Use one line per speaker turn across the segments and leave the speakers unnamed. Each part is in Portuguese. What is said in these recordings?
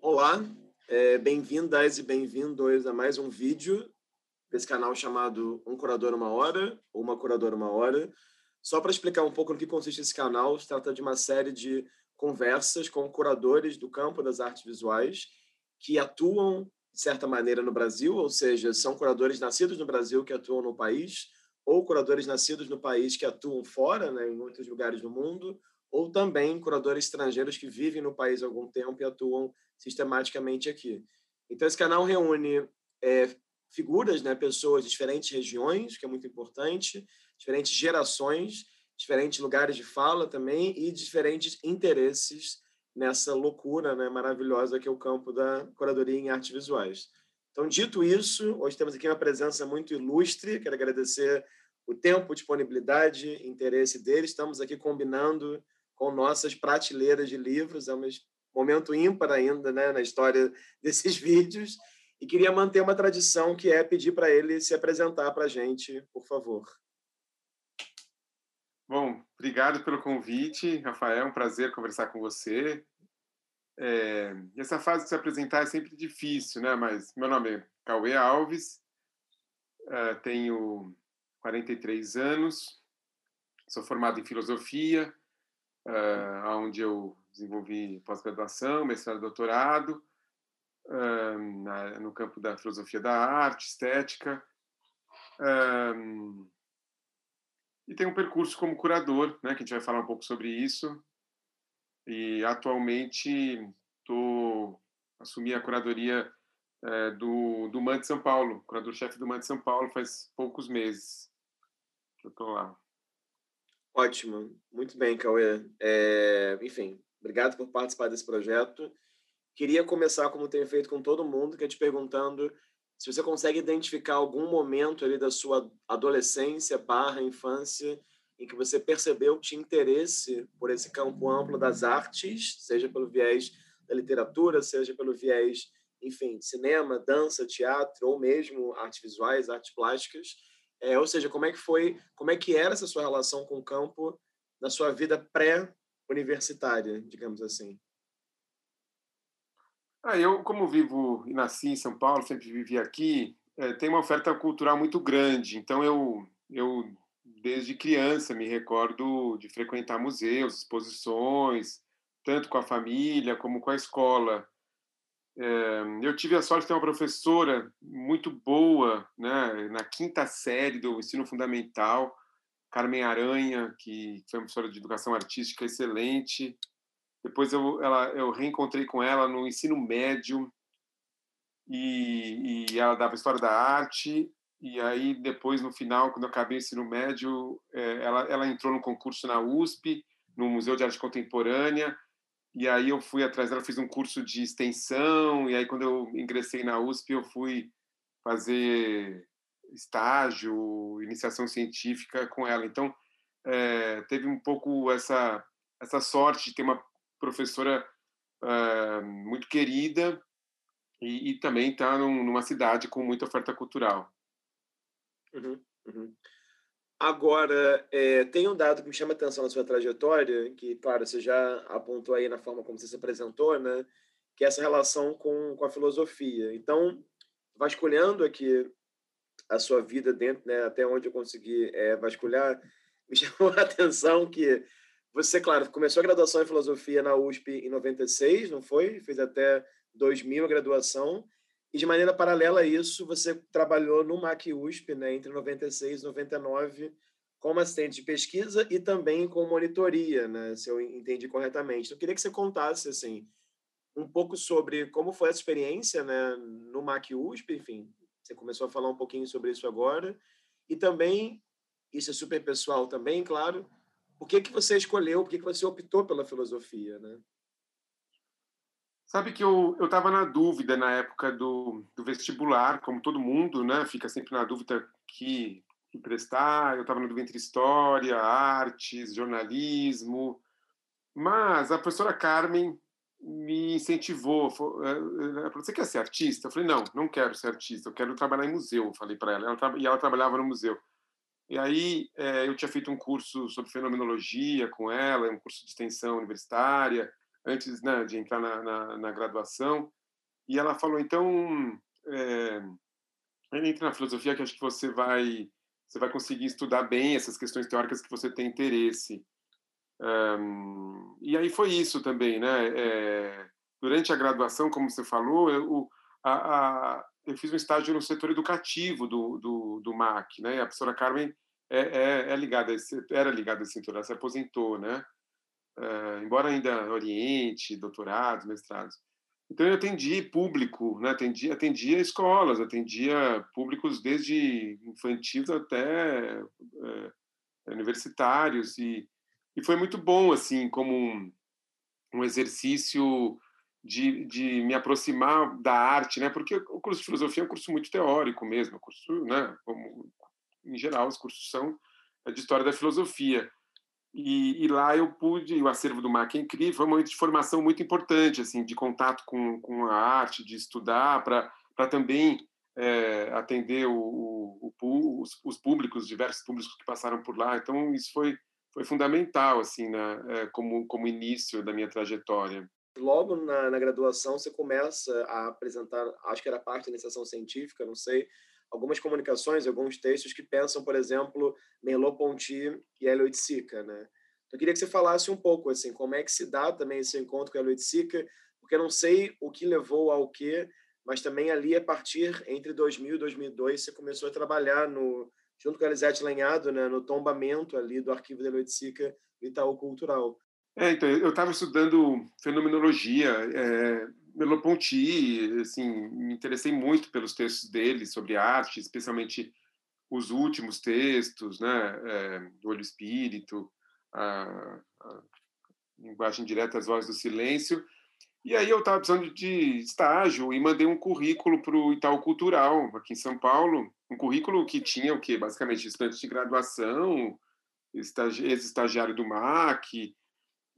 Olá, é, bem-vindas e bem-vindos a mais um vídeo desse canal chamado Um Curador Uma Hora, ou Uma Curadora Uma Hora. Só para explicar um pouco no que consiste esse canal, se trata de uma série de conversas com curadores do campo das artes visuais que atuam, de certa maneira, no Brasil, ou seja, são curadores nascidos no Brasil que atuam no país, ou curadores nascidos no país que atuam fora, né, em outros lugares do mundo, ou também curadores estrangeiros que vivem no país há algum tempo e atuam sistematicamente aqui. Então, esse canal reúne é, figuras, né, pessoas de diferentes regiões, que é muito importante, diferentes gerações, diferentes lugares de fala também e diferentes interesses nessa loucura né, maravilhosa que é o campo da curadoria em artes visuais. Então, dito isso, hoje temos aqui uma presença muito ilustre. Quero agradecer o tempo, disponibilidade, interesse deles. Estamos aqui combinando com nossas prateleiras de livros. É um momento ímpar ainda né, na história desses vídeos. E queria manter uma tradição que é pedir para ele se apresentar para a gente, por favor.
Bom, obrigado pelo convite, Rafael. É um prazer conversar com você. É, essa fase de se apresentar é sempre difícil, né? Mas meu nome é Cauê Alves, uh, tenho 43 anos, sou formado em filosofia, uh, onde eu desenvolvi pós-graduação, mestrado e doutorado, uh, na, no campo da filosofia da arte, estética. Um, e tenho um percurso como curador, né, que a gente vai falar um pouco sobre isso. E atualmente tô assumi a curadoria é, do do MAN de São Paulo, curador-chefe do MAN de São Paulo faz poucos meses que eu tô lá.
Ótimo, muito bem, Cauê. É, enfim, obrigado por participar desse projeto. Queria começar, como tenho feito com todo mundo, que é te perguntando se você consegue identificar algum momento ali da sua adolescência barra infância em que você percebeu que tinha interesse por esse campo amplo das artes, seja pelo viés da literatura, seja pelo viés, enfim, cinema, dança, teatro ou mesmo artes visuais, artes plásticas. É, ou seja, como é que foi, como é que era essa sua relação com o campo na sua vida pré-universitária, digamos assim?
Ah, eu, como vivo e nasci em São Paulo, sempre vivi aqui, é, tem uma oferta cultural muito grande. Então, eu, eu, desde criança, me recordo de frequentar museus, exposições, tanto com a família como com a escola. É, eu tive a sorte de ter uma professora muito boa, né, na quinta série do ensino fundamental, Carmen Aranha, que foi uma professora de educação artística excelente. Depois eu, ela, eu reencontrei com ela no ensino médio e, e ela dava história da arte. E aí depois no final, quando eu acabei o ensino médio, é, ela, ela entrou no concurso na USP, no Museu de Arte Contemporânea. E aí eu fui atrás dela, fiz um curso de extensão. E aí quando eu ingressei na USP, eu fui fazer estágio, iniciação científica com ela. Então, é, teve um pouco essa essa sorte de ter uma professora uh, muito querida e, e também está num, numa cidade com muita oferta cultural.
Uhum, uhum. Agora, é, tem um dado que me chama atenção na sua trajetória, que, claro, você já apontou aí na forma como você se apresentou, né? Que é essa relação com, com a filosofia. Então, vasculhando aqui a sua vida dentro, né, até onde eu consegui é, vasculhar, me chamou a atenção que você, claro, começou a graduação em filosofia na USP em 96, não foi? Fez até 2000 a graduação. E de maneira paralela a isso, você trabalhou no MAC USP, né, entre 96 e 99, como assistente de pesquisa e também com monitoria, né, se eu entendi corretamente. Então, eu queria que você contasse assim um pouco sobre como foi essa experiência, né, no MAC USP, enfim, você começou a falar um pouquinho sobre isso agora, e também isso é super pessoal também, claro, por que, que você escolheu, por que, que você optou pela filosofia, né?
Sabe que eu estava na dúvida na época do, do, vestibular, como todo mundo, né? Fica sempre na dúvida que, que prestar. Eu estava na dúvida entre história, artes, jornalismo. Mas a professora Carmen me incentivou. Eh, ela falou, você quer ser artista? Eu falei, não, não quero ser artista. Eu quero trabalhar em museu, eu falei para ela. ela. E ela trabalhava no museu. E aí é, eu tinha feito um curso sobre fenomenologia com ela, um curso de extensão universitária, antes né, de entrar na, na, na, graduação. E ela falou, então, é, na filosofia que acho que você vai você vai conseguir estudar bem essas questões teóricas que você tem interesse. Um, e aí foi isso também, né? É, durante a graduação, como você falou, eu, a, a, eu fiz um estágio no setor educativo do, do, do MAC, né? E a professora Carmen é, é, é ligada, era ligada a esse setor, ela se aposentou, né? Uh, embora ainda oriente, doutorados, mestrados. Então eu atendi público, né? atendia, atendia escolas, atendia públicos desde infantis até é, universitários e, e foi muito bom assim como um, um exercício de, de me aproximar da arte, né? Porque o curso de filosofia é um curso muito teórico mesmo, curso, né? Como, em geral os cursos são de história da filosofia. E, e, lá eu pude, o acervo do MAC é incrível, foi um momento de formação muito importante, assim, de contato com, com a arte, de estudar, para também é, atender o, o, o, os, os, públicos, diversos públicos que passaram por lá. Então, isso foi, foi fundamental, assim, né, é, como, como início da minha trajetória.
Logo na, na graduação, você começa a apresentar, acho que era parte da iniciação científica, não sei, algumas comunicações, alguns textos que pensam, por exemplo, Merleau-Ponty e Hélio Oiticica, né? Então, eu queria que você falasse um pouco, assim, como é que se dá também esse encontro com Hélio Oiticica, porque eu não sei o que levou ao quê, mas também ali, a partir entre 2000 e 2002, você começou a trabalhar no, junto com a Elisete Lenhado, né, no tombamento ali do arquivo da Oiticica do Itaú Cultural.
É, então, eu estava estudando fenomenologia, é, Merleau-Ponty, assim, me interessei muito pelos textos dele sobre arte, especialmente os últimos textos, né, é, do Olho Espírito, a, a linguagem direta, as vozes do silêncio. E aí eu estava precisando de estágio e mandei um currículo para o Itaú Cultural, aqui em São Paulo, um currículo que tinha o quê? Basicamente, estudante de graduação, ex-estagiário do MAC,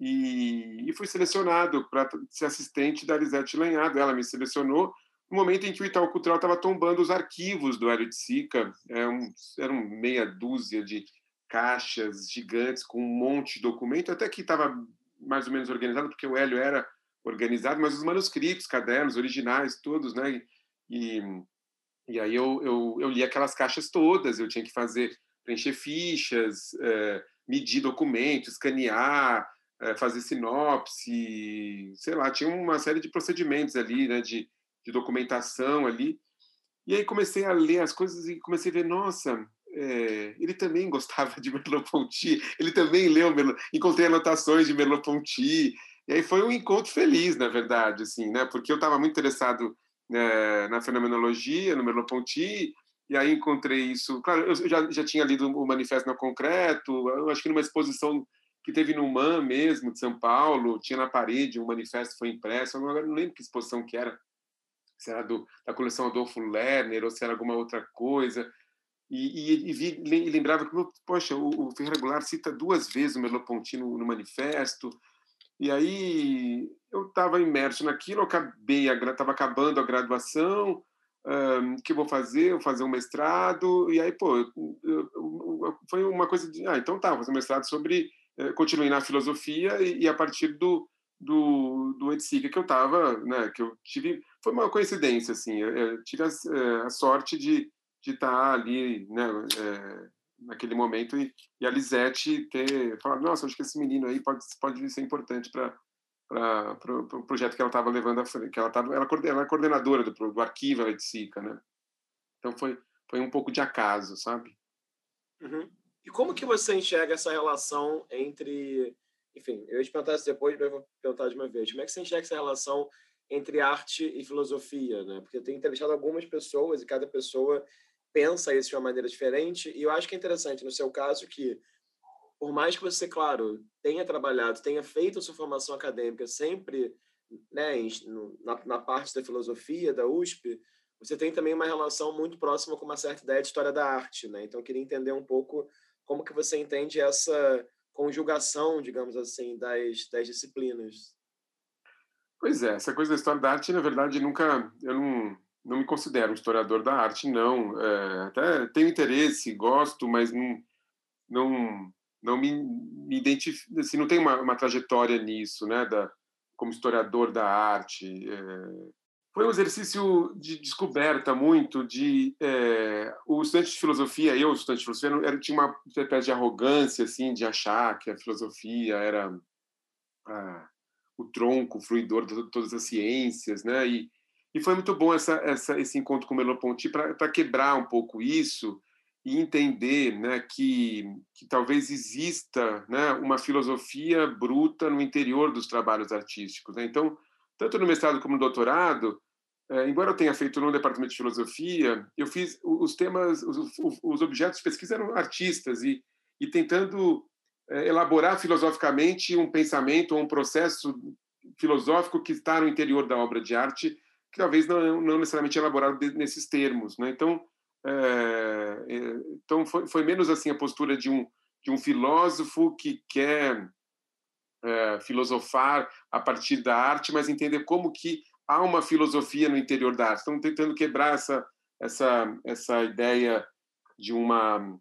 e, e fui selecionado para ser assistente da Lisete Lanhado. Ela me selecionou no momento em que o Itaú Cultural estava tombando os arquivos do Hélio de Sica. É um, eram meia dúzia de caixas gigantes com um monte de documento, até que estava mais ou menos organizado, porque o Hélio era organizado, mas os manuscritos, cadernos originais, todos, né? E, e aí eu, eu, eu li aquelas caixas todas, eu tinha que fazer, preencher fichas, é, medir documentos, escanear, é, fazer sinopse, sei lá, tinha uma série de procedimentos ali, né, de, de documentação ali. E aí comecei a ler as coisas e comecei a ver, nossa, é, ele também gostava de Merleau-Ponty, ele também leu, encontrei anotações de Merleau-Ponty, e aí foi um encontro feliz, na verdade, assim, né, porque eu estava muito interessado é, na fenomenologia, no Merleau-Ponty, e aí encontrei isso, claro, eu já, já tinha lido o Manifesto no Concreto, acho que numa exposição que teve no MAN mesmo, de São Paulo, tinha na parede um manifesto foi impresso, agora não lembro que exposição que era, se era do, da coleção Adolfo Lerner ou se era alguma outra coisa, e, e, e, vi, e lembrava que, poxa, o, o Ferreira Goulart cita duas vezes o Merleau-Ponty no, no, manifesto, e aí eu estava imerso naquilo, acabei, estava acabando a graduação, um, que eu vou fazer, vou fazer um mestrado, e aí, pô, eu, eu, eu, foi uma coisa de, ah, então tá, vou fazer um mestrado sobre continuei na filosofia e, e a partir do do, do Etsiga que eu estava, né, que eu tive, foi uma coincidência, assim, eu, eu tive a, eh, a, sorte de de estar tá ali, né, é, naquele momento e, e, a Lisete ter falado, nossa, acho que esse menino aí pode pode ser importante para para o pro projeto que ela estava levando à frente, que ela estava, ela, ela é coordenadora do, do arquivo Etsica, né, então foi foi um pouco de acaso, sabe?
Uhum. E como que você enxerga essa relação entre, enfim, eu ia te perguntar isso depois, mas vou perguntar de uma vez. Como é que você enxerga essa relação entre arte e filosofia, né? Porque eu tenho entrevistado algumas pessoas e cada pessoa pensa isso de uma maneira diferente. E eu acho que é interessante no seu caso que por mais que você, claro, tenha trabalhado, tenha feito sua formação acadêmica sempre né, na, na parte da filosofia da USP, você tem também uma relação muito próxima com uma certa ideia de história da arte, né? Então eu queria entender um pouco como que você entende essa conjugação, digamos assim, das, das disciplinas?
Pois é, essa coisa da história da arte, na verdade, nunca eu não, não me considero um historiador da arte, não. É, até tenho interesse, gosto, mas não não não me, me identifico, assim, não tem uma, uma trajetória nisso, né? Da, como historiador da arte. É, foi um exercício de descoberta muito de é, o estudante de filosofia eu estudante de filosofia era, tinha uma espécie de arrogância assim de achar que a filosofia era o tronco o fruidor de todas as ciências né e, e foi muito bom essa, essa esse encontro com o Merleau-Ponty para quebrar um pouco isso e entender né, que, que talvez exista né, uma filosofia bruta no interior dos trabalhos artísticos. Né? Então, tanto no mestrado como no doutorado, é, embora eu tenha feito no departamento de filosofia, eu fiz os temas, os, os objetos de pesquisa eram artistas e, e tentando é, elaborar filosoficamente um pensamento ou um processo filosófico que está no interior da obra de arte, que talvez não, não necessariamente elaborado nesses termos. Né? Então, é, então foi, foi, menos assim a postura de um de um filósofo que quer é, filosofar a partir da arte, mas entender como que há uma filosofia no interior da arte. Estão tentando quebrar essa essa essa ideia de uma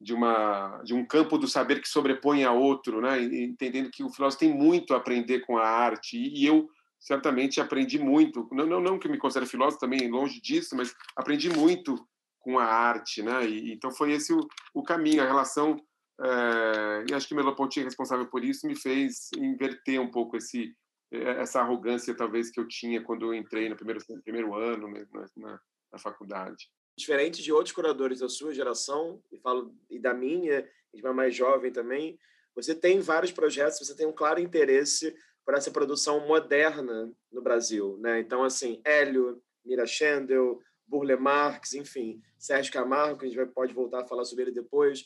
de uma de um campo do saber que sobrepõe a outro, né? Entendendo que o filósofo tem muito a aprender com a arte e eu certamente aprendi muito. Não não, não que eu me considere filósofo também longe disso, mas aprendi muito com a arte, né? E, então foi esse o, o caminho, a relação. É, e acho que Merleau-Ponty, responsável por isso, me fez inverter um pouco esse essa arrogância talvez que eu tinha quando eu entrei no primeiro primeiro ano na, na, na faculdade.
Diferente de outros curadores da sua geração, e falo e da minha, de uma mais jovem também, você tem vários projetos, você tem um claro interesse por essa produção moderna no Brasil, né? Então assim, Hélio, Mira Schendel, Burle Marx, enfim, Sérgio Camargo, que a gente vai, pode voltar a falar sobre ele depois.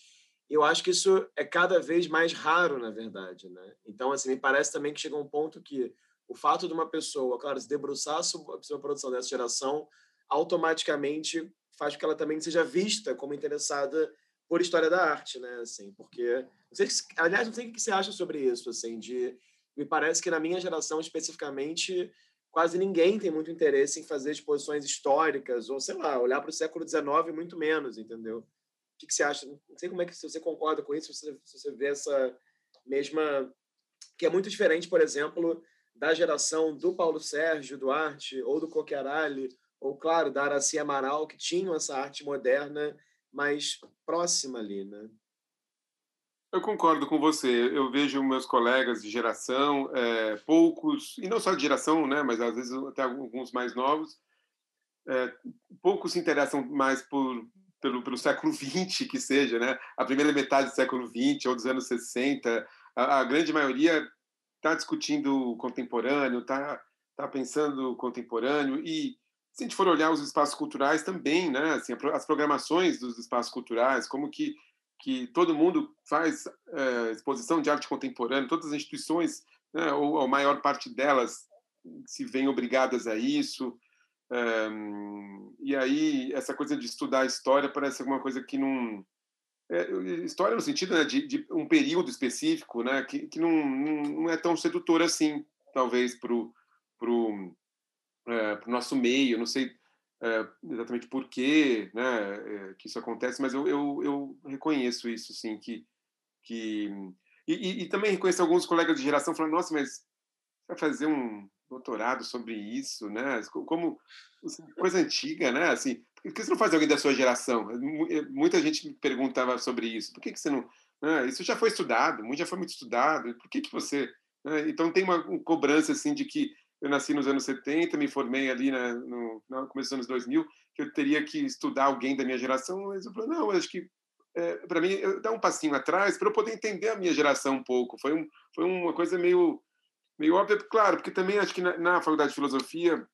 Eu acho que isso é cada vez mais raro, na verdade, né? Então, assim, me parece também que chega um ponto que o fato de uma pessoa, claro, se debruçar sobre a produção dessa geração, automaticamente faz com que ela também seja vista como interessada por história da arte, né? Assim, porque não sei, aliás, não sei o que você acha sobre isso, assim, de me parece que na minha geração especificamente quase ninguém tem muito interesse em fazer exposições históricas, ou sei lá, olhar para o século XIX muito menos, entendeu? O que, que, você acha? Não sei como é que se você concorda com isso, se você, se você vê essa mesma. que é muito diferente, por exemplo, da geração do Paulo Sérgio Duarte, ou do Coquerali, ou, claro, da Araci Amaral, que tinham essa arte moderna mais próxima ali, né?
Eu concordo com você. Eu vejo meus colegas de geração, é, poucos, e não só de geração, né, mas às vezes até alguns mais novos, é, poucos se interessam mais por, pelo, pelo século XX, que seja, né? a primeira metade do século XX ou dos anos 60. A, a grande maioria está discutindo o contemporâneo, está tá pensando o contemporâneo, e se a gente for olhar os espaços culturais também, né? assim, as programações dos espaços culturais, como que que todo mundo faz é, exposição de arte contemporânea, todas as instituições, né, ou a maior parte delas, se veem obrigadas a isso. É, e aí, essa coisa de estudar a história parece alguma coisa que não. É, história no sentido né, de, de, um período específico, né, que, que não, não é tão sedutor assim, talvez, para o pro, é, pro nosso meio. Não sei é, exatamente por quê né, é, que isso acontece, mas eu, eu, eu, reconheço isso, sim, que... que e, e, e, também reconheço alguns colegas de geração falando, nossa, mas vai fazer um doutorado sobre isso, né? Como assim, coisa antiga, né? Assim, por que você não faz alguém da sua geração? É, muita gente me perguntava sobre isso. Por que, que você não? Né? Isso já foi estudado, muito já foi muito estudado. Por que que você? Né? Então tem uma, cobrança assim de que eu nasci nos anos 70, me formei ali né, no, no começo dos anos 2000, que eu teria que estudar alguém da minha geração, mas eu falei, não, eu acho que é, para mim dar um passinho atrás para eu poder entender a minha geração um pouco. Foi, um, foi uma coisa meio meio óbvia, claro, porque também acho que na, na faculdade de filosofia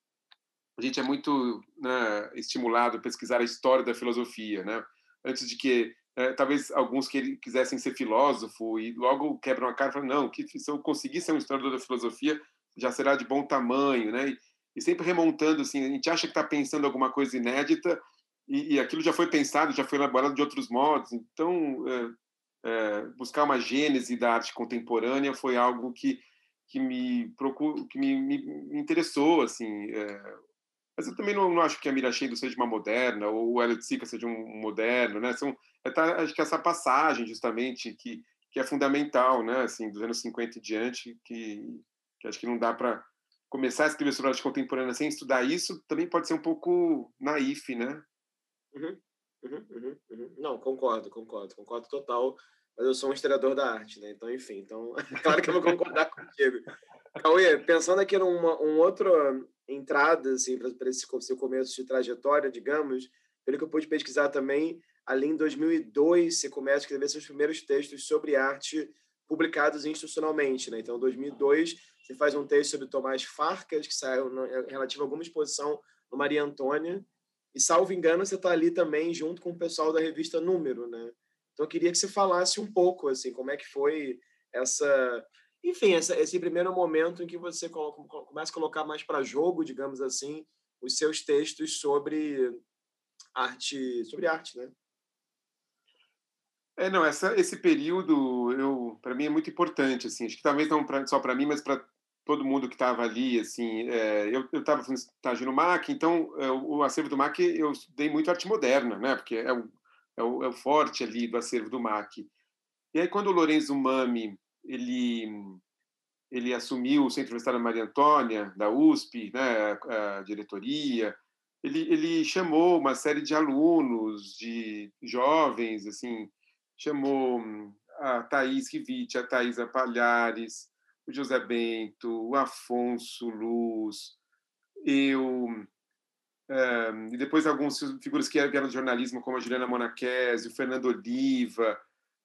a gente é muito né, estimulado a pesquisar a história da filosofia, né? Antes de que é, talvez alguns que quisessem ser filósofo e logo quebram a cara e falam não, que se eu conseguir ser um historiador da filosofia, já será de bom tamanho, né? E, e sempre remontando, assim, a gente acha que está pensando alguma coisa inédita e, e, aquilo já foi pensado, já foi elaborado de outros modos. Então, é, é, buscar uma gênese da arte contemporânea foi algo que que me procuro, que me, me, me interessou, assim. É, mas eu também não, não, acho que a Mira Shendo seja uma moderna ou o Elliot Sica seja um moderno, né? São, é, tá, acho que essa passagem justamente que que é fundamental, né? Assim, dos anos 50 e diante, que que acho que não dá para começar a escrever sobre arte contemporânea sem estudar isso, também pode ser um pouco naif, né?
Uhum, uhum, uhum, uhum. Não, concordo, concordo, concordo total. Mas eu sou um historiador da arte, né? Então, enfim, então, claro que eu vou concordar contigo. Cauê, pensando aqui numa um outra entrada, assim, para esse seu começo de trajetória, digamos, pelo que eu pude pesquisar também, ali em 2002 você começa a escrever seus primeiros textos sobre arte publicados institucionalmente, né? Então, em 2002 você faz um texto sobre Tomás Farcas, que saiu é, relativo a alguma exposição no Maria Antônia, e, salvo engano, você está ali também junto com o pessoal da revista Número, né? Então, eu queria que você falasse um pouco, assim, como é que foi essa... Enfim, essa, esse primeiro momento em que você coloca, começa a colocar mais para jogo, digamos assim, os seus textos sobre arte, sobre arte, né?
É, não, essa, esse período, eu, para mim é muito importante, assim, acho que talvez não pra, só para mim, mas para todo mundo que estava ali, assim, é, eu estava fazendo estágio no MAC, então é, o acervo do MAC eu estudei muito arte moderna, né, porque é o, é o, é o forte ali do acervo do MAC. E aí quando o Lorenzo Mami, ele ele assumiu o Centro Universitário Maria Antônia, da USP, né, a, a diretoria, ele, ele chamou uma série de alunos, de jovens, assim, chamou a Thaís Rivite, a Thaisa Palhares, o José Bento, o Afonso Luz, eu, e depois algumas figuras que vieram do jornalismo, como a Juliana Monachese, o Fernando Oliva,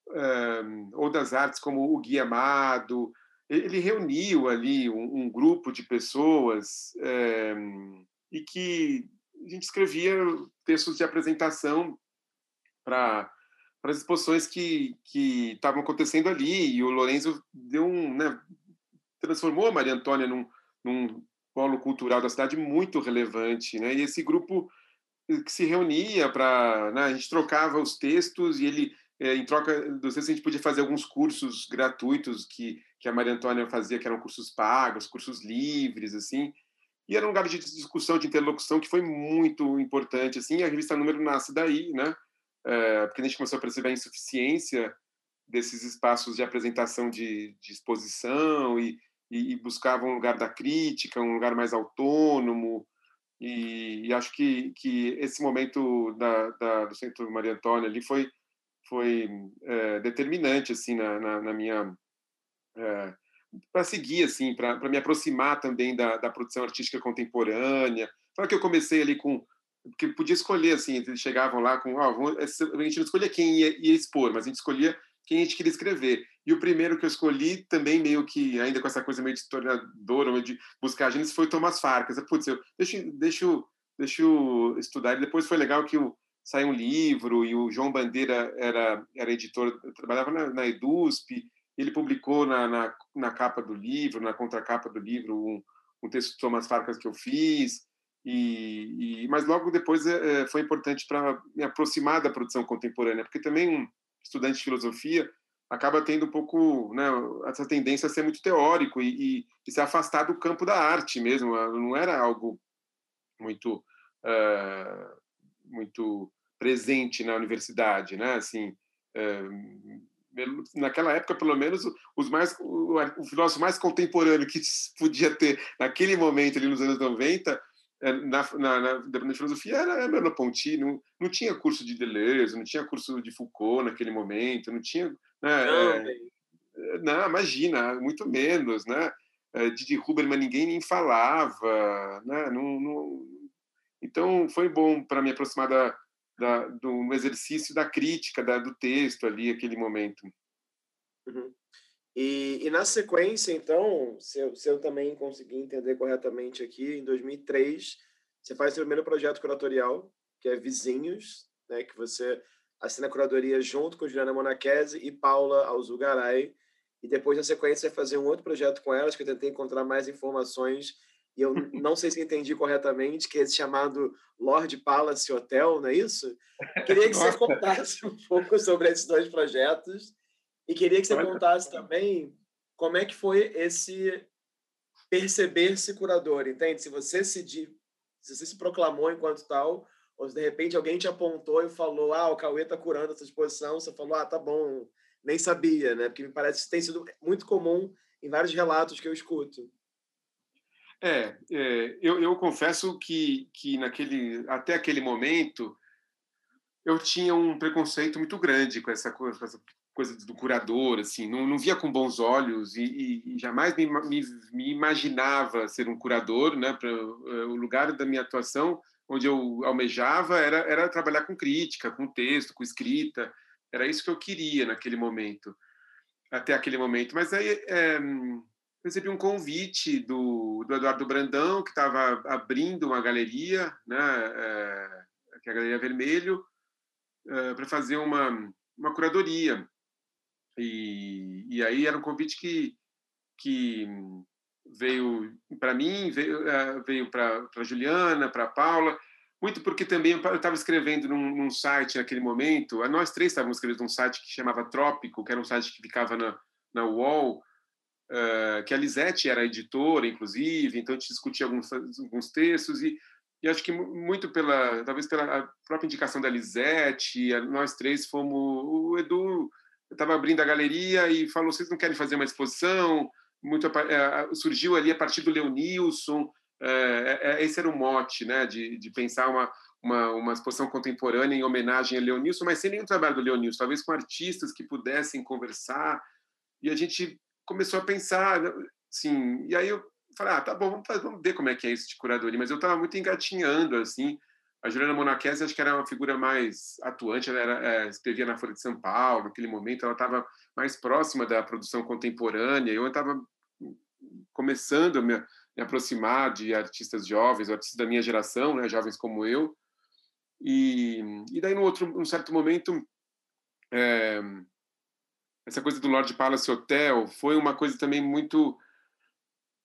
um, ou das artes, como o Gui Amado. Ele reuniu ali um, um grupo de pessoas e que a gente escrevia textos de apresentação para para as exposições que que estavam acontecendo ali e o Lorenzo deu um né, transformou a Maria Antônia num, num polo cultural da cidade muito relevante, né? E esse grupo que se reunia para, né, a gente trocava os textos e ele eh, em troca dos textos a gente podia fazer alguns cursos gratuitos que que a Maria Antônia fazia, que eram cursos pagos, cursos livres, assim. E era um lugar de discussão, de interlocução que foi muito importante, assim. A revista Número nasce daí, né? É, porque a gente começou a perceber a insuficiência desses espaços de apresentação de, de exposição e, e, e, buscava um lugar da crítica, um lugar mais autônomo. E, e acho que, que esse momento da, da, do Centro Maria Antônia ali foi, foi é, determinante assim na, na, na minha é, para seguir assim para me aproximar também da, da produção artística contemporânea. Claro que eu comecei ali com porque podia escolher assim eles chegavam lá com oh, a gente não escolhia quem ia, ia expor mas a gente escolhia quem a gente queria escrever. E o primeiro que eu escolhi, também meio que, ainda com essa coisa meio de historiador, meio de buscar gênesis, foi Thomas Farkas. Putz, eu, deixa, deixa, deixa eu estudar. E depois foi legal que o, saiu um livro e o João Bandeira era, era editor, trabalhava na, na EDUSP, ele publicou na, na, na, capa do livro, na contracapa do livro, um, um texto de Thomas Farkas que eu fiz. E, e mas logo depois é, foi importante para me aproximar da produção contemporânea, porque também estudante de filosofia acaba tendo um pouco né, essa tendência a ser muito teórico e, e, e, se afastar do campo da arte mesmo. Não era algo muito uh, muito presente na universidade, né? Assim, uh, naquela época, pelo menos, os mais o, o filósofo mais contemporâneo que podia ter naquele momento ali nos anos 90 é, na, na, na, na filosofia era Merleau-Ponty, não, não tinha curso de Deleuze, não tinha curso de Foucault naquele momento, não tinha... Né, não, é, não, imagina, muito menos, né? É, de Huberman ninguém nem falava, né? Não, não... Então, foi bom para me aproximar da, da, do exercício da crítica da, do texto ali, aquele momento.
Uhum. E, e, na sequência, então, se eu, se eu também conseguir entender corretamente aqui, em 2003, você faz seu primeiro projeto curatorial, que é Vizinhos, né, que você assina a curadoria junto com Juliana Monachese e Paula Alzugaray. E depois, na sequência, você fazer um outro projeto com elas, que eu tentei encontrar mais informações e eu não sei se entendi corretamente, que é esse chamado Lord Palace Hotel, não é isso? Queria que você contasse um pouco sobre esses dois projetos e queria que você contasse também como é que foi esse perceber-se curador, entende? Se você se, se você se proclamou enquanto tal, ou se de repente alguém te apontou e falou, ah, o Cauê está curando essa exposição, você falou, ah, tá bom, nem sabia, né? Porque me parece que tem sido muito comum em vários relatos que eu escuto.
É, é eu, eu, confesso que, que naquele, até aquele momento eu tinha um preconceito muito grande com essa coisa, com essa coisa do curador, assim, não, não via com bons olhos e, e, jamais me, me, me, imaginava ser um curador, né? Pra, uh, o lugar da minha atuação, onde eu almejava, era, era trabalhar com crítica, com texto, com escrita, era isso que eu queria naquele momento, até aquele momento. Mas aí é, recebi um convite do, do Eduardo Brandão, que estava abrindo uma galeria, né? É, que é a Galeria Vermelho, é, para fazer uma, uma curadoria e, e aí era um convite que, que veio para mim, veio, eh, veio para Juliana, para Paula, muito porque também eu estava escrevendo num, num, site naquele momento, nós três estávamos escrevendo num site que chamava Trópico, que era um site que ficava na, na UOL, uh, que a Lisete era editora, inclusive, então a gente discutia alguns, alguns textos e, e acho que muito pela, talvez pela própria indicação da Lisete, nós três fomos, o Edu eu estava abrindo a galeria e falou: vocês não querem fazer uma exposição? Muito é, surgiu ali a partir do Leonilson. É, é, esse era o mote, né, de, de pensar uma, uma, uma exposição contemporânea em homenagem a Leonilson, mas sem nenhum trabalho do Leonilson, talvez com artistas que pudessem conversar. E a gente começou a pensar, sim. E aí eu falei: ah, tá bom, vamos, vamos ver como é que é isso de curadoria. Mas eu estava muito engatinhando, assim. A Juliana Monachese acho que era uma figura mais atuante, ela era, é, escrevia na Folha de São Paulo, naquele momento ela estava mais próxima da produção contemporânea, eu estava começando a me, me, aproximar de artistas jovens, artistas da minha geração, né, jovens como eu, e, e daí, no outro, num certo momento, é, essa coisa do Lord Palace Hotel foi uma coisa também muito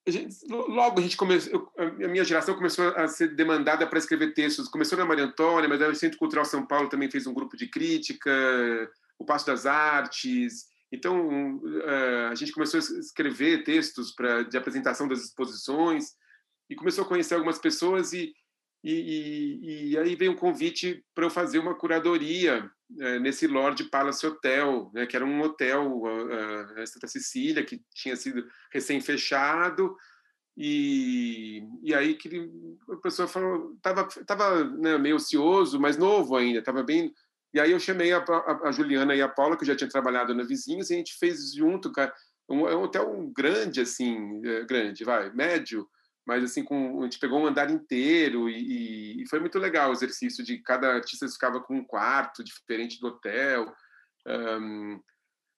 a gente, logo a gente começou, a minha geração começou a ser demandada para escrever textos. Começou na Maria Antônia, mas o Centro Cultural São Paulo também fez um grupo de crítica, o Passo das Artes. Então eh, a gente começou a escrever textos para de apresentação das exposições e começou a conhecer algumas pessoas e e, e, e aí veio um convite para eu fazer uma curadoria é, nesse Lord Palace Hotel, né, que era um hotel uh, Santa Cecília que tinha sido recém fechado e, e aí que a pessoa falou tava tava né, meio ocioso, mas novo ainda, tava bem e aí eu chamei a, a, Juliana e a Paula que já tinha trabalhado na Vizinhos e a gente fez junto, cara, um, é um hotel grande assim, é, grande, vai, médio mas assim com a gente pegou um andar inteiro e, e, foi muito legal o exercício de cada artista ficava com um quarto diferente do hotel um,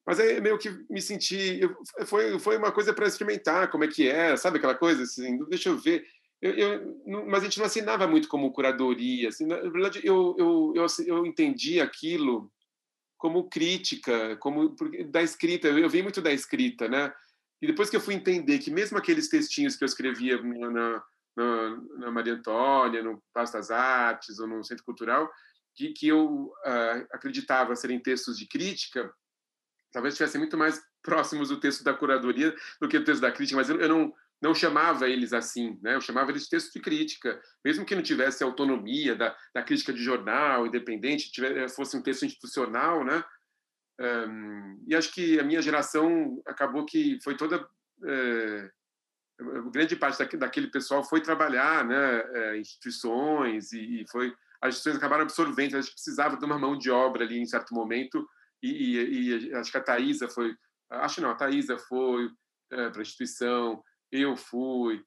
mas aí meio que me senti foi foi uma coisa para experimentar como é que é sabe aquela coisa assim deixa eu ver eu, eu mas a gente não assinava muito como curadoria assim, na verdade eu eu, eu, eu entendi aquilo como crítica como da escrita eu, eu vi muito da escrita né e depois que eu fui entender que mesmo aqueles textinhos que eu escrevia na, na, na Maria Antônia, no Passo das Artes ou no Centro Cultural, que, que eu uh, acreditava serem textos de crítica, talvez estivessem muito mais próximos do texto da curadoria do que do texto da crítica, mas eu, eu não, não chamava eles assim, né? Eu chamava eles de texto de crítica, mesmo que não tivesse autonomia da, da crítica de jornal independente, tivesse, fosse um texto institucional, né? Um, e acho que a minha geração acabou que foi toda é, grande parte daquele pessoal foi trabalhar né é, instituições e, e, foi as instituições acabaram absorvendo a gente precisava de uma mão de obra ali em certo momento e, e, e acho que a Thaisa foi acho não a Thaisa foi é, para a instituição eu fui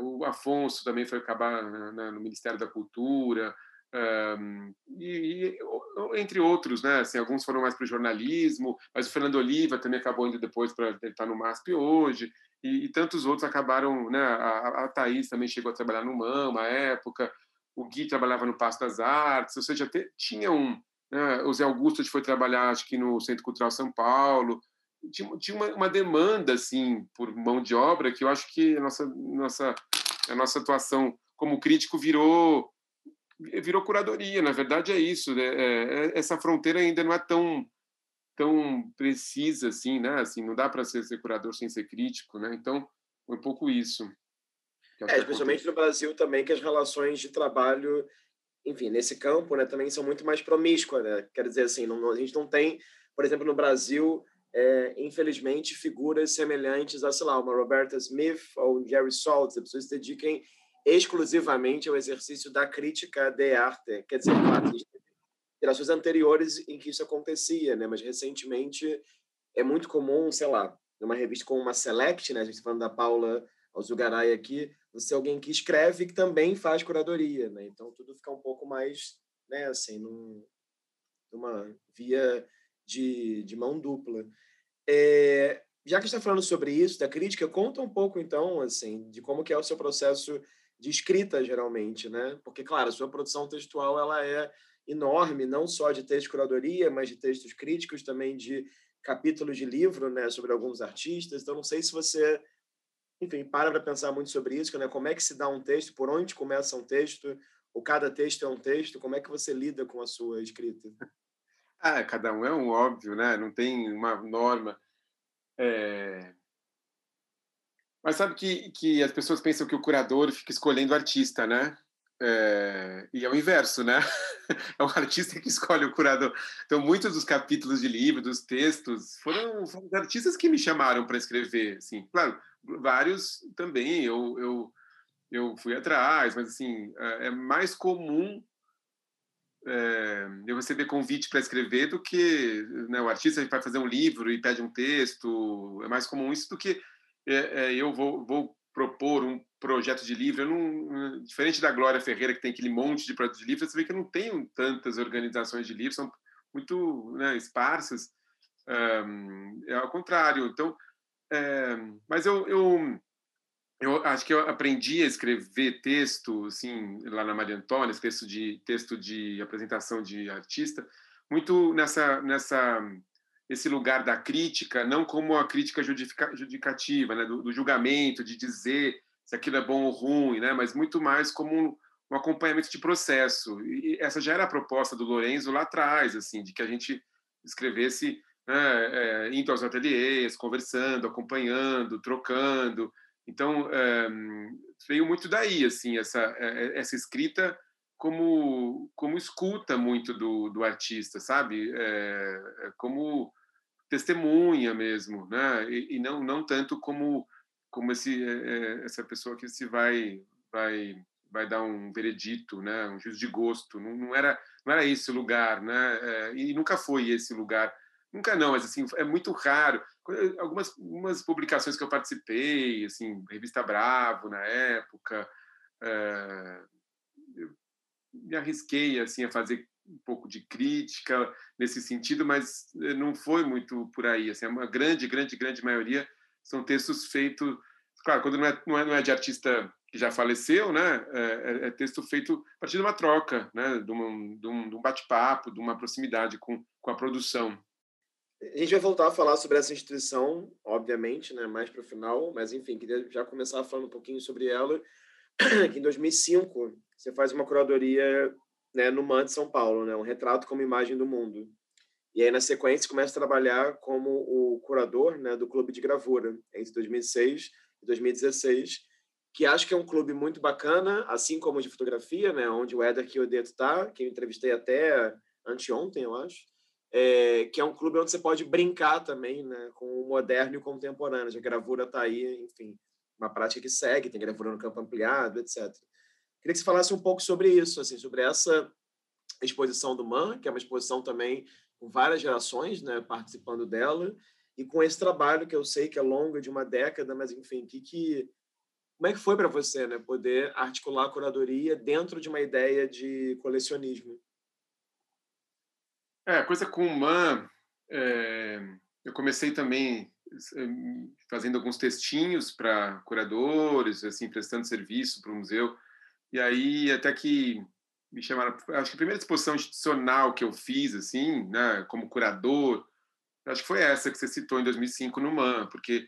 o Afonso também foi acabar na, no Ministério da Cultura um, e, e, entre outros, né? Assim, alguns foram mais para o jornalismo, mas o Fernando Oliva também acabou indo depois para estar tá no MASP hoje, e, e, tantos outros acabaram, né? A, a Thaís também chegou a trabalhar no MAM, uma época, o Gui trabalhava no Passo das Artes, ou seja, te, tinha um. Né? O Zé Augusto foi trabalhar, acho que no Centro Cultural São Paulo, tinha, tinha uma, uma, demanda assim por mão de obra que eu acho que a nossa nossa a nossa atuação como crítico virou virou curadoria. Na verdade, é isso. Né? É, é, essa fronteira ainda não é tão tão precisa assim, né? Assim, não dá para ser, ser, curador sem ser crítico, né? Então, foi um pouco isso.
É, especialmente no Brasil também, que as relações de trabalho, enfim, nesse campo, né, também são muito mais promíscuas, né? Quer dizer assim, não, a gente não tem, por exemplo, no Brasil, é, infelizmente, figuras semelhantes a, sei lá, uma Roberta Smith ou um Jerry Saltz, as pessoas se dediquem exclusivamente ao exercício da crítica de arte. Quer dizer, gerações anteriores em que isso acontecia, né? Mas recentemente é muito comum, sei lá, numa revista como uma Select, né? A gente está falando da Paula Alzugaray aqui, você é alguém que escreve que também faz curadoria, né? Então tudo fica um pouco mais, né, assim, num, numa via de, de mão dupla. É, já que está falando sobre isso, da crítica, conta um pouco então, assim, de como que é o seu processo de escrita geralmente, né? Porque claro, a sua produção textual ela é enorme, não só de texto de curadoria, mas de textos críticos também de capítulos de livro, né, sobre alguns artistas. Então não sei se você enfim, para para pensar muito sobre isso, né? Como é que se dá um texto, por onde começa um texto, ou cada texto é um texto, como é que você lida com a sua escrita?
Ah, cada um é um óbvio, né? Não tem uma norma. É... Mas sabe que, que as pessoas pensam que o curador fica escolhendo o artista, né? É... E é o inverso, né? É o artista que escolhe o curador. Então, muitos dos capítulos de livro, dos textos, foram, foram artistas que me chamaram para escrever. Assim, claro, vários também eu, eu, eu fui atrás, mas assim, é, é mais comum é, eu receber convite para escrever do que né, o artista vai fazer um livro e pede um texto. É mais comum isso do que eu vou, vou, propor um projeto de livro. Não, diferente da Glória Ferreira, que tem aquele monte de projetos de livro, você vê que eu não tenho tantas organizações de livros, são muito né, esparsas. é ao contrário. Então, é, mas eu, eu, eu acho que eu aprendi a escrever texto, assim, lá na Maria Antônia, texto de texto de apresentação de artista, muito nessa nessa esse lugar da crítica, não como a crítica judicativa, né, do, do, julgamento, de dizer se aquilo é bom ou ruim, né, mas muito mais como um, um acompanhamento de processo. E essa já era a proposta do Lorenzo lá atrás, assim, de que a gente escrevesse né, é, indo aos ateliês, conversando, acompanhando, trocando. Então, é, veio muito daí, assim, essa, é, essa escrita como, como escuta muito do, do artista, sabe? É, é como testemunha mesmo, né? E, e, não, não tanto como, como esse, é, essa pessoa que se vai, vai, vai dar um veredito, né? Um juízo de gosto. Não, não, era, não era esse o lugar, né? e nunca foi esse lugar Nunca não, mas assim, é muito raro. Algumas, algumas publicações que eu participei, assim, Revista Bravo na época, é, me arrisquei assim a fazer um pouco de crítica nesse sentido, mas eh, não foi muito por aí. Assim, uma grande, grande, grande maioria são textos feitos, claro, quando não é, não é, não é de artista que já faleceu, né? É, é, é, texto feito a partir de uma troca, né? De um, de um, um bate-papo, de uma proximidade com, com a produção.
A gente vai voltar a falar sobre essa instituição, obviamente, né, mais para o final, mas enfim, queria já começar falando um pouquinho sobre ela. Que em 2005 você faz uma curadoria né, no MAN de São Paulo, né, um retrato como imagem do mundo. E aí, na sequência, começa a trabalhar como o curador né, do Clube de Gravura, entre 2006 e 2016, que acho que é um clube muito bacana, assim como o de fotografia, né, onde o Éder Chiodeto está, que eu entrevistei até anteontem, eu acho é, que é um clube onde você pode brincar também né, com o moderno e o contemporâneo. A gravura está aí, enfim, uma prática que segue, tem gravura no campo ampliado, etc. Queria que você falasse um pouco sobre isso, assim, sobre essa exposição do MAN, que é uma exposição também com várias gerações né, participando dela, e com esse trabalho que eu sei que é longo, de uma década, mas enfim, que, que como é que foi para você né, poder articular a curadoria dentro de uma ideia de colecionismo?
É, a coisa com o MAN, é, eu comecei também é, fazendo alguns textinhos para curadores, assim, prestando serviço para o museu. E aí, até que me chamaram, acho que a primeira exposição institucional que eu fiz, assim, né, como curador, acho que foi essa que você citou em 2005 no MAN, porque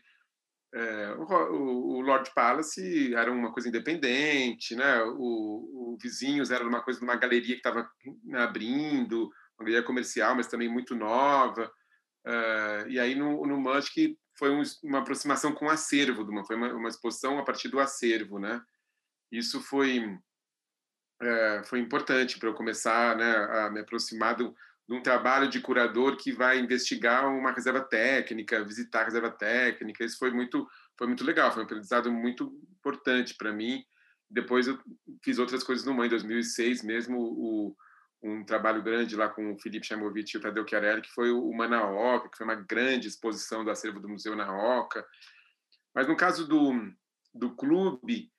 é, o, o, Lord Palace era uma coisa independente, né? O, o Vizinhos era uma coisa de uma galeria que estava abrindo, uma galeria comercial, mas também muito nova. Uh, e aí no, no Munch foi um, uma aproximação com o acervo, uma, foi uma, uma, exposição a partir do acervo, né? Isso foi uh, foi importante para eu começar né, a me aproximar do, de um trabalho de curador que vai investigar uma reserva técnica, visitar a reserva técnica. Isso foi muito, foi muito legal, foi um aprendizado muito importante para mim. Depois eu fiz outras coisas no MAN, em 2006 mesmo, o, um trabalho grande lá com o Felipe Chamovitch e o Tadeu Chiarelli, que foi o Manaoca, que foi uma grande exposição do acervo do Museu na Oca. Mas no caso do, do clube,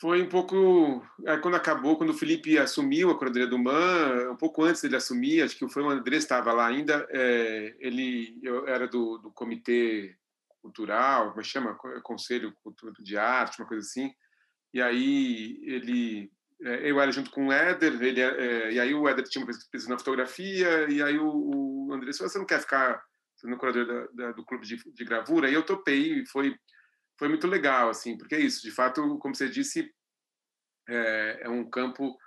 foi um pouco é, quando acabou, quando o Felipe assumiu a curadoria do MAN, um pouco antes dele assumir, acho que foi o André estava lá ainda, é, ele eu era do, do comitê cultural, como é chama, conselho de arte, uma coisa assim, e aí ele é, eu era junto com o Éder, ele, é, e aí o Éder tinha uma pesquisa na fotografia, e aí o, o André disse, você não quer ficar sendo curador da, da, do clube de, de, gravura? E eu topei, e foi, foi muito legal, assim, porque é isso, de fato, como você disse, é, é um campo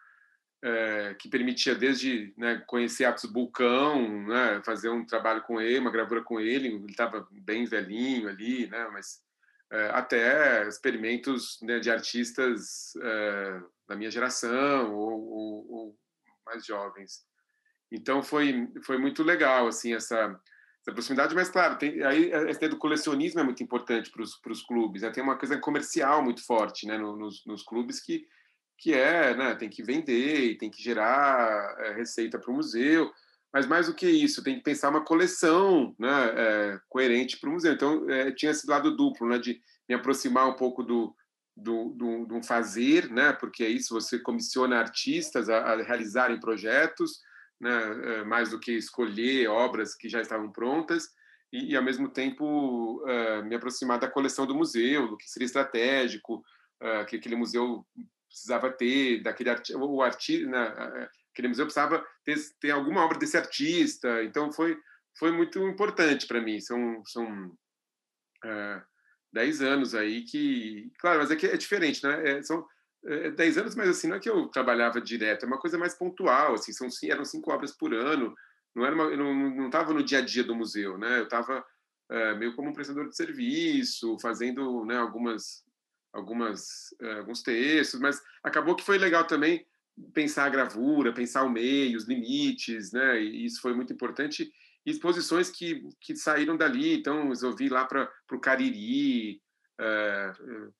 é, que permitia desde né, conhecer Atos Bulcão, né, fazer um trabalho com ele, uma gravura com ele, ele estava bem velhinho ali, né, mas é, até experimentos né, de artistas é, da minha geração ou, ou, ou, mais jovens. Então foi foi muito legal assim essa, essa proximidade, mas claro, tem, aí a ideia do colecionismo é muito importante para os clubes. Né? Tem uma coisa comercial muito forte né, nos, nos clubes que que é, né, tem que vender tem que gerar é, receita para o museu mas mais do que isso, tem que pensar uma coleção né, é, coerente para o museu. Então, é, tinha esse lado duplo, né, de me aproximar um pouco do, do, do, do fazer, né, porque é isso, você comissiona artistas a, a realizarem projetos, né, é, mais do que escolher obras que já estavam prontas, e, e ao mesmo tempo, é, me aproximar da coleção do museu, do que seria estratégico, é, que aquele museu precisava ter, daquele arti o artista, né, aquele museu precisava ter, ter alguma obra desse artista. Então foi foi muito importante para mim. São são é, dez anos aí que, claro, mas é que é diferente, né? É, são é, dez anos, mas assim não é que eu trabalhava direto, é uma coisa mais pontual. Assim, são eram cinco obras por ano. Não era uma, eu não estava no dia a dia do museu, né? Eu estava é, meio como um prestador de serviço, fazendo né, algumas algumas é, alguns textos, mas acabou que foi legal também pensar a gravura, pensar o meio, os limites, né? E isso foi muito importante. E exposições que, que saíram dali, então eu vi lá para o Cariri,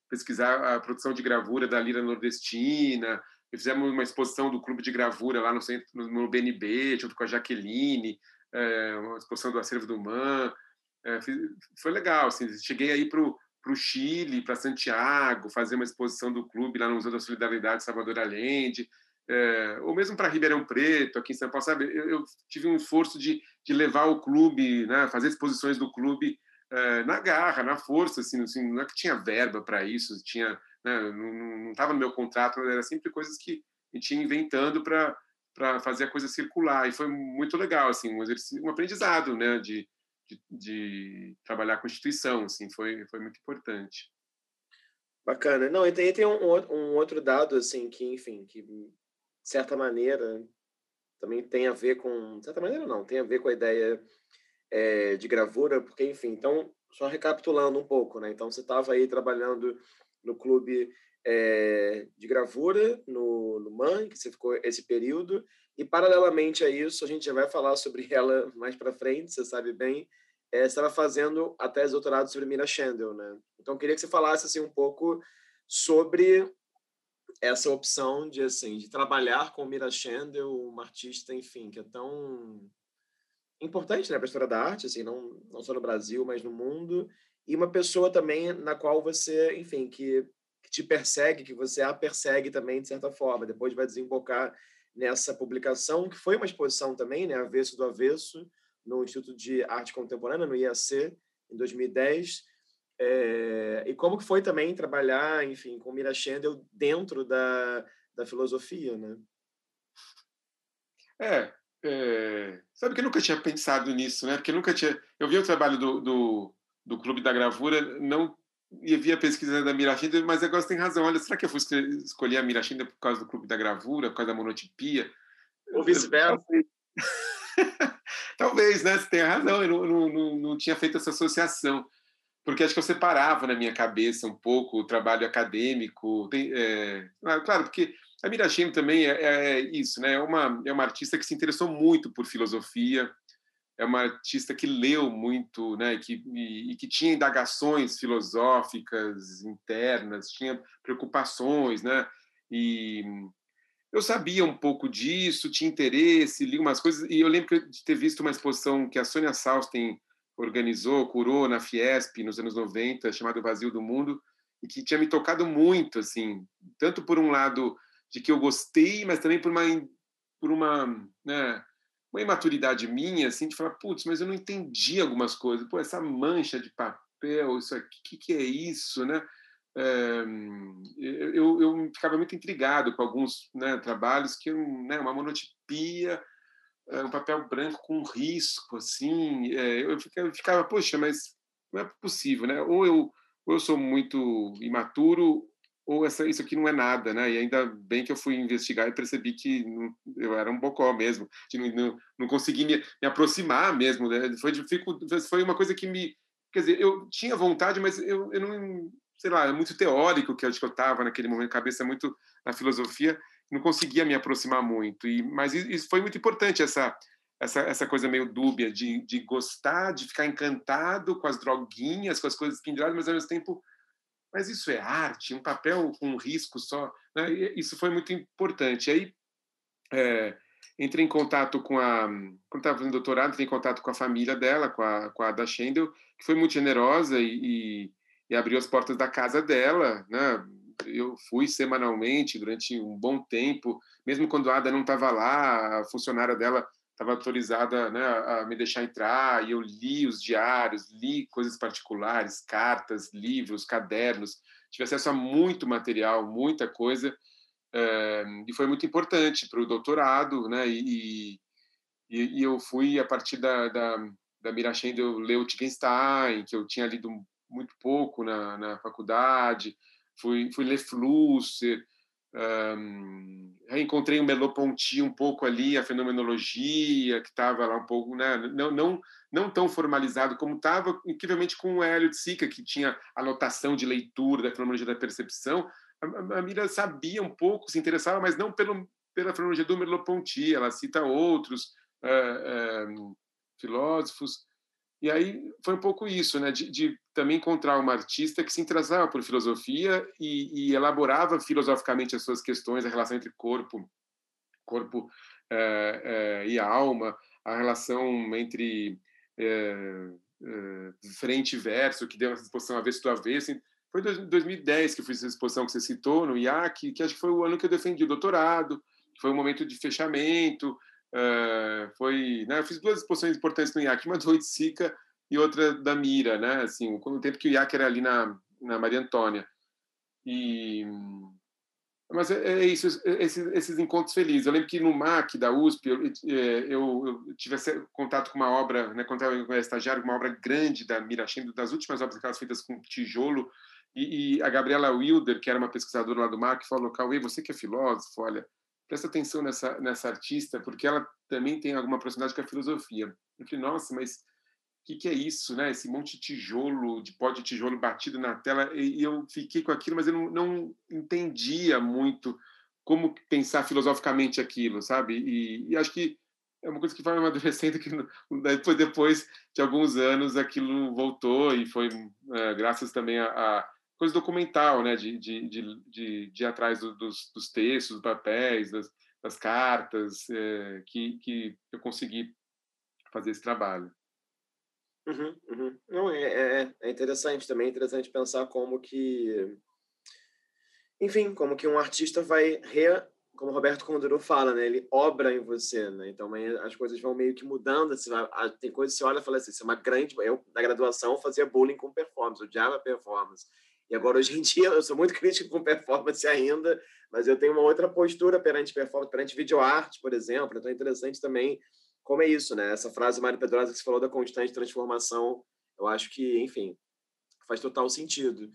pesquisar a produção de gravura da Lira Nordestina, e fizemos uma exposição do Clube de Gravura lá no, centro, no BNB, junto com a Jaqueline, uh, uma exposição do Acervo do Man. Uh, foi legal, assim, cheguei aí para o Chile, para Santiago, fazer uma exposição do clube lá no Museu da Solidariedade Salvador Allende, ou mesmo para Ribeirão Preto, aqui em São Paulo, sabe? Eu tive um esforço de, de levar o clube, né, fazer exposições do clube é, na garra, na força, assim, assim, não é que tinha verba para isso, tinha, né, não estava no meu contrato, era sempre coisas que a gente ia inventando para para fazer a coisa circular e foi muito legal assim um exercício, um aprendizado né de, de, de trabalhar com instituição assim foi foi muito importante
Bacana. Não, e tem, tem um, um, outro dado, assim, que, enfim, que de certa maneira, também tem a ver com. De certa maneira, não, tem a ver com a ideia é, de gravura, porque, enfim, então, só recapitulando um pouco, né? Então, você estava aí trabalhando no clube é, de gravura, no, no MAN, que você ficou esse período, e paralelamente a isso, a gente já vai falar sobre ela mais para frente, você sabe bem, é, estava fazendo a tese doutorado sobre Mira Schendel, né? Então, queria que você falasse assim, um pouco sobre essa opção de assim de trabalhar com Mira Schendel, uma artista, enfim, que é tão importante né, para a história da arte, assim, não, não só no Brasil, mas no mundo, e uma pessoa também na qual você, enfim, que, que te persegue, que você a persegue também, de certa forma. Depois vai desembocar nessa publicação, que foi uma exposição também, né, Avesso do Avesso, no Instituto de Arte Contemporânea, no IAC, em 2010, é, e como que foi também trabalhar, enfim, com Mira Schendel dentro da, da filosofia, né?
É, é, sabe que eu nunca tinha pensado nisso, né? Porque eu nunca tinha... Eu vi o trabalho do, do, do Clube da Gravura, não e vi a pesquisa da Mira Schendel, mas agora você tem razão. Olha, será que eu fui escolher a Mira Schendel por causa do Clube da Gravura, por causa da monotipia?
Ou vice-versa?
Talvez, né? Você tem razão, eu não, não, não, não tinha feito essa associação porque acho que eu separava na minha cabeça um pouco o trabalho acadêmico. Tem, é, claro, porque A Mira também é, é, isso, né? É uma, é uma artista que se interessou muito por filosofia, é uma artista que leu muito, né? Que, e, e que tinha indagações filosóficas internas, tinha preocupações, né? E eu sabia um pouco disso, tinha interesse, li umas coisas, e eu lembro de ter visto uma exposição que a Sônia Salsten organizou, curou na Fiesp nos anos 90, chamada Vazio do Mundo, e que tinha me tocado muito, assim, tanto por um lado de que eu gostei, mas também por uma por uma, né, uma imaturidade minha, assim, de falar, putz, mas eu não entendi algumas coisas. Pô, essa mancha de papel, isso aqui, o que, que é isso, né? É, eu, eu ficava muito intrigado com alguns né, trabalhos que né, uma monotipia, um papel branco com risco, assim, é, eu ficava, eu ficava, poxa, mas não é possível, né? Ou eu, ou eu sou muito imaturo, ou essa, isso aqui não é nada, né? E ainda bem que eu fui investigar e percebi que não, eu era um bocó mesmo, não, não, não consegui me, me, aproximar mesmo, né? Foi, foi uma coisa que me... Quer dizer, eu tinha vontade, mas eu, eu não... Sei lá, é muito teórico que eu, estava naquele momento, cabeça muito na filosofia, não conseguia me aproximar muito. E, mas isso foi muito importante, essa, essa, essa coisa meio dúbia de, de gostar, de ficar encantado com as droguinhas, com as coisas penduradas, mas ao mesmo tempo mas isso é arte, um papel com risco só. Né? Isso foi muito importante. Aí é, entrei em contato com a. Quando estava fazendo doutorado, entrei em contato com a família dela, com a, com a Ada Schendel, que foi muito generosa e, e, e abriu as portas da casa dela. Né? Eu fui semanalmente durante um bom tempo, mesmo quando a Ada não estava lá, a funcionária dela estava autorizada né, a me deixar entrar e eu li os diários, li coisas particulares, cartas, livros, cadernos, tive acesso a muito material, muita coisa é, e foi muito importante para o doutorado, né? E, e, e, eu fui a partir da, da, da Mirachend eu ler o Wittgenstein, que eu tinha lido muito pouco na, na faculdade, fui, fui ler Flusser, um, reencontrei o Merleau-Ponty um pouco ali, a fenomenologia, que estava lá um pouco, né? não, não, não tão formalizado como estava, incrivelmente com o Hélio de Sica, que tinha anotação de leitura da fenomenologia da percepção. A, a Mira sabia um pouco, se interessava, mas não pelo, pela fenomenologia do Merleau-Ponty, ela cita outros uh, uh, filósofos, e aí foi um pouco isso, né, de, de, também encontrar uma artista que se interessava por filosofia e, e, elaborava filosoficamente as suas questões, a relação entre corpo, corpo é, é, e alma, a relação entre é, frente e verso, que deu essa exposição avesso do avesso. Foi em 2010 que eu fiz essa exposição que você citou no IAC, que acho que foi o ano que eu defendi o doutorado, foi um momento de fechamento, Uh, foi, né, eu fiz duas exposições importantes no IAC, uma do Oiticica e outra da Mira, né, assim, o tempo que o IAC era ali na, na Maria Antônia. E, mas é, é isso, esses, esses, encontros felizes. Eu lembro que no MAC da USP eu, é, eu, eu tive contato com uma obra, né, quando eu era estagiário, uma obra grande da Mira das últimas obras feitas com tijolo, e, e, a Gabriela Wilder, que era uma pesquisadora lá do MAC, falou, Cauê, você que é filósofo, olha, presta atenção nessa, nessa artista, porque ela também tem alguma proximidade com a filosofia. Eu falei, nossa, mas o que, que, é isso, né? Esse monte de tijolo, de pó de tijolo batido na tela, e, eu fiquei com aquilo, mas eu não, não, entendia muito como pensar filosoficamente aquilo, sabe? E, e, acho que é uma coisa que vai amadurecendo que depois, depois de alguns anos aquilo voltou e foi é, graças também a, a coisa documental, né, de, de, de, de, de ir atrás dos, dos textos, dos papéis, das, das cartas, é, que, que eu consegui fazer esse trabalho.
Uhum, uhum. Não, é, é, é interessante também, é interessante pensar como que, enfim, como que um artista vai re, como o Roberto Condorou fala, né? Ele obra em você, né? Então as coisas vão meio que mudando. Assim, tem coisas que você olha e fala assim, isso é uma grande... Eu, na graduação, fazia bullying com performance, odiava performance. E agora, hoje em dia, eu sou muito crítico com performance ainda, mas eu tenho uma outra postura perante performance, perante videoarte, por exemplo. Então, é interessante também como é isso, né? Essa frase Mário Pedrosa que você falou da constante transformação, eu acho que, enfim, faz total sentido.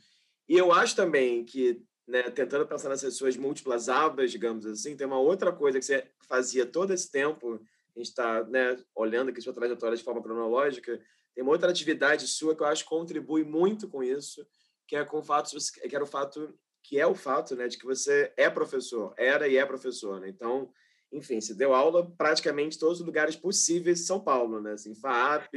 E eu acho também que, né, tentando pensar nessas suas múltiplas abas, digamos assim, tem uma outra coisa que você fazia todo esse tempo, a gente está né, olhando aqui sua trajetória de forma cronológica, tem uma outra atividade sua que eu acho que contribui muito com isso, que é com o fato que era o fato que é o fato né, de que você é professor, era e é professor. Né? Então, enfim, você deu aula praticamente em todos os lugares possíveis São Paulo, né? Assim, FAP,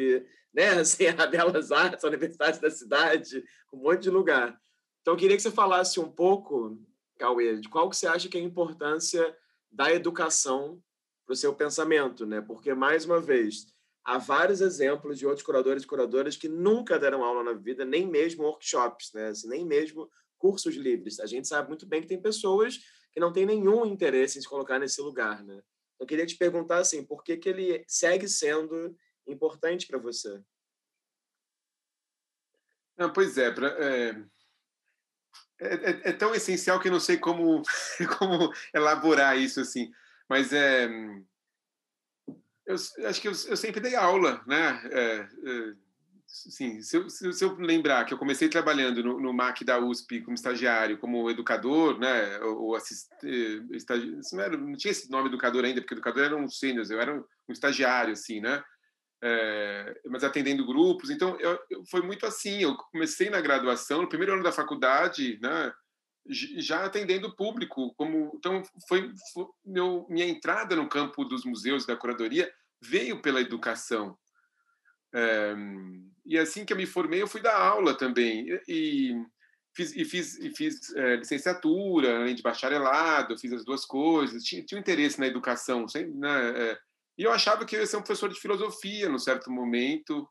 né? Assim, a Belas Artes, a Universidade da Cidade, um monte de lugar. Então, eu queria que você falasse um pouco, Cauê, de qual que você acha que é a importância da educação para o seu pensamento, né? Porque, mais uma vez, há vários exemplos de outros curadores e curadoras que nunca deram aula na vida, nem mesmo workshops, né? Assim, nem mesmo cursos livres. A gente sabe muito bem que tem pessoas que não têm nenhum interesse em se colocar nesse lugar, né? Eu queria te perguntar assim, por que que ele segue sendo importante para você?
Não, pois é, pra, é, é, é, é, tão essencial que eu não sei como como elaborar isso assim, mas é eu acho que eu, eu sempre dei aula, né? É, é, sim, se eu, se eu, lembrar que eu comecei trabalhando no, no, MAC da USP como estagiário, como educador, né, ou assist, eh, não, não, tinha esse nome educador ainda, porque educador era um sênior, eu era um, um, estagiário, assim, né, é, mas atendendo grupos, então foi muito assim, eu comecei na graduação, no primeiro ano da faculdade, né, já atendendo público, como então foi, foi meu, minha entrada no campo dos museus da curadoria veio pela educação, é, e assim que eu me formei, eu fui dar aula também. E fiz, e fiz, e fiz é, licenciatura, além de bacharelado, fiz as duas coisas. Tinha, tinha um interesse na educação. Sempre, né? É, e eu achava que eu ia ser um professor de filosofia, num certo momento.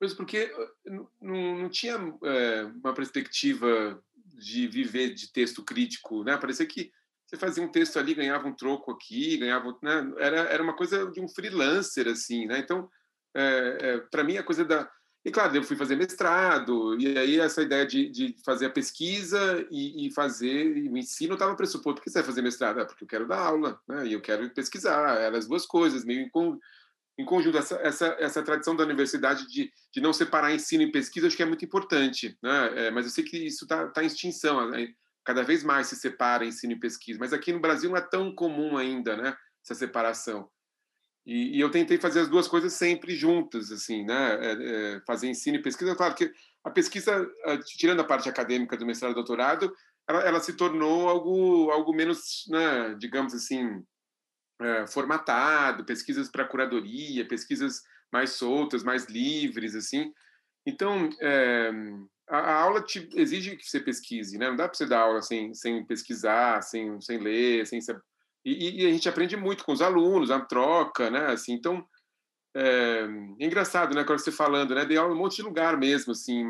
Mas porque não, não tinha uma perspectiva de viver de texto crítico, né? Parecia que você fazia um texto ali, ganhava um troco aqui, ganhava, né? era era uma coisa de um freelancer assim, né? Então, é, é, para mim a coisa da e claro, eu fui fazer mestrado e aí essa ideia de, de fazer a pesquisa e, e fazer e o ensino estava pressuposto porque você vai fazer mestrado, é porque eu quero dar aula, né? E eu quero pesquisar, eram as duas coisas meio em, em conjunto essa, essa, essa tradição da universidade de, de não separar ensino e pesquisa acho que é muito importante, né? É, mas eu sei que isso está tá em extinção. Né? Cada vez mais se separa ensino e pesquisa, mas aqui no Brasil não é tão comum ainda, né, essa separação. E, e eu tentei fazer as duas coisas sempre juntas, assim, né, é, é, fazer ensino e pesquisa. Claro que a pesquisa, tirando a parte acadêmica do mestrado e doutorado, ela, ela se tornou algo, algo menos, né, digamos assim, é, formatado, pesquisas para curadoria, pesquisas mais soltas, mais livres, assim. Então, é, a, aula te exige que você pesquise, né? Não dá para você dar aula sem, sem pesquisar, sem, sem ler, sem e, e, a gente aprende muito com os alunos, a troca, né? Assim, então é, é engraçado, né? Quando você falando, né? Dei aula em um monte de lugar mesmo, assim.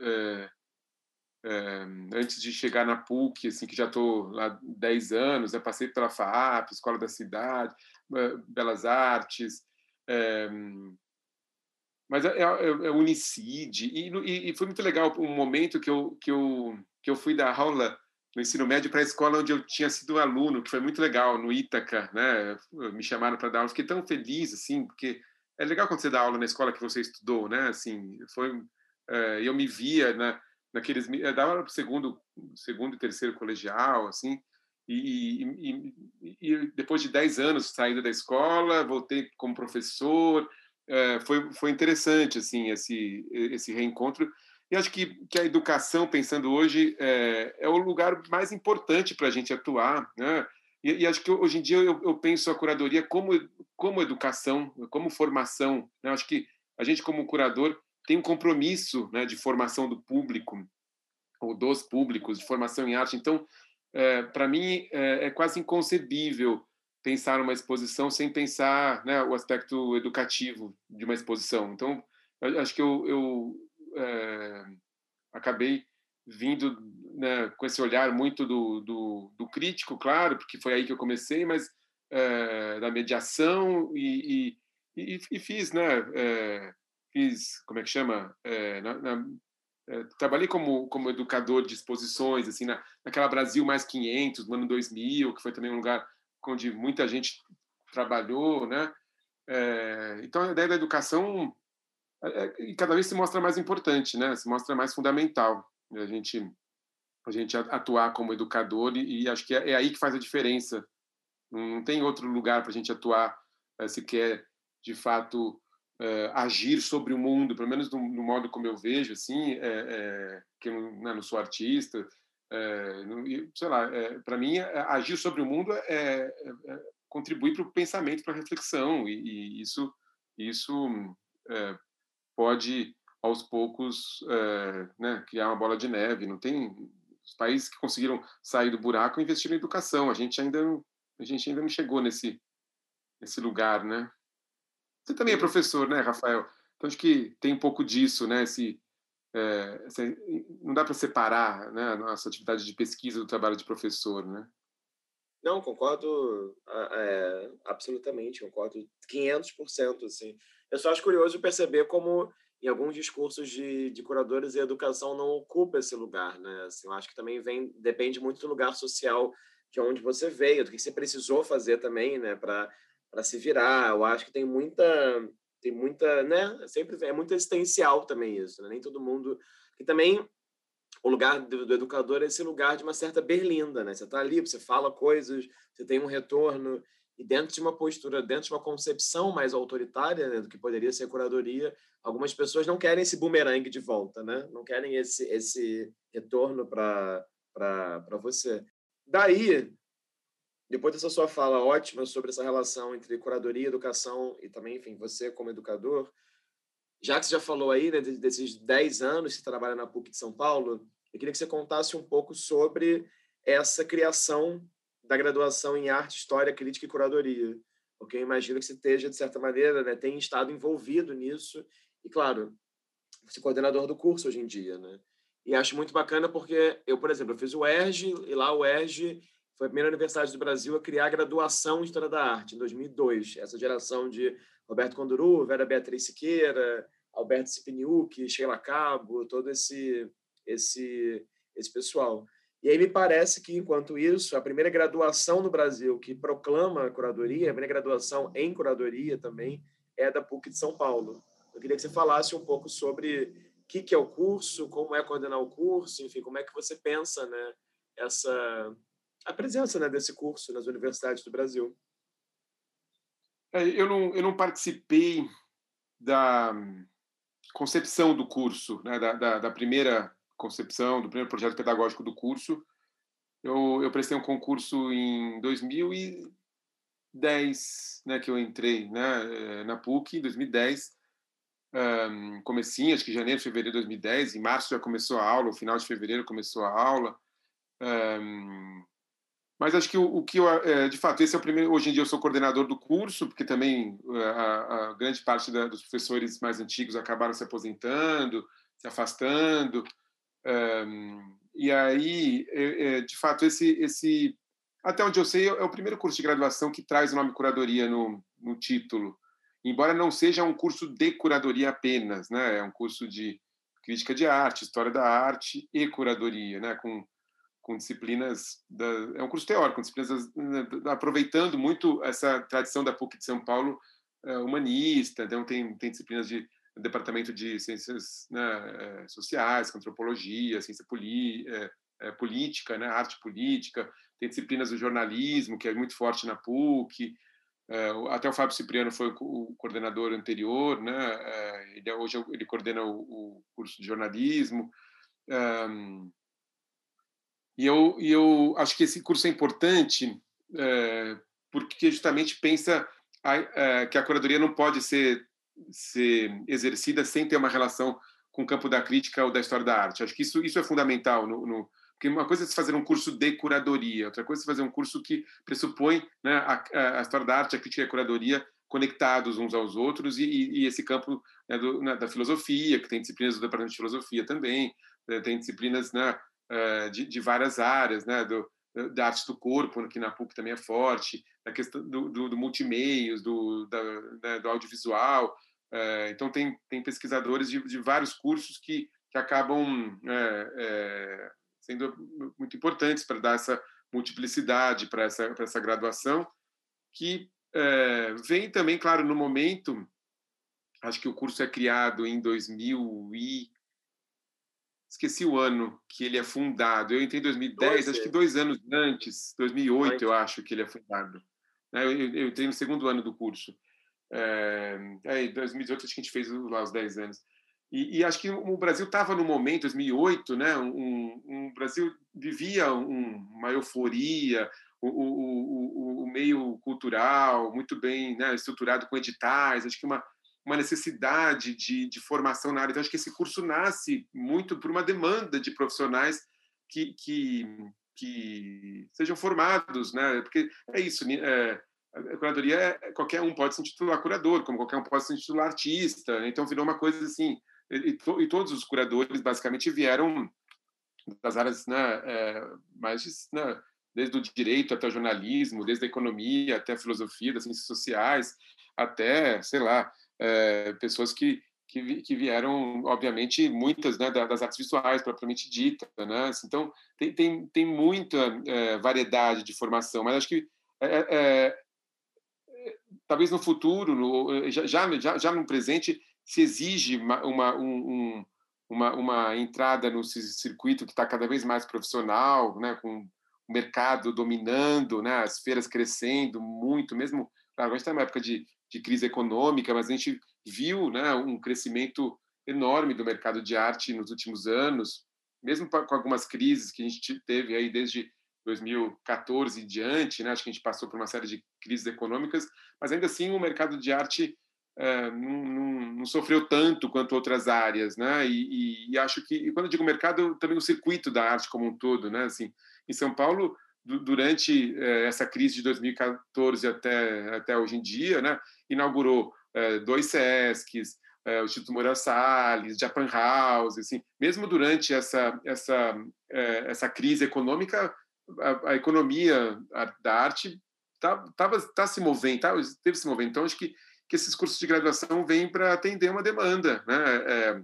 É, é, antes de chegar na PUC, assim, que já estou lá 10 anos, eu passei pela FAP, Escola da Cidade, Belas Artes, é, mas é, é, é Unicid, e, e, foi muito legal um momento que eu, que eu, que eu fui dar aula no ensino médio para a escola onde eu tinha sido aluno, que foi muito legal, no Ítaca, né? Me chamaram para dar aula, fiquei tão feliz, assim, porque é legal quando você dá aula na escola que você estudou, né? Assim, foi, é, eu me via na, naqueles, eu dava aula para o segundo, segundo e terceiro colegial, assim, e, e, e, depois de 10 anos saindo da escola, voltei como professor, é, foi, foi interessante assim esse, esse reencontro. E acho que, que a educação, pensando hoje, é, é o lugar mais importante para a gente atuar. Né? E, e, acho que hoje em dia eu, eu, penso a curadoria como, como educação, como formação. Né? Acho que a gente, como curador, tem um compromisso né, de formação do público, ou dos públicos, de formação em arte. Então, é, para mim, é, é quase inconcebível pensar uma exposição sem pensar né, o aspecto educativo de uma exposição. Então, acho que eu, eu é, acabei vindo né, com esse olhar muito do, do, do, crítico, claro, porque foi aí que eu comecei, mas é, da mediação e, e, e, fiz, né? É, fiz, como é que chama? Na, na, trabalhei como, como educador de exposições, assim, na, naquela Brasil Mais 500, no ano 2000, que foi também um lugar onde muita gente trabalhou, né? É, então a ideia da educação é, é, cada vez se mostra mais importante, né? Se mostra mais fundamental a gente a gente atuar como educador e, e acho que é, é, aí que faz a diferença. Não, não tem outro lugar para a gente atuar é, se quer de fato uh, agir sobre o mundo, pelo menos no, modo como eu vejo, assim, é, é, que eu né, não, sou artista, é, sei lá, para mim, agir sobre o mundo é, contribuir para o pensamento, para a reflexão, e, e isso, isso pode aos poucos né, criar uma bola de neve. Não tem os países que conseguiram sair do buraco investiram em educação. A gente ainda não, a gente ainda não chegou nesse nesse lugar, né? Você também é professor, né, Rafael? Então acho que tem um pouco disso, né? Esse, é, não dá para separar né, a nossa atividade de pesquisa do trabalho de professor, né?
Não, concordo é, absolutamente, concordo 500%. Assim. Eu só acho curioso perceber como em alguns discursos de, de curadores, a educação não ocupa esse lugar, né? Assim, eu acho que também vem depende muito do lugar social de onde você veio, do que você precisou fazer também, né, para se virar. Eu acho que tem muita tem muita, né? Sempre é muito existencial também isso, né? Nem todo mundo e também o lugar do, do, educador é esse lugar de uma certa berlinda, né? Você está ali, você fala coisas, você tem um retorno e dentro de uma postura, dentro de uma concepção mais autoritária né, do que poderia ser curadoria, algumas pessoas não querem esse bumerangue de volta, né? Não querem esse esse retorno para para você. Daí, depois dessa sua fala ótima sobre essa relação entre curadoria, educação e também, enfim, você como educador, já que você já falou aí né, desses 10 anos que você trabalha na PUC de São Paulo, eu queria que você contasse um pouco sobre essa criação da graduação em arte, história, crítica e curadoria. Porque eu imagino que você esteja, de certa maneira, né, tenha estado envolvido nisso e, claro, você é coordenador do curso hoje em dia, né? E acho muito bacana porque eu, por exemplo, eu fiz o ERG e lá o ERG foi a primeira universidade do Brasil a criar a graduação em História da Arte, em 2002. Essa geração de Roberto Conduru, Vera Beatriz Siqueira, Alberto Cipiniuc, Sheila Cabo, todo esse, esse, esse pessoal. E aí me parece que, enquanto isso, a primeira graduação no Brasil que proclama a curadoria, a primeira graduação em curadoria também, é da PUC de São Paulo. Eu queria que você falasse um pouco sobre o que, que é o curso, como é coordenar o curso, enfim, como é que você pensa né, essa, a presença né, desse curso nas universidades do Brasil.
É, eu, não, eu não participei da concepção do curso, né, da, da, da, primeira concepção, do primeiro projeto pedagógico do curso. Eu, eu prestei um concurso em 2010, né, que eu entrei né, na PUC, em 2010 um, comecinho, acho que janeiro, fevereiro de 2010, em março já começou a aula, no final de fevereiro começou a aula. Um, mas acho que o, o que eu, é, de fato, esse é o primeiro. Hoje em dia eu sou coordenador do curso, porque também é, a, a grande parte da, dos professores mais antigos acabaram se aposentando, se afastando. Um, e aí, é, é, de fato, esse, esse, até onde eu sei, é o primeiro curso de graduação que traz o nome curadoria no, no título embora não seja um curso de curadoria apenas, né? É um curso de crítica de arte, história da arte e curadoria, né? Com, com disciplinas da, é um curso teórico, com disciplinas né, aproveitando muito essa tradição da PUC de São Paulo uh, humanista, então tem tem disciplinas de departamento de ciências né, eh, sociais, antropologia, ciência poli, é, é, política, né, arte política, tem disciplinas do jornalismo que é muito forte na PUC, é, até o Fábio Cipriano foi o coordenador anterior, né? É, ele, hoje ele coordena o, curso de jornalismo. E eu, e eu acho que esse curso é importante é, porque justamente pensa que a curadoria não pode ser, ser exercida sem ter uma relação com o campo da crítica ou da história da arte. Acho que isso, isso é fundamental no, no porque uma coisa é se fazer um curso de curadoria, outra coisa é fazer um curso que pressupõe né, a, a, história da arte, a crítica e a curadoria conectados uns aos outros e, e esse campo né, do, né, da filosofia, que tem disciplinas do departamento de filosofia também, né, tem disciplinas né, de, de, várias áreas, né, do, da arte do corpo, que na PUC também é forte, da questão do, do, do multimeios, do, da, né, do audiovisual. Eh, então, tem, tem pesquisadores de, de vários cursos que, que acabam é, é, sendo muito importantes para dar essa multiplicidade para essa, essa graduação, que é, vem também, claro, no momento, acho que o curso é criado em 2000 e... Esqueci o ano que ele é fundado. Eu entrei em 2010, dois, acho que dois anos antes, 2008, eu acho que ele é fundado. Né, eu, eu entrei no segundo ano do curso. É, em 2018 acho que a gente fez lá os 10 anos. E, e acho que o Brasil estava no momento, 2008, né? Um, um, o Brasil vivia um, uma euforia, o, o, o, o, meio cultural muito bem né, estruturado com editais, acho que uma, uma necessidade de, de formação na área. Então, acho que esse curso nasce muito por uma demanda de profissionais que, que, que sejam formados, né? Porque é isso, é, a curadoria é, qualquer um pode se intitular curador, como qualquer um pode se intitular artista. Então virou uma coisa assim, e, to, e todos os curadores basicamente vieram das áreas, né, é, mais né, desde o direito até o jornalismo, desde a economia até a filosofia, das ciências sociais, até, sei lá, é, pessoas que que, que vieram, obviamente, muitas né, das artes visuais propriamente dita. Né? Então, tem, tem, tem muita é, variedade de formação, mas acho que é talvez no futuro, no, já, já, já no presente, se exige uma, uma, um, uma, uma entrada no circuito que está cada vez mais profissional, né, com o mercado dominando, né, as feiras crescendo muito, mesmo. Claro, a gente está numa época de, de crise econômica, mas a gente viu né, um crescimento enorme do mercado de arte nos últimos anos, mesmo com algumas crises que a gente teve aí desde 2014 em diante, né? acho que a gente passou por uma série de crises econômicas, mas ainda assim o mercado de arte é, não, não, não, sofreu tanto quanto outras áreas, né? E, e, e, acho que, e quando eu digo mercado, também o circuito da arte como um todo, né? Assim, em São Paulo, durante é, essa crise de 2014 até até hoje em dia, né? Inaugurou é, dois SESCs, é, o Instituto Moura Salles, Japan House, assim, mesmo durante essa essa essa crise econômica, a, a economia da arte tá, tava tá se movendo, tá, teve se movendo. Então acho que que esses cursos de graduação vêm para atender uma demanda, né? É,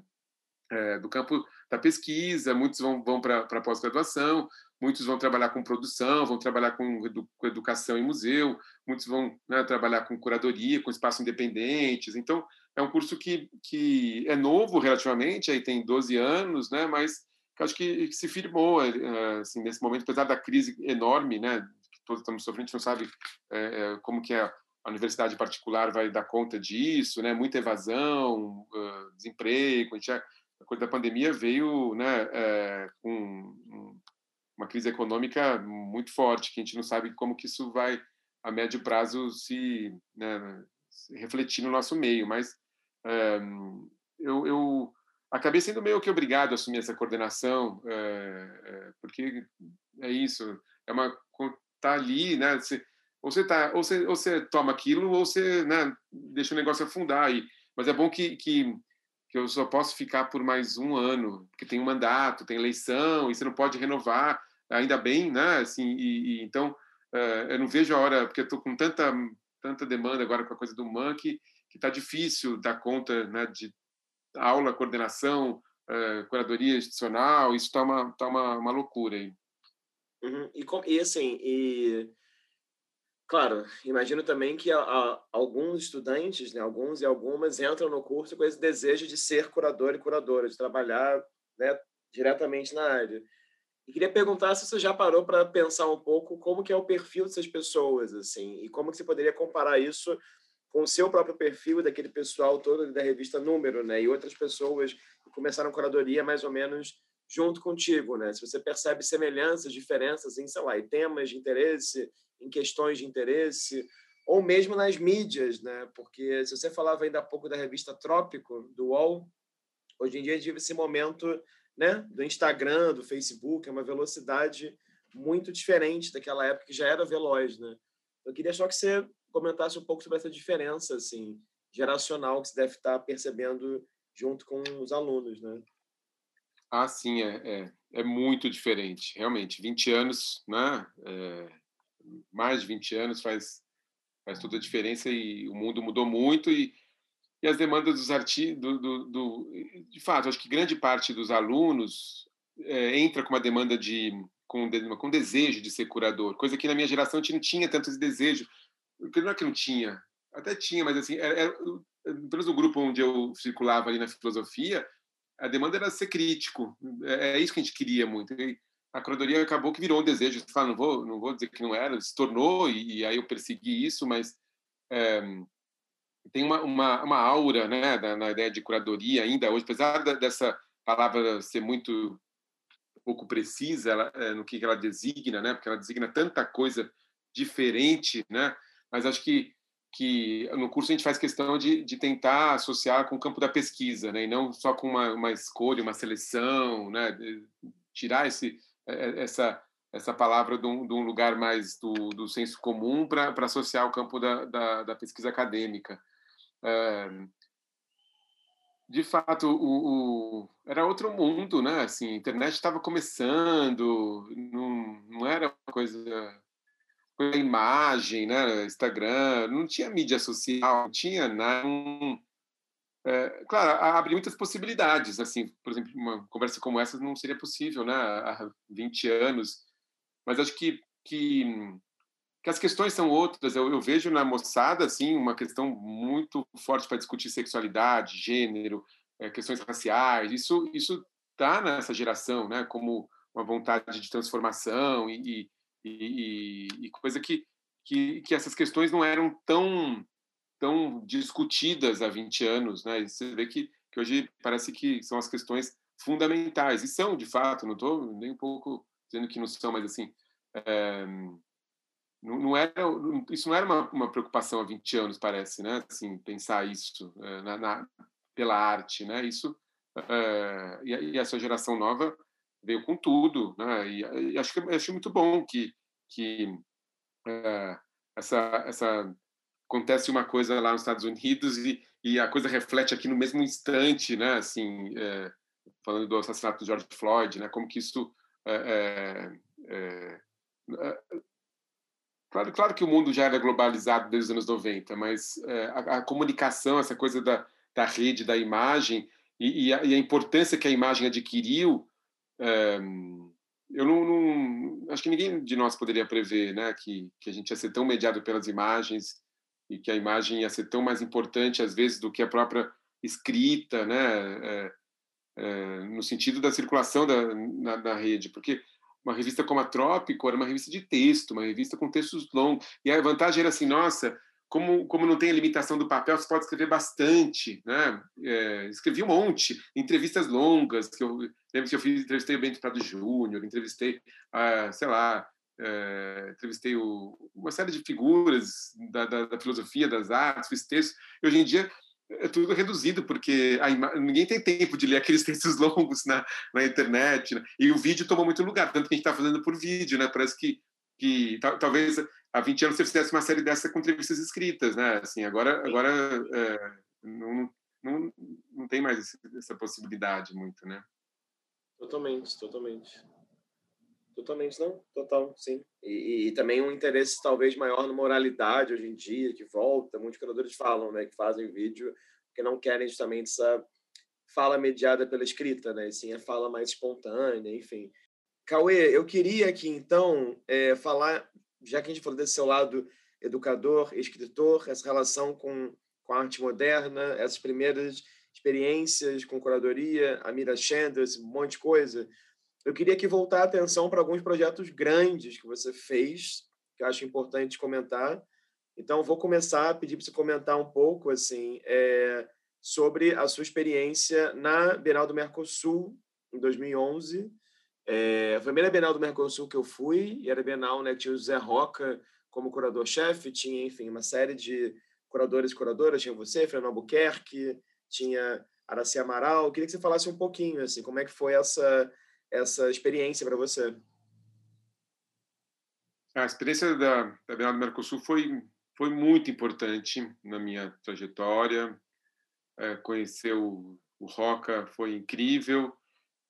é, do campo da pesquisa, muitos vão, vão para a pós-graduação, muitos vão trabalhar com produção, vão trabalhar com, edu, com educação em museu, muitos vão né, trabalhar com curadoria, com espaços independentes. Então, é um curso que, que é novo relativamente, aí tem 12 anos, né, mas acho que, se firmou é, assim, nesse momento, apesar da crise enorme né, que todos estamos sofrendo, a gente não sabe é, como que é a universidade particular vai dar conta disso, né? Muita evasão, desemprego, a, gente a coisa da pandemia veio, né, é, com uma crise econômica muito forte, que a gente não sabe como que isso vai a médio prazo se, né, se refletir no nosso meio, mas é, eu, eu, acabei sendo meio que obrigado a assumir essa coordenação, é, é, porque é isso, é uma tá ali, né? Você, ou você tá, ou você, ou você toma aquilo, ou você, né, deixa o negócio afundar aí. Mas é bom que, que que eu só posso ficar por mais um ano, porque tem um mandato, tem eleição, e você não pode renovar ainda bem, né? Assim, e, e então uh, eu não vejo a hora, porque eu estou com tanta tanta demanda agora com a coisa do MAN que está difícil dar conta, né? De aula, coordenação, uh, curadoria institucional, isso está uma tá uma, uma loucura aí.
Uhum. E, e assim, e Claro, imagino também que a, a, alguns estudantes, né, alguns e algumas, entram no curso com esse desejo de ser curador e curadora, de trabalhar né, diretamente na área. E queria perguntar se você já parou para pensar um pouco como que é o perfil dessas pessoas, assim, e como que você poderia comparar isso com o seu próprio perfil daquele pessoal todo da revista Número, né, e outras pessoas que começaram curadoria mais ou menos junto contigo, né? Se você percebe semelhanças, diferenças em, sei lá, em temas de interesse, em questões de interesse, ou mesmo nas mídias, né? Porque se você falava ainda há pouco da revista Trópico, do UOL, hoje em dia vive esse momento né, do Instagram, do Facebook, é uma velocidade muito diferente daquela época que já era veloz, né? Eu queria só que você comentasse um pouco sobre essa diferença, assim, geracional que você deve estar percebendo junto com os alunos, né?
Ah, sim, é, é, é muito diferente, realmente. 20 anos, né? É, mais de 20 anos faz, faz toda a diferença e o mundo mudou muito e e as demandas dos artistas, do, do, do, de fato, acho que grande parte dos alunos é, entra com uma demanda de com, com desejo de ser curador, coisa que na minha geração não tinha tanto esse desejo, não é que não tinha, até tinha, mas assim, era, era, pelo menos no grupo onde eu circulava ali na filosofia, a demanda era ser crítico, é, é isso que a gente queria muito. E a curadoria acabou que virou um desejo, fala, não vou, não vou dizer que não era, se tornou e, e aí eu persegui isso, mas é, tem uma, uma, uma aura né, da, na ideia de curadoria ainda hoje, apesar da, dessa palavra ser muito pouco precisa ela, é, no que ela designa, né, porque ela designa tanta coisa diferente, né, mas acho que que no curso a gente faz questão de, de tentar associar com o campo da pesquisa, né, e não só com uma, uma escolha, uma seleção, né, tirar esse, é, é, essa, essa palavra de um, de um lugar mais do, do senso comum para associar ao campo da, da, da pesquisa acadêmica. É, de fato, o, o, era outro mundo, né? Assim, a internet estava começando, não, não era uma coisa a imagem, né? Instagram, não tinha mídia social, não tinha nada. é, claro, abre muitas possibilidades. Assim, por exemplo, uma conversa como essa não seria possível, né? Há 20 anos. Mas acho que, que, que as questões são outras. Eu, eu vejo na moçada assim uma questão muito forte para discutir sexualidade, gênero, é, questões raciais. Isso isso está nessa geração, né? Como uma vontade de transformação e, e e, e, coisa que, que, que essas questões não eram tão tão discutidas há 20 anos, né? Você vê que, que hoje parece que são as questões fundamentais, e são, de fato, não estou nem um pouco dizendo que não são, mas assim, é, não, era, isso não era uma, uma, preocupação há 20 anos, parece, né? Assim, pensar isso é, na, na, pela arte, né? Isso, é, e, e essa geração nova veio com tudo, né? E, e acho que acho muito bom que que é, essa essa acontece uma coisa lá nos Estados Unidos e, e a coisa reflete aqui no mesmo instante, né? Assim, falando do assassinato do George Floyd, né? Como que isso Claro, claro que o mundo já era globalizado desde os anos 90, mas é, a, a, comunicação, essa coisa da, da rede, da imagem, e, e, a, e, a, importância que a imagem adquiriu eu não, não, acho que ninguém de nós poderia prever, né, que que a gente ia ser tão mediado pelas imagens e que a imagem ia ser tão mais importante às vezes do que a própria escrita, né, é, é, no sentido da circulação da, na, na, rede, porque uma revista como a Trópico era uma revista de texto, uma revista com textos longos, e a vantagem era assim, nossa, como, como não tem a limitação do papel, você pode escrever bastante, né? É, escrevi um monte, entrevistas longas, que eu lembro que eu fiz, entrevistei o Bento Prado Júnior, entrevistei, ah, sei lá, é, entrevistei o, uma série de figuras da, da, da, filosofia, das artes, fiz textos, e hoje em dia é tudo reduzido, porque ninguém tem tempo de ler aqueles textos longos na, na internet, né? e o vídeo tomou muito lugar, tanto que a gente está fazendo por vídeo, né? Parece que, que talvez há 20 anos você fizesse uma série dessa com entrevistas escritas, né? Assim, agora, agora é, não, não, não tem mais essa possibilidade muito, né?
Totalmente, totalmente. Totalmente, não? Total, sim. E, e, também um interesse talvez maior na moralidade hoje em dia, que volta. Muitos criadores falam, né, que fazem vídeo porque não querem justamente essa fala mediada pela escrita, né? Sim a fala mais espontânea, enfim. Cauê, eu queria aqui, então, é, falar já que a gente falou desse seu lado educador, escritor, essa relação com, com a arte moderna, essas primeiras experiências com curadoria, a Mira Chandler, esse monte de coisa, eu queria aqui voltar a atenção para alguns projetos grandes que você fez, que eu acho importante comentar. Então, vou começar a pedir para você comentar um pouco assim é, sobre a sua experiência na Bienal do Mercosul, em 2011, é, foi a primeira Bienal do Mercosul que eu fui, e era Bienal, né, tinha o Zé Roca como curador-chefe, tinha, enfim, uma série de curadores e curadoras, tinha você, Fernando Albuquerque, tinha Araci Amaral. Eu queria que você falasse um pouquinho, assim, como é que foi essa, essa experiência para você?
A experiência da, da Bienal do Mercosul foi, foi muito importante na minha trajetória. É, conhecer o, o Roca foi incrível.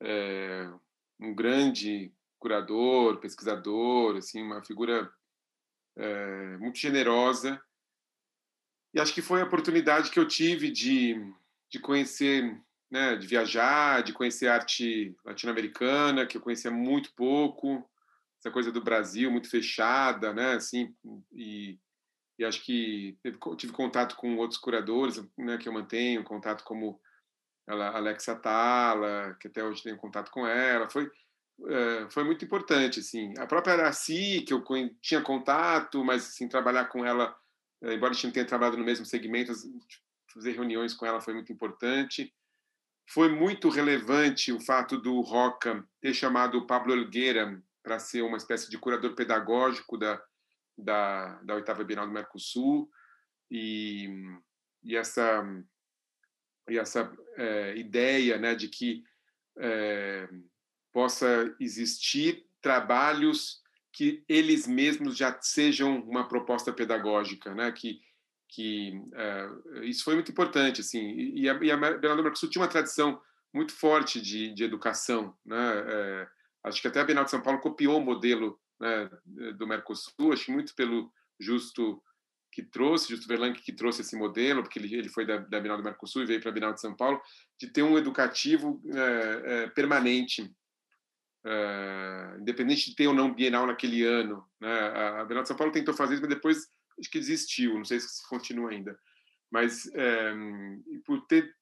É, um grande curador, pesquisador, assim, uma figura é, muito generosa. E acho que foi a oportunidade que eu tive de, de conhecer, né, de viajar, de conhecer arte latino-americana, que eu conhecia muito pouco, essa coisa do Brasil muito fechada, né, assim, e, e acho que tive contato com outros curadores, né, que eu mantenho, contato como ela, Alexa Tala, que até hoje tenho contato com ela, foi é, foi muito importante assim. A própria Araci, que eu tinha contato, mas assim trabalhar com ela embora a gente não tenha trabalhado no mesmo segmento, fazer reuniões com ela foi muito importante. Foi muito relevante o fato do Roca ter chamado o Pablo Elgueira para ser uma espécie de curador pedagógico da, da, da oitava Bienal do Mercosul e, e essa e essa é, ideia né, de que é, possa existir trabalhos que eles mesmos já sejam uma proposta pedagógica, né? Que que uh, isso foi muito importante, assim. E a, e a Bienal do Mercosul tinha uma tradição muito forte de, de educação, né? Uh, acho que até a Bienal de São Paulo copiou o modelo né, do Mercosul, acho muito pelo Justo que trouxe, Justo Verlanque que trouxe esse modelo, porque ele, ele foi da, da Bienal do Mercosul e veio para a Bienal de São Paulo, de ter um educativo uh, permanente, independente de ter ou não Bienal naquele ano. Né? A Bienal de São Paulo tentou fazer isso, mas depois acho que desistiu, não sei se continua ainda. Mas é, por ter,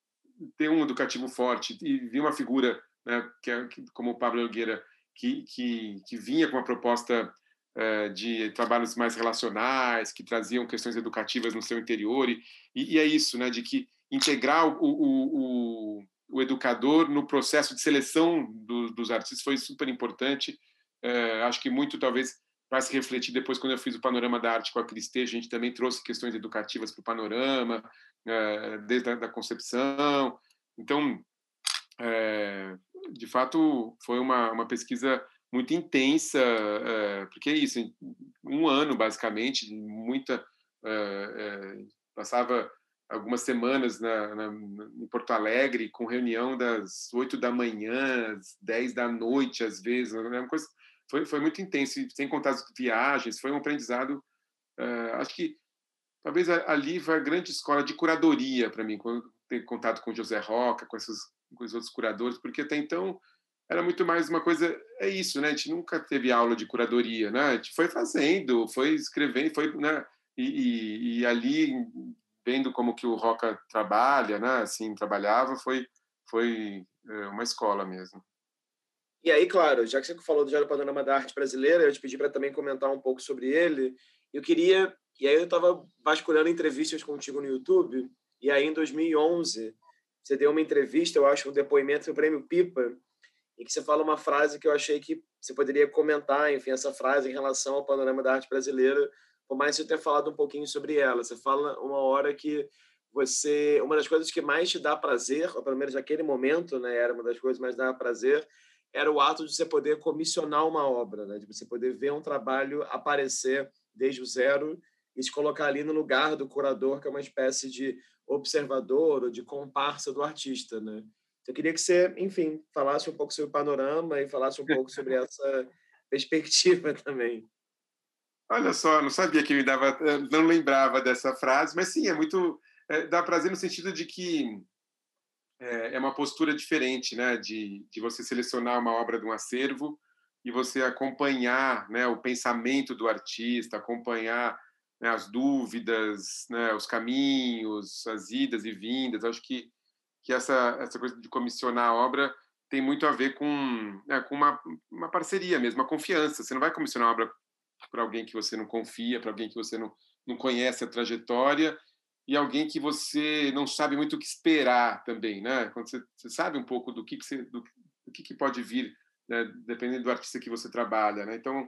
ter um educativo forte e vir uma figura né, que é, como o Pablo Elgueira, que, que, que vinha com uma proposta é, de trabalhos mais relacionais, que traziam questões educativas no seu interior, e, e é isso, né, de que integrar o, o, o o educador no processo de seleção do, dos artistas foi super importante. É, acho que muito talvez vai se refletir depois quando eu fiz o panorama da arte com a Cristê, a gente também trouxe questões educativas para o panorama, é, desde a da concepção. Então, é, de fato, foi uma, uma pesquisa muito intensa, é, porque é isso, um ano basicamente, muita é, é, passava algumas semanas na, na, em Porto Alegre, com reunião das oito da manhã, às dez da noite, às vezes. Né, uma coisa, foi, foi muito intenso, sem contar as viagens, foi um aprendizado. Uh, acho que talvez ali foi a grande escola de curadoria para mim, quando ter contato com José Roca, com, esses, com os outros curadores, porque até então era muito mais uma coisa. É isso, né? A gente nunca teve aula de curadoria, né? A gente foi fazendo, foi escrevendo, foi. Né? E, e, e ali vendo como que o Roca trabalha, né? Assim, trabalhava, foi foi é, uma escola mesmo.
E aí, claro, já que você falou do Diário Panorama da Arte Brasileira, eu te pedi para também comentar um pouco sobre ele. Eu queria, e aí eu estava vasculhando entrevistas contigo no YouTube, e aí em 2011 você deu uma entrevista, eu acho, um depoimento no Prêmio Pipa, em que você fala uma frase que eu achei que você poderia comentar, enfim, essa frase em relação ao panorama da arte brasileira, por mais você ter falado um pouquinho sobre ela. Você fala uma hora que você uma das coisas que mais te dá prazer, ou pelo menos naquele momento, né, era uma das coisas que mais dava prazer, era o ato de você poder comissionar uma obra, né, de você poder ver um trabalho aparecer desde o zero e se colocar ali no lugar do curador, que é uma espécie de observador ou de comparsa do artista, né? Então, eu queria que você, enfim, falasse um pouco sobre o panorama e falasse um pouco sobre essa perspectiva também.
Olha só, não sabia que me dava, eh, não lembrava dessa frase, mas sim, é muito é, dá prazer no sentido de que é, é, uma postura diferente, né, de, de você selecionar uma obra de um acervo e você acompanhar, né, o pensamento do artista, acompanhar né, as dúvidas, né, os caminhos, as idas e vindas. Acho que que essa essa coisa de comissionar a obra tem muito a ver com, né, com uma, uma parceria mesmo, uma confiança. Você não vai comissionar uma obra para alguém que você não confia, para alguém que você não, não conhece a trajetória e alguém que você não sabe muito o que esperar também, né? Quando você, você sabe um pouco do que, que você, do, do que, que pode vir, né? dependendo do artista que você trabalha, né? Então,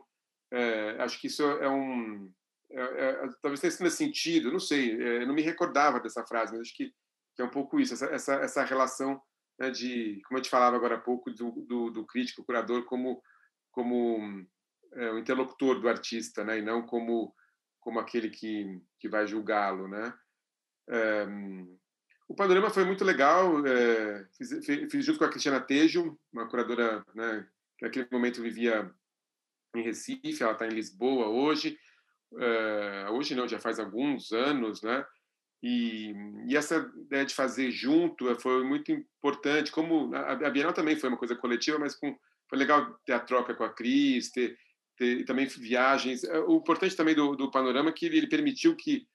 é, acho que isso é um é, é, talvez tenha sido sentido, não sei, é, não me recordava dessa frase, mas acho que, que é um pouco isso, essa, essa, essa relação né, de, como eu te falava agora há pouco, do, do, do crítico, curador, como, como é, o interlocutor do artista, né, e não como como aquele que que vai julgá-lo, né? O panorama foi muito legal. É, fiz, fiz, junto com a Cristiana Tejo, uma curadora, né, que naquele momento vivia em Recife, ela está em Lisboa hoje. É, hoje não, já faz alguns anos, né? E, e, essa ideia de fazer junto foi muito importante. Como a, a Bienal também foi uma coisa coletiva, mas com, foi legal ter a troca com a Cris, ter, ter também viagens. É, o importante também do, do panorama é que ele, ele permitiu que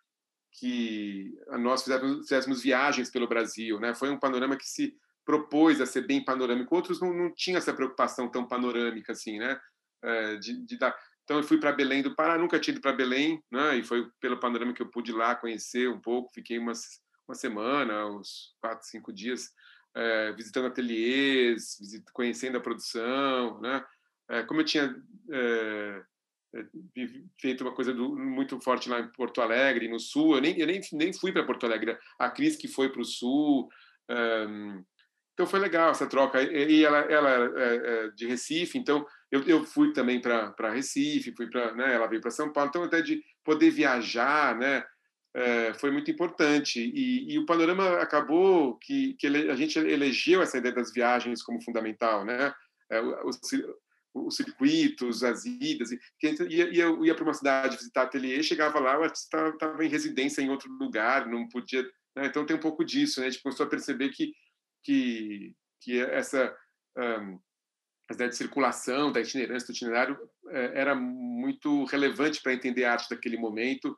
que nós fizéssemos, fizéssemos, viagens pelo Brasil, né? Foi um panorama que se propôs a ser bem panorâmico. Outros não, não tinham essa preocupação tão panorâmica assim, né? É, de, de dar Então eu fui para Belém do Pará, nunca tinha ido para Belém, né? E foi pelo panorama que eu pude lá conhecer um pouco. Fiquei umas, uma semana, uns quatro, cinco dias é, visitando ateliês, visit, conhecendo a produção, né? É, como eu tinha é, feito uma coisa do, muito forte lá em Porto Alegre, no Sul, eu nem, eu nem, nem fui para Porto Alegre, a Cris que foi para o Sul, um, então foi legal essa troca. E ela, ela é, é de Recife, então eu, eu fui também para Recife, fui para, né, ela veio para São Paulo, então até de poder viajar, né, é, foi muito importante. E, e, o panorama acabou que, que ele, a gente elegeu essa ideia das viagens como fundamental, né? É, os, os, circuitos, as idas. E, ia, ia, ia para uma cidade visitar ateliê, chegava lá, o artista estava em residência em outro lugar, não podia. Né? Então tem um pouco disso, né? A gente começou a perceber que que que essa um, a ideia de circulação, da itinerância do itinerário é, era muito relevante para entender a arte daquele momento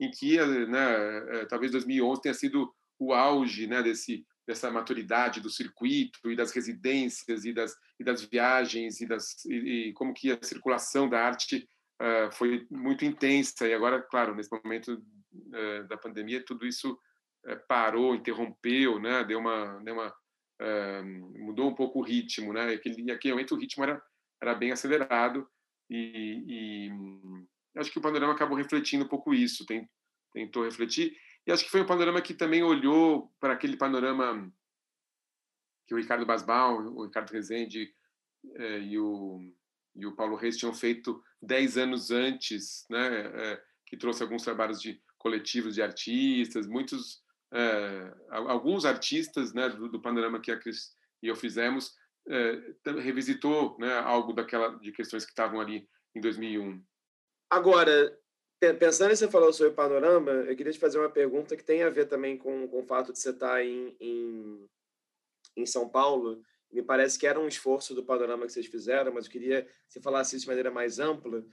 em que, né, é, talvez 2011 tenha sido o auge né, desse, dessa maturidade do circuito e das residências e das, e das viagens e, das, e, e como que a circulação da arte uh, foi muito intensa. E agora, claro, nesse momento uh, da pandemia, tudo isso uh, parou, interrompeu, né, deu uma, deu uma mudou um pouco o ritmo. Né, aquele, aquele momento o ritmo era, era bem acelerado e, e acho que o panorama acabou refletindo um pouco isso, tem, tentou refletir. E acho que foi um panorama que também olhou para aquele panorama que o Ricardo Basbaum, o Ricardo Rezende eh, e, o, e o Paulo Reis tinham feito dez anos antes, né, eh, que trouxe alguns trabalhos de coletivos de artistas, muitos, eh, alguns artistas né, do, do, panorama que a Cris e eu fizemos, revisitou né, algo daquela de questões que estavam ali em 2001.
Agora, pensando em você falou sobre panorama, eu queria te fazer uma pergunta que tem a ver também com, com o fato de você estar tá em, em, em São Paulo. Me parece que era um esforço do panorama que vocês fizeram, mas eu queria que você falasse isso de maneira mais ampla,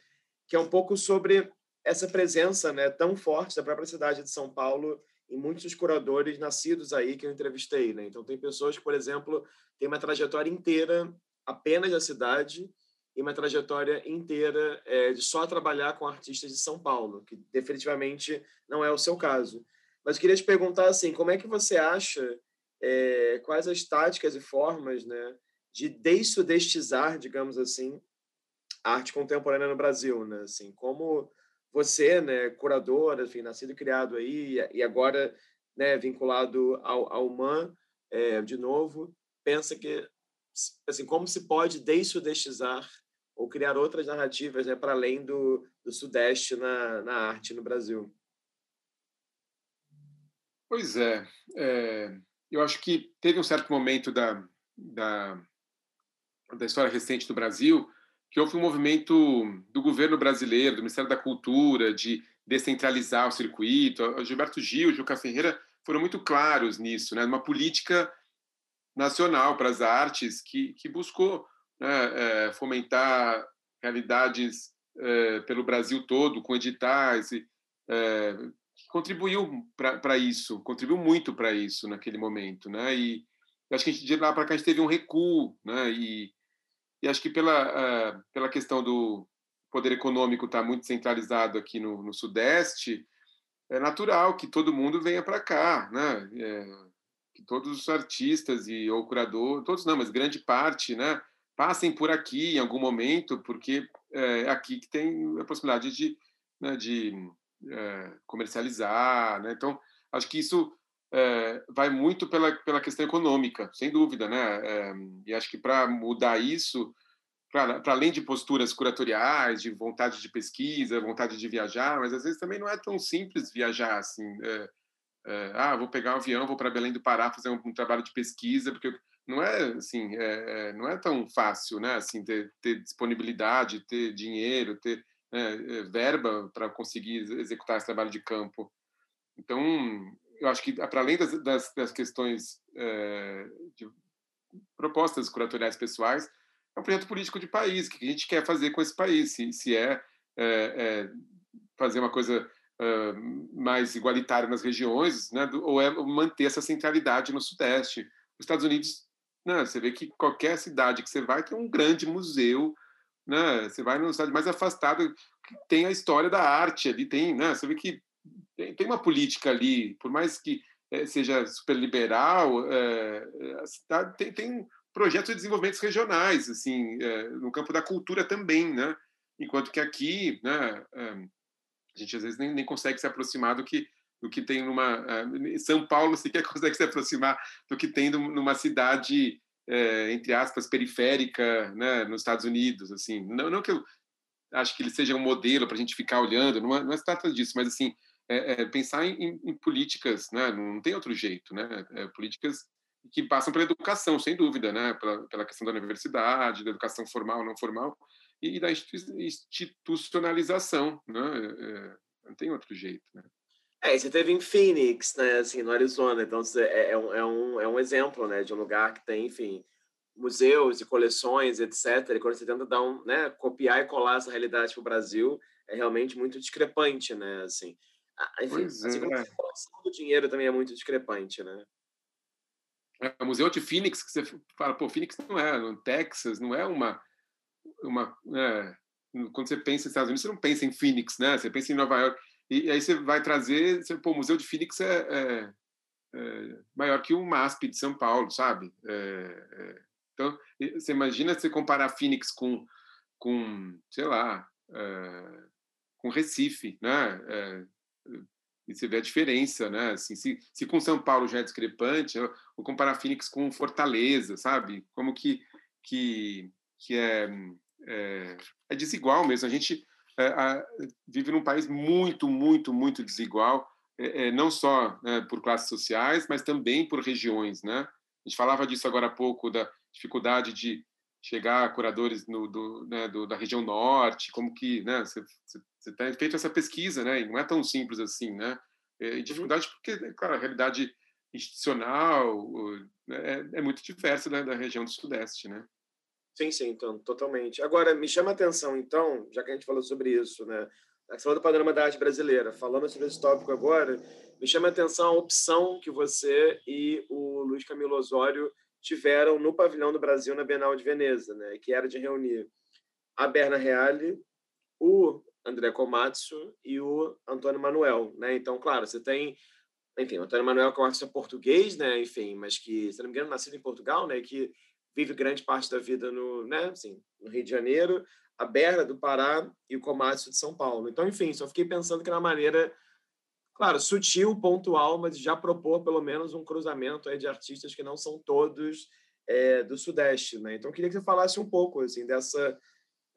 que é um pouco sobre essa presença né, tão forte da própria cidade de São Paulo em muitos curadores nascidos aí que eu entrevistei. Né? Então, tem pessoas que, por exemplo, têm uma trajetória inteira apenas da cidade e uma trajetória inteira é, de só trabalhar com artistas de São Paulo, que definitivamente não é o seu caso. Mas eu queria te perguntar assim, como é que você acha é, quais as táticas e formas, né, de dessudestizar, digamos assim, a arte contemporânea no Brasil, né? Assim, como você, né, curadora, enfim, nascido e criado aí e agora, né, vinculado ao, ao MAN, é, de novo, pensa que assim, como se pode dessudestizar ou criar outras narrativas né, para além do, do Sudeste na, na arte no Brasil.
Pois é, é, eu acho que teve um certo momento da, da, da história recente do Brasil que houve um movimento do governo brasileiro, do Ministério da Cultura, de descentralizar o circuito. O Gilberto Gil, o Juca Ferreira foram muito claros nisso, né? uma política nacional para as artes que, que buscou né, é, fomentar realidades é, pelo Brasil todo, com editais, e, é, contribuiu para isso, contribuiu muito para isso naquele momento, né? E acho que a gente, de lá para cá a gente teve um recuo, né? E, e acho que pela uh, pela questão do poder econômico estar tá muito centralizado aqui no, no, Sudeste, é natural que todo mundo venha para cá, né? É, que todos os artistas e ou curador, todos não, mas grande parte, né? Passem por aqui em algum momento, porque é aqui que tem a possibilidade de, né, de é, comercializar. Né? Então, acho que isso é, vai muito pela, pela questão econômica, sem dúvida. Né? É, e acho que para mudar isso, para além de posturas curatoriais, de vontade de pesquisa, vontade de viajar, mas às vezes também não é tão simples viajar assim. É, é, ah, vou pegar um avião, vou para Belém do Pará fazer um, um trabalho de pesquisa, porque eu não é assim, é, é, não é tão fácil, né? Assim, ter, ter disponibilidade, ter dinheiro, ter né, é, verba para conseguir executar esse trabalho de campo. Então, eu acho que para além das, das, das questões é, de propostas curatoriais pessoais, é um projeto político de país. O que a gente quer fazer com esse país? Se, se é, é, é fazer uma coisa mais igualitária nas regiões, né? ou é manter essa centralidade no Sudeste. Os Estados Unidos não, você vê que qualquer cidade que você vai tem um grande museu né? Você vai numa cidade mais afastada, tem a história da arte ali, tem, né? Você vê que tem, tem uma política ali, por mais que é, seja super liberal, é, a cidade tem, tem projetos de desenvolvimento regionais, assim, é, no campo da cultura também, né? Enquanto que aqui, né, a gente às vezes nem, nem consegue se aproximar do que do que tem numa São Paulo sequer consegue se aproximar do que tem numa cidade é, entre aspas periférica né, nos Estados Unidos assim. Não, não que eu acho que ele seja um modelo para a gente ficar olhando não, é, não é se trata disso mas assim é, é pensar em, em, políticas né não tem outro jeito né é, políticas que passam pela educação sem dúvida né pela, pela questão da universidade da educação formal não formal e, e da institucionalização né é, não tem outro jeito né
é, você teve em Phoenix, né, assim, no Arizona, então é, é, um, é, um, é um exemplo, né, de um lugar que tem, enfim, museus e coleções, etc. E quando você tenta dar um, né, copiar e colar essa realidade para o Brasil, é realmente muito discrepante, né, assim. Enfim, pois assim como é. a colação do dinheiro também é muito discrepante, né.
É, o Museu de Phoenix, que você fala, pô, Phoenix não é no Texas, não é uma... uma é, quando você pensa em Estados Unidos, você não pensa em Phoenix, né? Você pensa em Nova York e, aí você vai trazer, você, pô, o Museu de Phoenix é, é, é, maior que o MASP de São Paulo, sabe? É, é, então, você imagina você comparar Phoenix com, com sei lá, é, com Recife, né? e você vê a diferença, né? Assim, se, se com São Paulo já é discrepante, eu vou comparar Phoenix com Fortaleza, sabe? Como que, que, que é, é, é desigual mesmo. A gente é, vive num país muito, muito, muito desigual, é, é, não só né, por classes sociais, mas também por regiões, né? A gente falava disso agora há pouco da dificuldade de chegar a curadores no, do, né, do, da região norte, como que, né? Você, você tem feito essa pesquisa, né? E não é tão simples assim, né? É, dificuldade porque, né, claro, a realidade institucional né, é, é muito diversa da, da região do sudeste, né?
Sim, sim, então, totalmente. Agora, me chama a atenção, então, já que a gente falou sobre isso, né? Você falou do panorama da arte brasileira. Falando sobre esse tópico agora, me chama a atenção a opção que você e o Luiz Camilo Osório tiveram no pavilhão do Brasil na Bienal de Veneza, né? Que era de reunir a Berna Reale, o André Komatsu e o Antônio Manuel, né? Então, claro, você tem enfim, o Antônio Manuel que é um artista português, né, enfim, mas que, se não me engano, nascido em Portugal, né, que vive grande parte da vida no, né, assim, no Rio de Janeiro, a Berna do Pará e o Comércio de São Paulo. Então, enfim, só fiquei pensando que na maneira, claro, sutil, pontual, mas já propor pelo menos um cruzamento aí de artistas que não são todos é, do Sudeste, né? Então, queria que você falasse um pouco assim dessa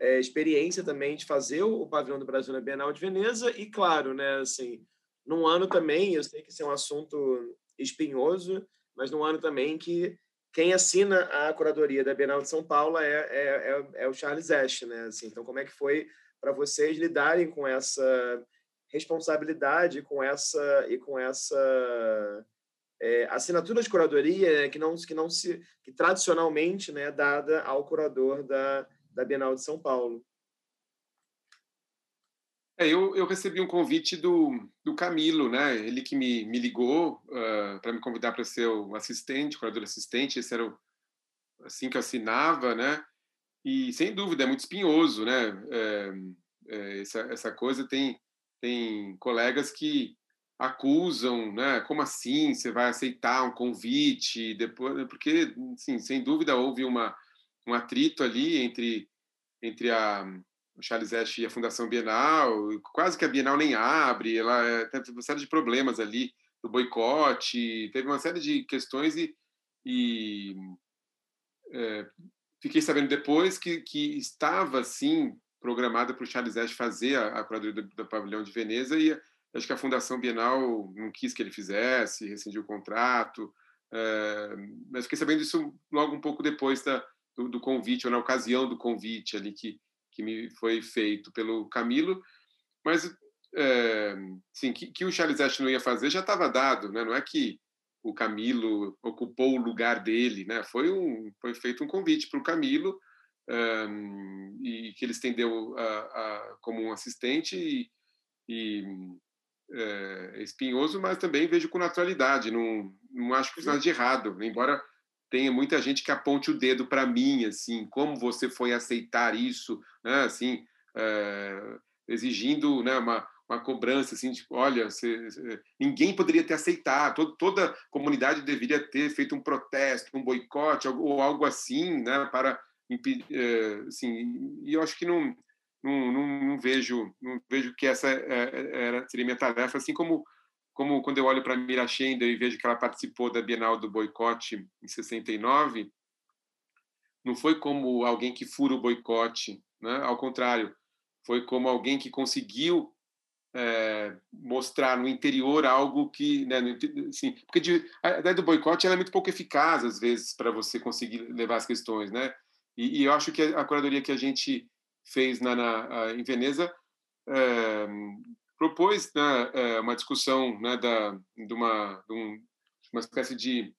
é, experiência também de fazer o, o pavilhão do Brasil na Bienal de Veneza e, claro, né, assim, num ano também, eu sei que isso é um assunto espinhoso, mas num ano também que quem assina a curadoria da Bienal de São Paulo é, é, é, é o Charles Esch, né? Assim, então, como é que foi para vocês lidarem com essa responsabilidade, com essa e com essa é, assinatura de curadoria né, que não que não se que tradicionalmente né, é dada ao curador da, da Bienal de São Paulo?
É, eu, eu recebi um convite do, do Camilo, né? Ele que me, me ligou uh, para me convidar para ser o assistente, curador assistente. Esse era o, assim que eu assinava, né? E sem dúvida é muito espinhoso, né? É, é, essa, essa coisa tem tem colegas que acusam, né? Como assim você vai aceitar um convite depois? Porque, sim, sem dúvida houve uma um atrito ali entre entre a o Charles Esch e a Fundação Bienal, quase que a Bienal nem abre, ela é, teve uma série de problemas ali, do boicote, teve uma série de questões e, e é, fiquei sabendo depois que, que estava, sim, programada para o Charles Esch fazer a, a curadoria do, do, pavilhão de Veneza e acho que a Fundação Bienal não quis que ele fizesse, rescindiu o contrato, é, mas fiquei sabendo isso logo um pouco depois da, do, do convite, ou na ocasião do convite ali, que que me foi feito pelo Camilo, mas é, sim, que, que, o Charles Ash não ia fazer já estava dado, né? Não é que o Camilo ocupou o lugar dele, né? Foi um foi feito um convite para o Camilo um, e que ele estendeu a, a, como um assistente e, e é, espinhoso, mas também vejo com naturalidade. Não, não acho que fez nada de errado, embora tenha muita gente que aponte o dedo para mim, assim, como você foi aceitar isso, né? Assim, é, exigindo, né? Uma, uma cobrança assim, tipo, olha, você, ninguém poderia ter aceitado, toda, comunidade deveria ter feito um protesto, um boicote ou algo assim, né? Para impedir, é, assim, e eu acho que não não, não, não, vejo não vejo que essa é, é, era, seria minha tarefa, assim como como quando eu olho para Mira Schender e vejo que ela participou da Bienal do Boicote em 69, não foi como alguém que fura o boicote, né? ao contrário, foi como alguém que conseguiu é, mostrar no interior algo que, né, assim, porque de, a ideia do boicote é muito pouco eficaz às vezes para você conseguir levar as questões, né? E, e, eu acho que a curadoria que a gente fez na, na em Veneza é, propôs né, é, uma discussão né, da, de, uma, de um, uma espécie de,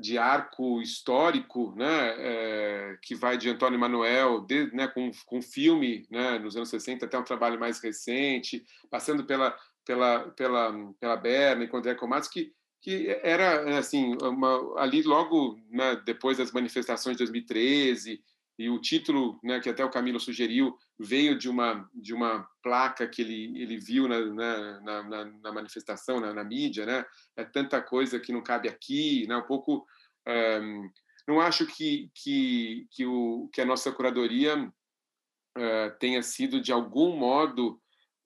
de arco histórico né, é, que vai de Antônio Manuel, de, né, com, com filme né, nos anos 60 até um trabalho mais recente, passando pela, pela, pela, pela Berna e com André Comatos, que, que era assim uma, ali logo né, depois das manifestações de 2013 e o título, né, que até o Camilo sugeriu, veio de uma de uma placa que ele ele viu na, na, na, na manifestação, na, na, mídia, né? É tanta coisa que não cabe aqui, né? Um pouco, um, não acho que que que o que a nossa curadoria uh, tenha sido de algum modo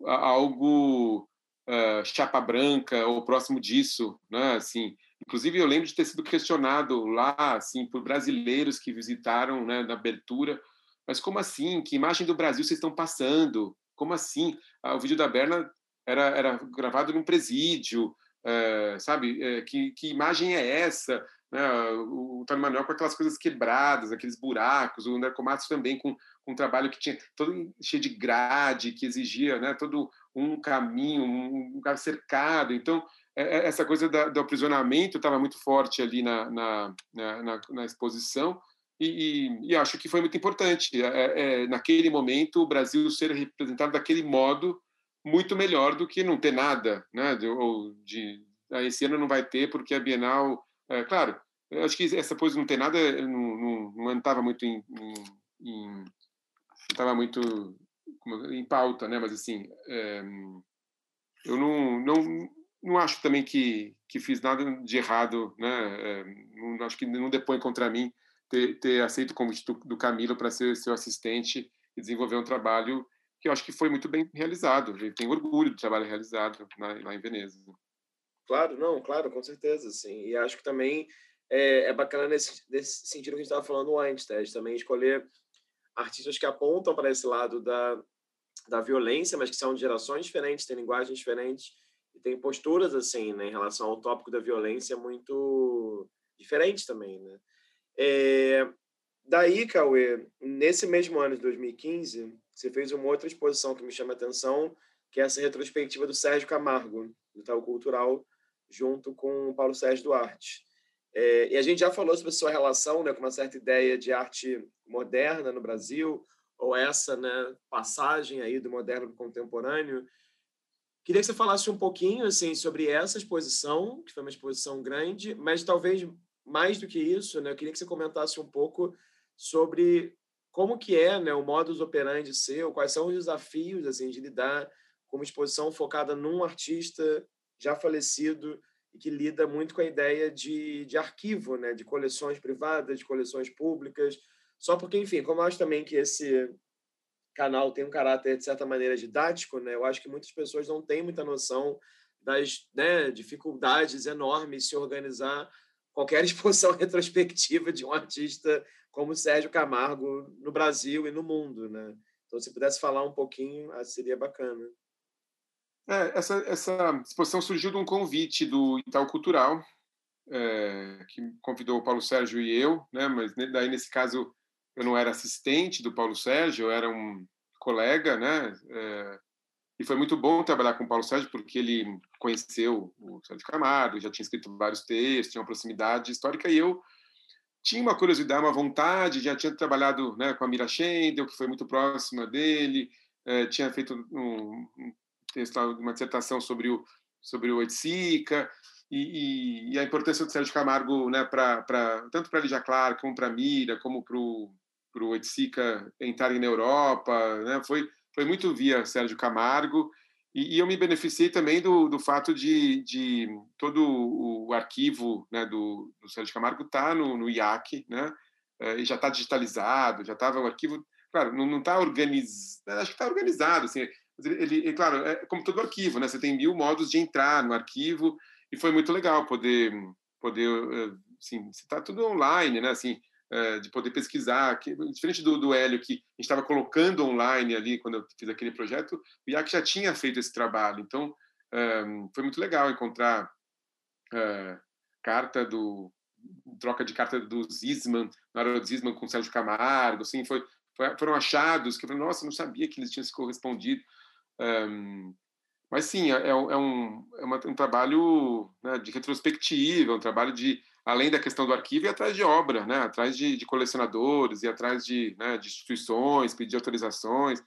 algo uh, chapa branca ou próximo disso, né? Assim, Inclusive, eu lembro de ter sido questionado lá, assim, por brasileiros que visitaram né, na abertura. Mas como assim? Que imagem do Brasil vocês estão passando? Como assim? Ah, o vídeo da Berna era, era gravado num presídio, é, sabe? É, que, que imagem é essa? Né? O, o Manuel com aquelas coisas quebradas, aqueles buracos, o Narcomatos também com, com um trabalho que tinha todo cheio de grade, que exigia né, todo um caminho, um lugar cercado. Então, essa coisa da, do aprisionamento estava muito forte ali na, na, na, na exposição e, e, e, acho que foi muito importante. É, é, naquele momento, o Brasil ser representado daquele modo muito melhor do que não ter nada, né? De, ou de ah, esse ano não vai ter porque a Bienal, é, claro, acho que essa coisa não ter nada não estava muito em, em, estava muito em pauta, né? Mas assim, é, eu não, não não acho também que, que fiz nada de errado, né? É, não, acho que não depõe contra mim ter, ter aceito o convite do, do Camilo para ser seu assistente e desenvolver um trabalho que eu acho que foi muito bem realizado. Eu tenho orgulho do trabalho realizado na, lá em Veneza.
Claro, não, claro, com certeza, sim. E acho que também é, é bacana nesse, nesse sentido que a gente estava falando antes, né? de também escolher artistas que apontam para esse lado da, da violência, mas que são de gerações diferentes, têm linguagens diferentes, e tem posturas assim, né, em relação ao tópico da violência muito diferentes também, né? É, daí, Cauê, nesse mesmo ano de 2015, você fez uma outra exposição que me chama a atenção, que é essa retrospectiva do Sérgio Camargo, do Tal Cultural, junto com o Paulo Sérgio Duarte. É, e a gente já falou sobre a sua relação né, com uma certa ideia de arte moderna no Brasil, ou essa né, passagem aí do moderno para o contemporâneo. Queria que você falasse um pouquinho assim sobre essa exposição, que foi uma exposição grande, mas talvez mais do que isso, né? Eu queria que você comentasse um pouco sobre como que é, né, o modus operandi seu, quais são os desafios assim de lidar com uma exposição focada num artista já falecido e que lida muito com a ideia de, de arquivo, né, de coleções privadas, de coleções públicas, só porque, enfim, como eu acho também que esse canal tem um caráter, de certa maneira, didático, né? Eu acho que muitas pessoas não têm muita noção das né, dificuldades enormes se organizar qualquer exposição retrospectiva de um artista como Sérgio Camargo no Brasil e no mundo, né? Então, se pudesse falar um pouquinho, ah, seria bacana.
É, essa, essa exposição surgiu de um convite do Itaú Cultural, é, que convidou o Paulo Sérgio e eu, né? Mas daí nesse caso eu não era assistente do Paulo Sérgio, eu era um colega, né? É, e foi muito bom trabalhar com o Paulo Sérgio, porque ele conheceu o Sérgio Camargo, já tinha escrito vários textos, tinha uma proximidade histórica, e eu tinha uma curiosidade, uma vontade, já tinha trabalhado né, com a Mira Schendel, que foi muito próxima dele, é, tinha feito um, um texto, uma dissertação sobre o, sobre o Oiticica, e, e, a importância do Sérgio Camargo, né, pra, pra, tanto para a Lígia Clark, como para a Mira, como para o Etsica entrarem na Europa, né, foi, foi muito via Sérgio Camargo, e, e, eu me beneficiei também do, do fato de, de todo o arquivo né, do, do Sérgio Camargo estar tá no, no IAC, né, eh, e já está digitalizado, já estava o arquivo, claro, não está organizado, acho que está organizado, assim, ele, ele, claro, é como todo arquivo, né, você tem mil modos de entrar no arquivo, e foi muito legal poder poder eh, assim está tudo online né assim de poder pesquisar diferente do, do Hélio que a gente estava colocando online ali quando eu fiz aquele projeto o IAC já tinha feito esse trabalho. Então eh, foi muito legal encontrar carta do troca de carta do Zisman na hora do Zisman com o Sérgio Camargo assim foi, foi foram achados que eu falei, nossa não sabia que eles tinham se correspondido um, mas sim, é, é, é um, é uma, um trabalho né, de retrospectiva, um trabalho de, além da questão do arquivo, ir atrás de obra, né, atrás de, de colecionadores, ir atrás de, né, de instituições, pedir autorizações.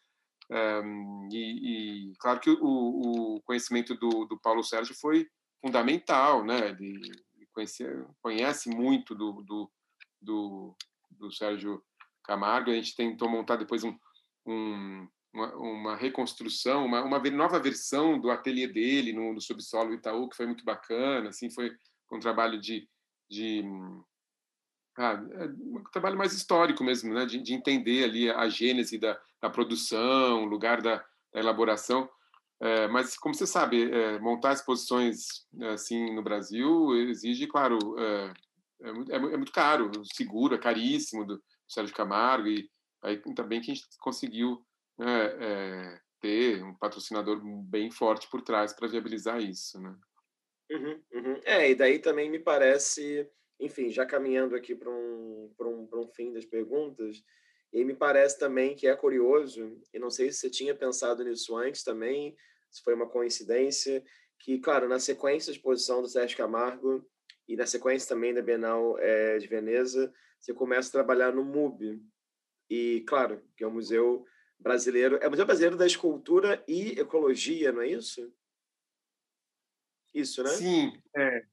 Um, e, e, claro que o, o conhecimento do, do, Paulo Sérgio foi fundamental, né? Ele conhece, conhece muito do, do, do, do Sérgio Camargo. A gente tentou montar depois um, um uma, uma reconstrução, uma, uma, nova versão do ateliê dele no, no subsolo Itaú, que foi muito bacana, assim, foi um trabalho de, de ah, é um trabalho mais histórico mesmo, né, de, de entender ali a gênese da, da produção, o lugar da, da elaboração. É, mas, como você sabe, é, montar exposições assim no Brasil exige, claro, é, é, muito, é muito caro, seguro, é caríssimo do Sérgio Camargo, e aí também que a gente conseguiu é, é, ter um patrocinador bem forte por trás para viabilizar isso, né?
Uhum, uhum. É, e daí também me parece, enfim, já caminhando aqui para um, um, um fim das perguntas, e me parece também que é curioso, e não sei se você tinha pensado nisso antes também, se foi uma coincidência, que, claro, na sequência da exposição do Sérgio Camargo e na sequência também da Bienal é, de Veneza, você começa a trabalhar no MUB. E, claro, que é um museu brasileiro. É o Museu Brasileiro da Escultura e Ecologia, não é isso? Isso, né?
Sim, é.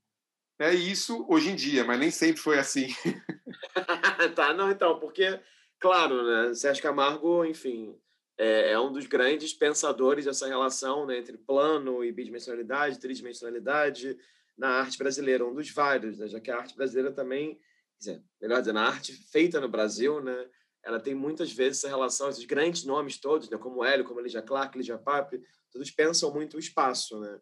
É isso hoje em dia, mas nem sempre foi assim.
tá, não, então, porque, claro, né, Sérgio Camargo, enfim, é, é, um dos grandes pensadores dessa relação né, entre plano e bidimensionalidade, tridimensionalidade na arte brasileira, um dos vários, né, já que a arte brasileira também, dizer, melhor dizendo, a arte feita no Brasil, né, ela tem muitas vezes essa relação, esses grandes nomes todos, né, como Hélio, como Lígia Clark, Lígia Pape, todos pensam muito o espaço, né?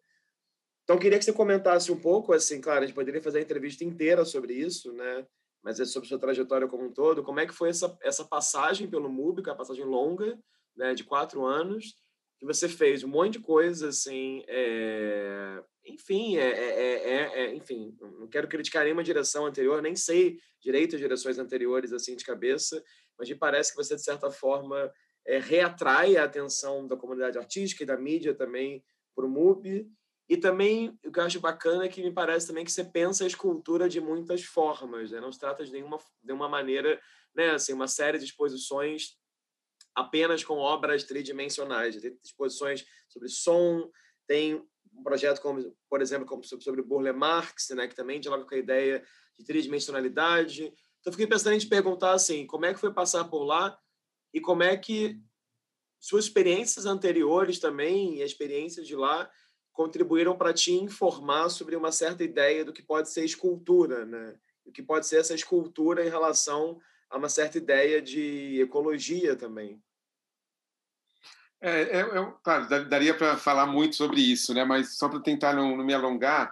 Então, queria que você comentasse um pouco, assim, claro, a gente poderia fazer a entrevista inteira sobre isso, né? Mas é sobre sua trajetória como um todo. Como é que foi essa, essa passagem pelo MUBI, que é uma passagem longa, né, de quatro anos, que você fez um monte de coisa, assim, é... enfim, é, é, é, enfim, não quero criticar nenhuma direção anterior, nem sei direito as direções anteriores, assim, de cabeça, mas me parece que você, de certa forma, é, reatrai a atenção da comunidade artística e da mídia também para o MUB. E também, o que eu acho bacana é que me parece também que você pensa a escultura de muitas formas, né? não se trata de nenhuma, de uma maneira, né? assim, uma série de exposições apenas com obras tridimensionais. Tem exposições sobre som, tem um projeto, como, por exemplo, como sobre Burle Marx, né? que também dialoga com a ideia de tridimensionalidade. Então, fiquei pensando em te perguntar assim, como é que foi passar por lá e como é que suas experiências anteriores também e a experiência de lá contribuíram para te informar sobre uma certa ideia do que pode ser escultura, né? O que pode ser essa escultura em relação a uma certa ideia de ecologia também.
É, é, é claro, daria para falar muito sobre isso, né? Mas só para tentar não, não me alongar,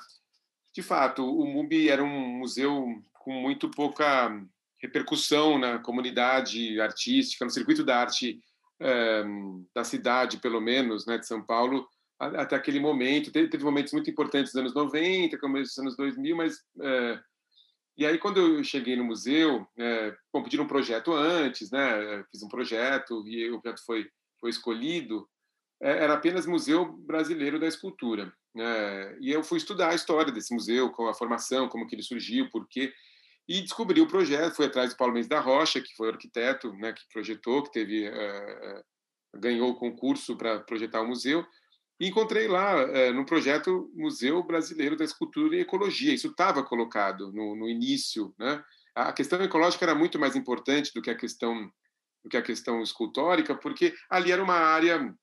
de fato, o MUBI era um museu com muito pouca repercussão na comunidade artística, no circuito da arte é, da cidade, pelo menos, né, de São Paulo, até aquele momento. Teve, teve, momentos muito importantes nos anos 90, começo dos anos 2000, mas... É, e aí, quando eu cheguei no museu, é, bom, pediram um projeto antes, né? Fiz um projeto e o projeto foi, foi escolhido. Era apenas Museu Brasileiro da Escultura. Né? E eu fui estudar a história desse museu, com a formação, como que ele surgiu, por quê e descobri o projeto, fui atrás do Paulo Mendes da Rocha, que foi o arquiteto, né, que projetou, que teve uh, ganhou o concurso para projetar o museu. E encontrei lá, é, no projeto Museu Brasileiro da Escultura e Ecologia. Isso estava colocado no, no início. Né? A questão ecológica era muito mais importante do que a questão do que a questão escultórica, porque ali era uma área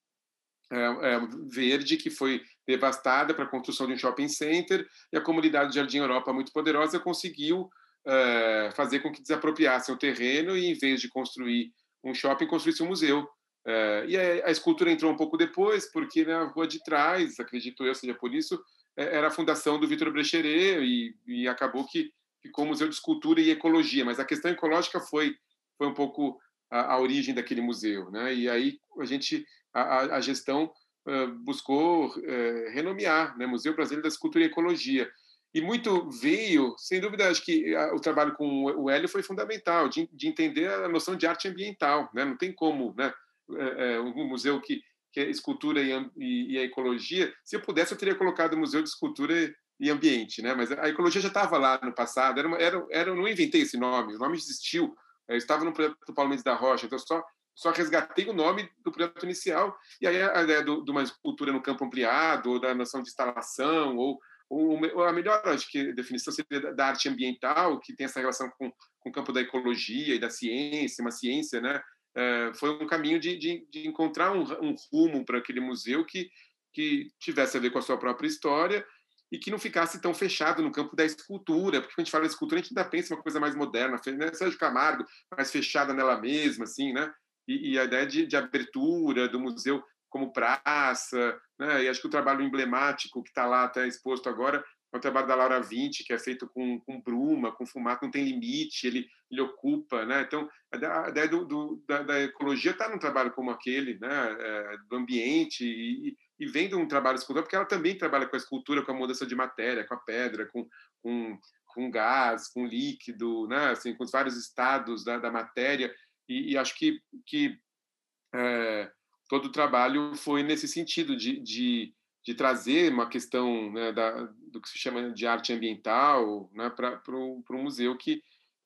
é, é, verde que foi devastada para a construção de um shopping center e a comunidade Jardim Europa, muito poderosa, conseguiu é, fazer com que desapropriassem o terreno e, em vez de construir um shopping, construísse um museu. É, e a, a, escultura entrou um pouco depois, porque na rua de trás, acredito eu, seja por isso, é, era a fundação do Vitor Brecheret e, e, acabou que ficou museu de escultura e ecologia. Mas a questão ecológica foi foi um pouco a, a origem daquele museu, né? E aí a gente a, a gestão uh, buscou uh, renomear, né? Museu Brasileiro da Escultura e Ecologia. E muito veio, sem dúvida, acho que o trabalho com o Hélio foi fundamental, de, de entender a noção de arte ambiental. Né? Não tem como né? É, é, um museu que, que é escultura e, e, e, a ecologia. Se eu pudesse, eu teria colocado o Museu de Escultura e Ambiente, né? Mas a ecologia já estava lá no passado. Era, uma, era, era, eu não inventei esse nome. O nome existiu. Eu estava no projeto do Paulo Mendes da Rocha. Então só só resgatei o nome do projeto inicial e aí a ideia de uma escultura no campo ampliado ou da noção de instalação ou, ou a melhor acho que definição seria da arte ambiental que tem essa relação com, com o campo da ecologia e da ciência, uma ciência, né? É, foi um caminho de, de, de encontrar um, um rumo para aquele museu que, que tivesse a ver com a sua própria história e que não ficasse tão fechado no campo da escultura, porque quando a gente fala de escultura, a gente ainda pensa uma coisa mais moderna, né? Sérgio Camargo, mais fechada nela mesma, assim, né? E, e a ideia de, de, abertura do museu como praça, né? E acho que o trabalho emblemático que está lá até exposto agora o trabalho da Laura Vinci, que é feito com, com bruma, com fumaça, não tem limite, ele, ele ocupa, né? Então, a ideia do, do, da, da, ecologia está num trabalho como aquele, né? É, do ambiente e, e vem de um trabalho escultórico, porque ela também trabalha com a escultura, com a mudança de matéria, com a pedra, com, com, com gás, com líquido, né? Assim, com os vários estados da, da matéria e, e, acho que, que é, todo o trabalho foi nesse sentido de, de de trazer uma questão né, da, do que se chama de arte ambiental né, para o museu que,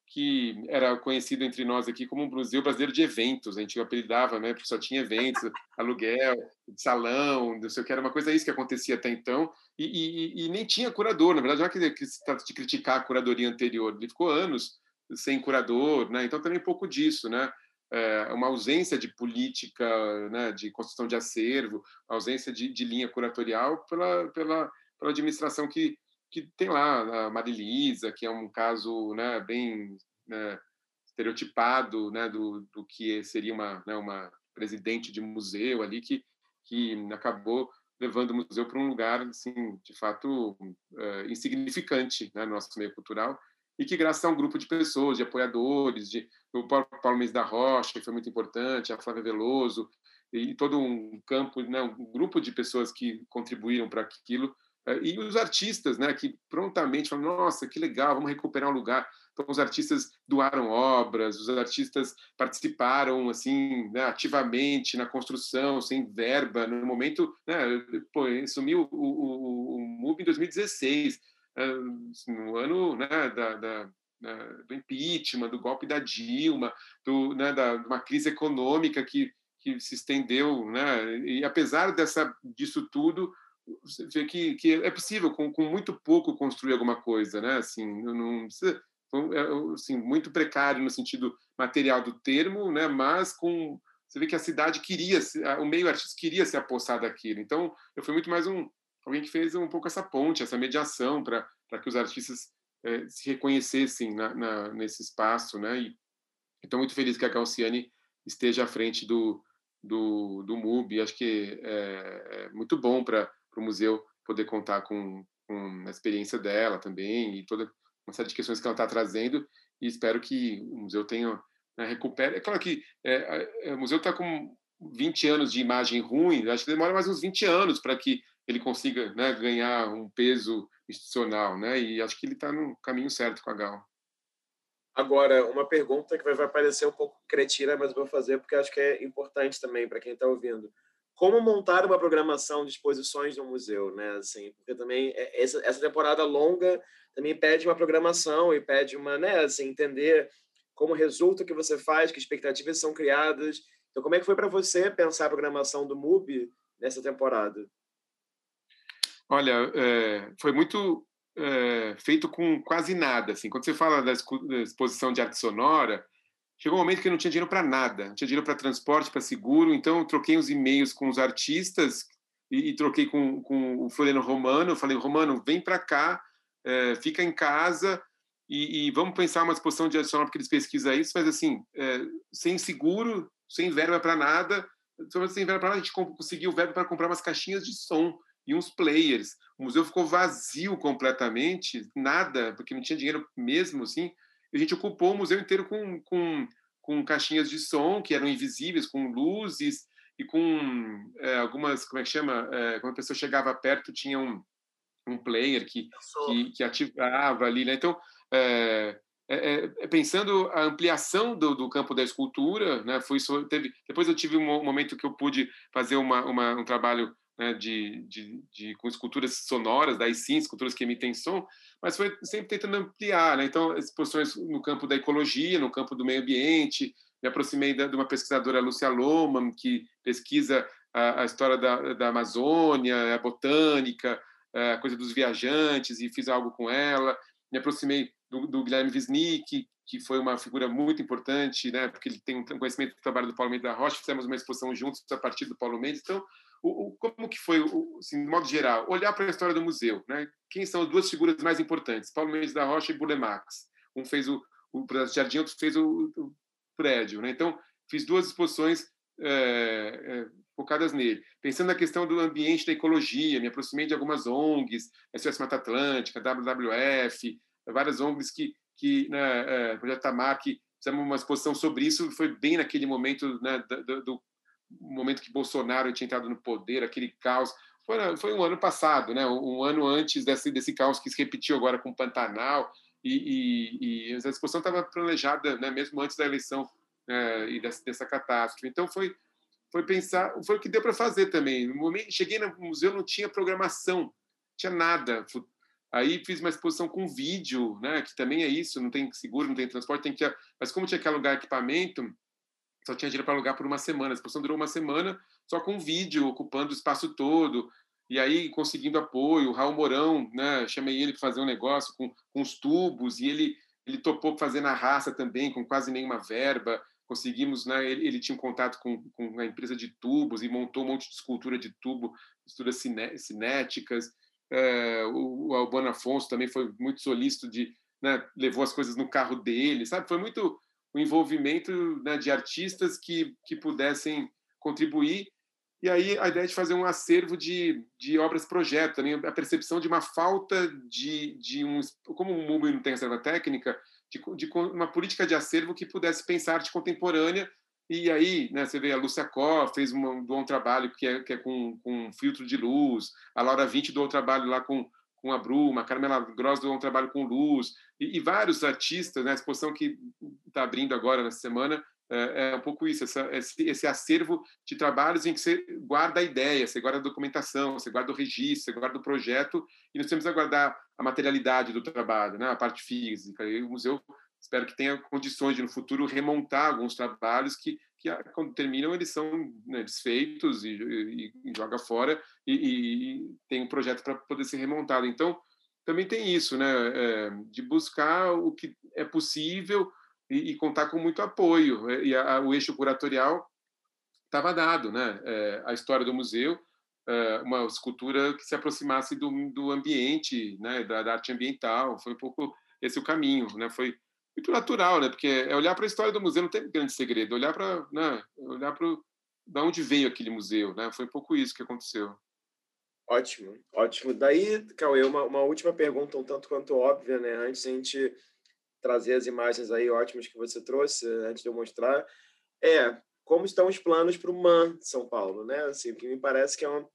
que era conhecido entre nós aqui como um museu brasileiro de eventos. A gente apelidava, né, porque só tinha eventos, aluguel, salão, não sei o que, era uma coisa isso que acontecia até então, e, e, e nem tinha curador. Na verdade, não é que se trata de criticar a curadoria anterior, ele ficou anos sem curador, né? então também um pouco disso, né? É, uma ausência de política, né, de construção de acervo, ausência de, de linha curatorial pela, pela, pela administração que, que tem lá a Marilisa, que é um caso né, bem né, estereotipado né, do, do que seria uma, né, uma presidente de museu ali que, que acabou levando o museu para um lugar assim de fato uh, insignificante né, no nosso meio cultural e que graças a um grupo de pessoas, de apoiadores, de o Paulo Mendes da Rocha, que foi muito importante, a Flávia Veloso, e todo um campo, né, um grupo de pessoas que contribuíram para aquilo, eh, e os artistas, né, que prontamente falaram, nossa, que legal, vamos recuperar um lugar. Então, os artistas doaram obras, os artistas participaram assim né, ativamente na construção, sem verba. No momento, né, pô, sumiu o, o, o MUB em 2016 no ano né, da, da, do impeachment, do golpe da Dilma, do, né, da, de uma crise econômica que, que se estendeu. Né, e apesar dessa, disso tudo, você vê que, que é possível, com, com muito pouco, construir alguma coisa. Né, assim, não precisa, é, assim, muito precário no sentido material do termo, né, mas com você vê que a cidade queria, o meio artístico queria se apossar daquilo. Então, eu fui muito mais um, alguém que fez um pouco essa ponte, essa mediação para que os artistas é, se reconhecessem na, na, nesse espaço, né? E estou muito feliz que a Galciane esteja à frente do, do, do MUB. Acho que é, é muito bom para o museu poder contar com, com a experiência dela também e toda uma série de questões que ela está trazendo. E espero que o museu tenha né, recupere. É claro que é, é, o museu está com 20 anos de imagem ruim. Acho que demora mais uns 20 anos para que ele consiga né, ganhar um peso institucional, né? E acho que ele está no caminho certo com a Gal.
Agora, uma pergunta que vai parecer um pouco cretina, mas vou fazer porque acho que é importante também para quem está ouvindo. Como montar uma programação de exposições no museu, né? Assim, porque também é, essa, temporada longa também pede uma programação e pede uma, né? Assim, entender como resulta o que você faz, que expectativas são criadas. Então, como é que foi para você pensar a programação do MUBI nessa temporada?
Olha, é, foi muito é, feito com quase nada. Assim. Quando você fala da exposição de arte sonora, chegou um momento que eu não tinha dinheiro para nada. Não tinha dinheiro para transporte, para seguro. Então, troquei uns e-mails com os artistas e, e troquei com, com o Floriano Romano. Eu falei, Romano, vem para cá, é, fica em casa e, e, vamos pensar uma exposição de arte sonora, porque eles pesquisam isso, mas assim, sem seguro, sem verba para nada. Sem verba para nada, a gente conseguiu verba para comprar umas caixinhas de som e uns players. O museu ficou vazio completamente, nada, porque não tinha dinheiro mesmo, assim. A gente ocupou o museu inteiro com, com, com caixinhas de som que eram invisíveis, com luzes e com é, algumas, como é que chama? É, quando a pessoa chegava perto, tinha um, um player que, que, que, ativava ali, né? Então, é, é, é, pensando a ampliação do, do, campo da escultura, né? Foi teve, depois eu tive um momento que eu pude fazer uma, uma um trabalho né, de, de, de, com esculturas sonoras, daí sim, esculturas que emitem som, mas foi sempre tentando ampliar. Né? Então, exposições no campo da ecologia, no campo do meio ambiente. Me aproximei de uma pesquisadora, Lúcia Loman, que pesquisa a, a história da, da, Amazônia, a botânica, a coisa dos viajantes, e fiz algo com ela. Me aproximei do, do Guilherme Wisnik, que foi uma figura muito importante, né, porque ele tem um conhecimento do trabalho do Paulo Mendes da Rocha, fizemos uma exposição juntos a partir do Paulo Mendes. Então, o, o, como que foi, o, assim, de modo geral, olhar para a história do museu, né? Quem são as duas figuras mais importantes? Paulo Mendes da Rocha e Bulemax. Um fez o, o Jardim, outro fez o, o prédio, né? Então, fiz duas exposições é, é, focadas nele. Pensando na questão do ambiente, da ecologia, me aproximei de algumas ONGs, SOS Mata Atlântica, WWF, várias ONGs que, que né, é, Projeto Tamar, que fizemos uma exposição sobre isso, foi bem naquele momento né, do, do momento que Bolsonaro tinha entrado no poder, aquele caos. Foi, foi um ano passado, né? um ano antes desse, desse caos que se repetiu agora com Pantanal, e, e, e essa exposição estava planejada né? mesmo antes da eleição é, e dessa, dessa catástrofe. Então, foi, foi pensar, foi o que deu para fazer também. No momento, cheguei no museu, não tinha programação, tinha nada. Aí fiz uma exposição com vídeo, né? que também é isso, não tem seguro, não tem transporte, tem que. Mas como tinha que alugar equipamento, só tinha dinheiro para alugar por uma semana. A exposição durou uma semana, só com vídeo, ocupando o espaço todo. E aí, conseguindo apoio, o Raul Mourão, né, chamei ele para fazer um negócio com, com os tubos, e ele, ele topou fazer na raça também, com quase nenhuma verba. Conseguimos, né, ele, ele tinha um contato com, com a empresa de tubos e montou um monte de escultura de tubo, estruturas ciné, cinéticas. É, o, o Albano Afonso também foi muito solícito de, né, levou as coisas no carro dele, sabe? Foi muito o envolvimento né, de artistas que, que pudessem contribuir. E aí a ideia de fazer um acervo de, de obras-projeto, também a percepção de uma falta de, de um. Como o MUBI não tem reserva técnica, de, de uma política de acervo que pudesse pensar arte contemporânea. E aí, né, você vê a Lúcia Có fez um, um bom trabalho que é, que é com, com filtro de luz, a Laura Vinci do trabalho lá com com a Bruma, a Carmela Gross do um trabalho com luz, e, e vários artistas, né? a exposição que está abrindo agora nessa semana é, é, um pouco isso, essa, esse, esse, acervo de trabalhos em que você guarda a ideia, você guarda a documentação, você guarda o registro, você guarda o projeto, e nós temos que guardar a materialidade do trabalho, né? a parte física. E o museu espero que tenha condições de, no futuro, remontar alguns trabalhos que, que quando terminam, eles são né, desfeitos e, e, e, joga fora e, e tem um projeto para poder ser remontado. Então, também tem isso, né, é, de buscar o que é possível e, contar com muito apoio. É, e a, o eixo curatorial estava dado, né, é, a história do museu, é, uma escultura que se aproximasse do, do ambiente, né, da, da arte ambiental. Foi um pouco esse o caminho, né, foi muito natural, né? Porque é olhar para a história do museu não tem grande segredo, olhar para, né? olhar para da onde veio aquele museu, né? Foi um pouco isso que aconteceu.
Ótimo, ótimo. Daí, Cauê, uma, uma última pergunta, um tanto quanto óbvia, né? Antes de a gente trazer as imagens aí ótimas que você trouxe, antes de eu mostrar, é como estão os planos para o MAN São Paulo, né? Assim, que me parece que é um,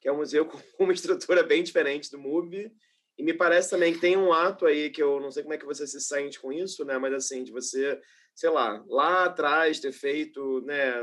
que é um museu com uma estrutura bem diferente do MUB, e me parece também que tem um ato aí que eu não sei como é que você se sente com isso, né? Mas assim, de você, sei lá, lá atrás ter feito, né,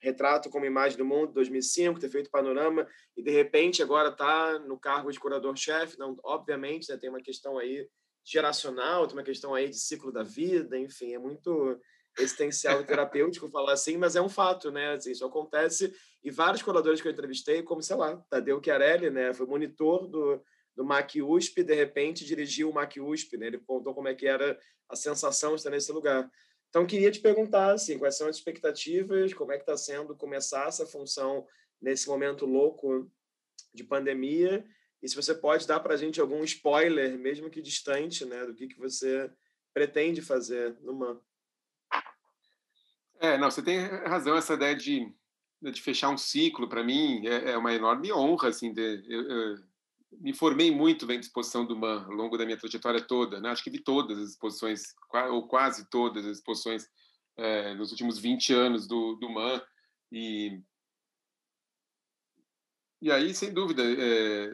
retrato como imagem do mundo 2005, ter feito panorama e de repente agora tá no cargo de curador-chefe, não, obviamente, né, tem uma questão aí geracional, tem uma questão aí de ciclo da vida, enfim, é muito existencial e terapêutico falar assim, mas é um fato, né? Assim, isso acontece e vários curadores que eu entrevistei, como, sei lá, Tadeu Chiarelli, né? Foi monitor do, do MAC USP, de repente dirigiu o MAC USP, né? Ele contou como é que era a sensação de estar nesse lugar. Então, queria te perguntar, assim, quais são as expectativas, como é que está sendo começar essa função nesse momento louco de pandemia, e se você pode dar para a gente algum spoiler, mesmo que distante, né, do que, que você pretende fazer no MAN.
É, não, você tem razão, essa ideia de de fechar um ciclo para mim é, é, uma enorme honra assim de, eu, eu, me formei muito vendo exposição do Man ao longo da minha trajetória toda né? acho que vi todas as exposições ou quase todas as exposições é, nos últimos 20 anos do, do Man e e aí sem dúvida é,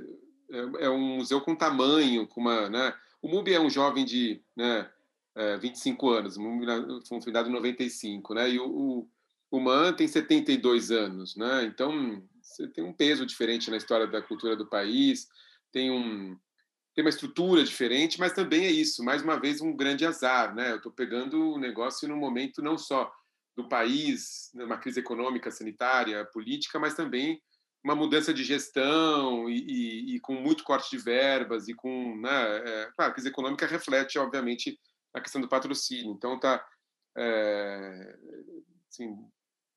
é, é um museu com tamanho com uma né? o MUBI é um jovem de né, é, 25 anos foi fundado em 95 né e o, o o Man tem 72 anos, né? Então você tem um peso diferente na história da cultura do país, tem um tem uma estrutura diferente, mas também é isso, mais uma vez um grande azar, né? Eu estou pegando o negócio num momento não só do país, numa crise econômica, sanitária, política, mas também uma mudança de gestão e, e, e com muito corte de verbas e com, né? É, claro, a crise econômica reflete, obviamente, a questão do patrocínio. Então tá é, assim,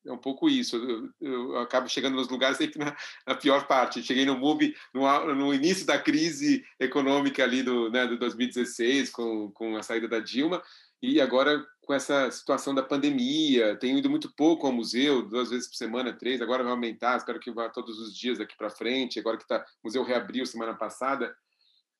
é um pouco isso. Eu, eu, acabo chegando nos lugares sempre na, na pior parte. Cheguei no MUBI no, no, início da crise econômica ali do, né, do 2016, com, com a saída da Dilma, e agora com essa situação da pandemia. Tenho ido muito pouco ao museu, duas vezes por semana, três. Agora vai aumentar, espero que vá todos os dias daqui para frente. Agora que tá, o museu reabriu semana passada.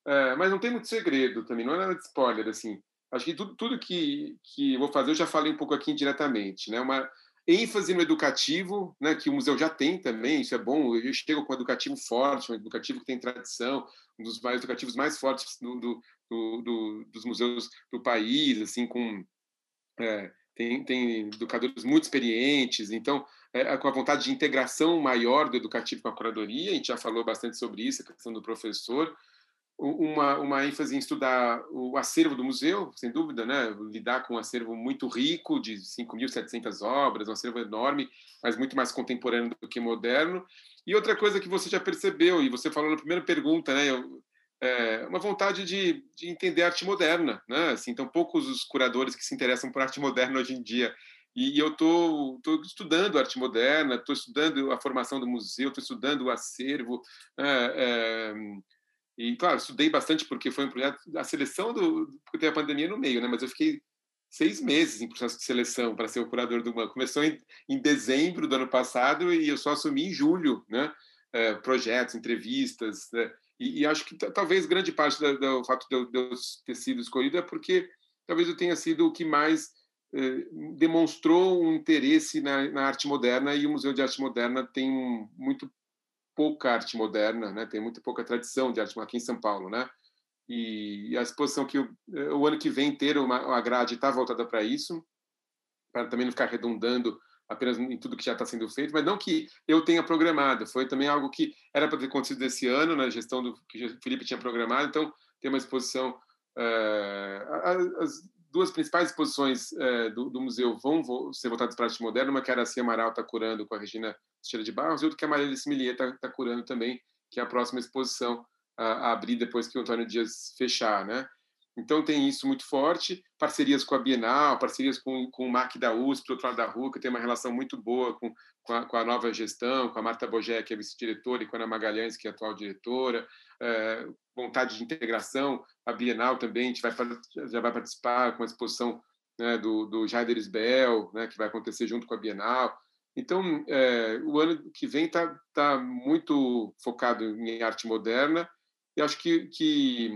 É, mas não tem muito segredo também, não é nada de spoiler. assim. Acho que tudo, tudo que, que eu vou fazer eu já falei um pouco aqui indiretamente. Né? Uma, ênfase no educativo, né, que o museu já tem também, isso é bom. Eu chego com um educativo forte, um educativo que tem tradição, um dos mais educativos mais fortes do, do, do, dos museus do país, assim, com é, tem, tem educadores muito experientes, então é, com a vontade de integração maior do educativo com a curadoria, a gente já falou bastante sobre isso, a questão do professor, uma, uma ênfase em estudar o acervo do museu, sem dúvida, né? lidar com um acervo muito rico, de 5.700 obras, um acervo enorme, mas muito mais contemporâneo do que moderno. E outra coisa que você já percebeu, e você falou na primeira pergunta, né? É, uma vontade de, de entender a arte moderna. Né? Assim, então, poucos os curadores que se interessam por arte moderna hoje em dia. E, eu estou estudando arte moderna, estou estudando a formação do museu, estou estudando o acervo. É, é, e, claro, estudei bastante porque foi um projeto. A seleção do. Porque tem a pandemia no meio, né? Mas eu fiquei seis meses em processo de seleção para ser o curador do banco. Começou em, em, dezembro do ano passado e eu só assumi em julho, né? É, projetos, entrevistas. Né? E, e, acho que talvez grande parte do, fato de eu, de eu, ter sido escolhido é porque talvez eu tenha sido o que mais eh, demonstrou um interesse na, na, arte moderna e o Museu de Arte Moderna tem muito pouca arte moderna, né? Tem muito pouca tradição de arte aqui em São Paulo, né? E a exposição que o, o ano que vem inteiro uma, a grade está voltada para isso, para também não ficar redundando apenas em tudo que já está sendo feito, mas não que eu tenha programado. Foi também algo que era para ter acontecido esse ano na gestão do que o Felipe tinha programado. Então tem uma exposição uh, as duas principais exposições uh, do, do, museu vão, ser voltadas para a arte moderna. Uma que a Aracia Amaral está curando com a Regina Teixeira de Barros, e outro que a Maria Similier está tá curando também, que é a próxima exposição a, a, abrir depois que o Antônio Dias fechar, né? Então tem isso muito forte, parcerias com a Bienal, parcerias com, com o MAC da USP, do outro lado da rua, que tem uma relação muito boa com, com, a, com a nova gestão, com a Marta Bogé, que é vice-diretora, e com a Ana Magalhães, que é atual diretora, é, vontade de integração, a Bienal também, a gente vai, já vai participar com a exposição né, do, do Jaider Isbel, né, que vai acontecer junto com a Bienal, então, é, o ano que vem está tá muito focado em arte moderna. E acho que, que,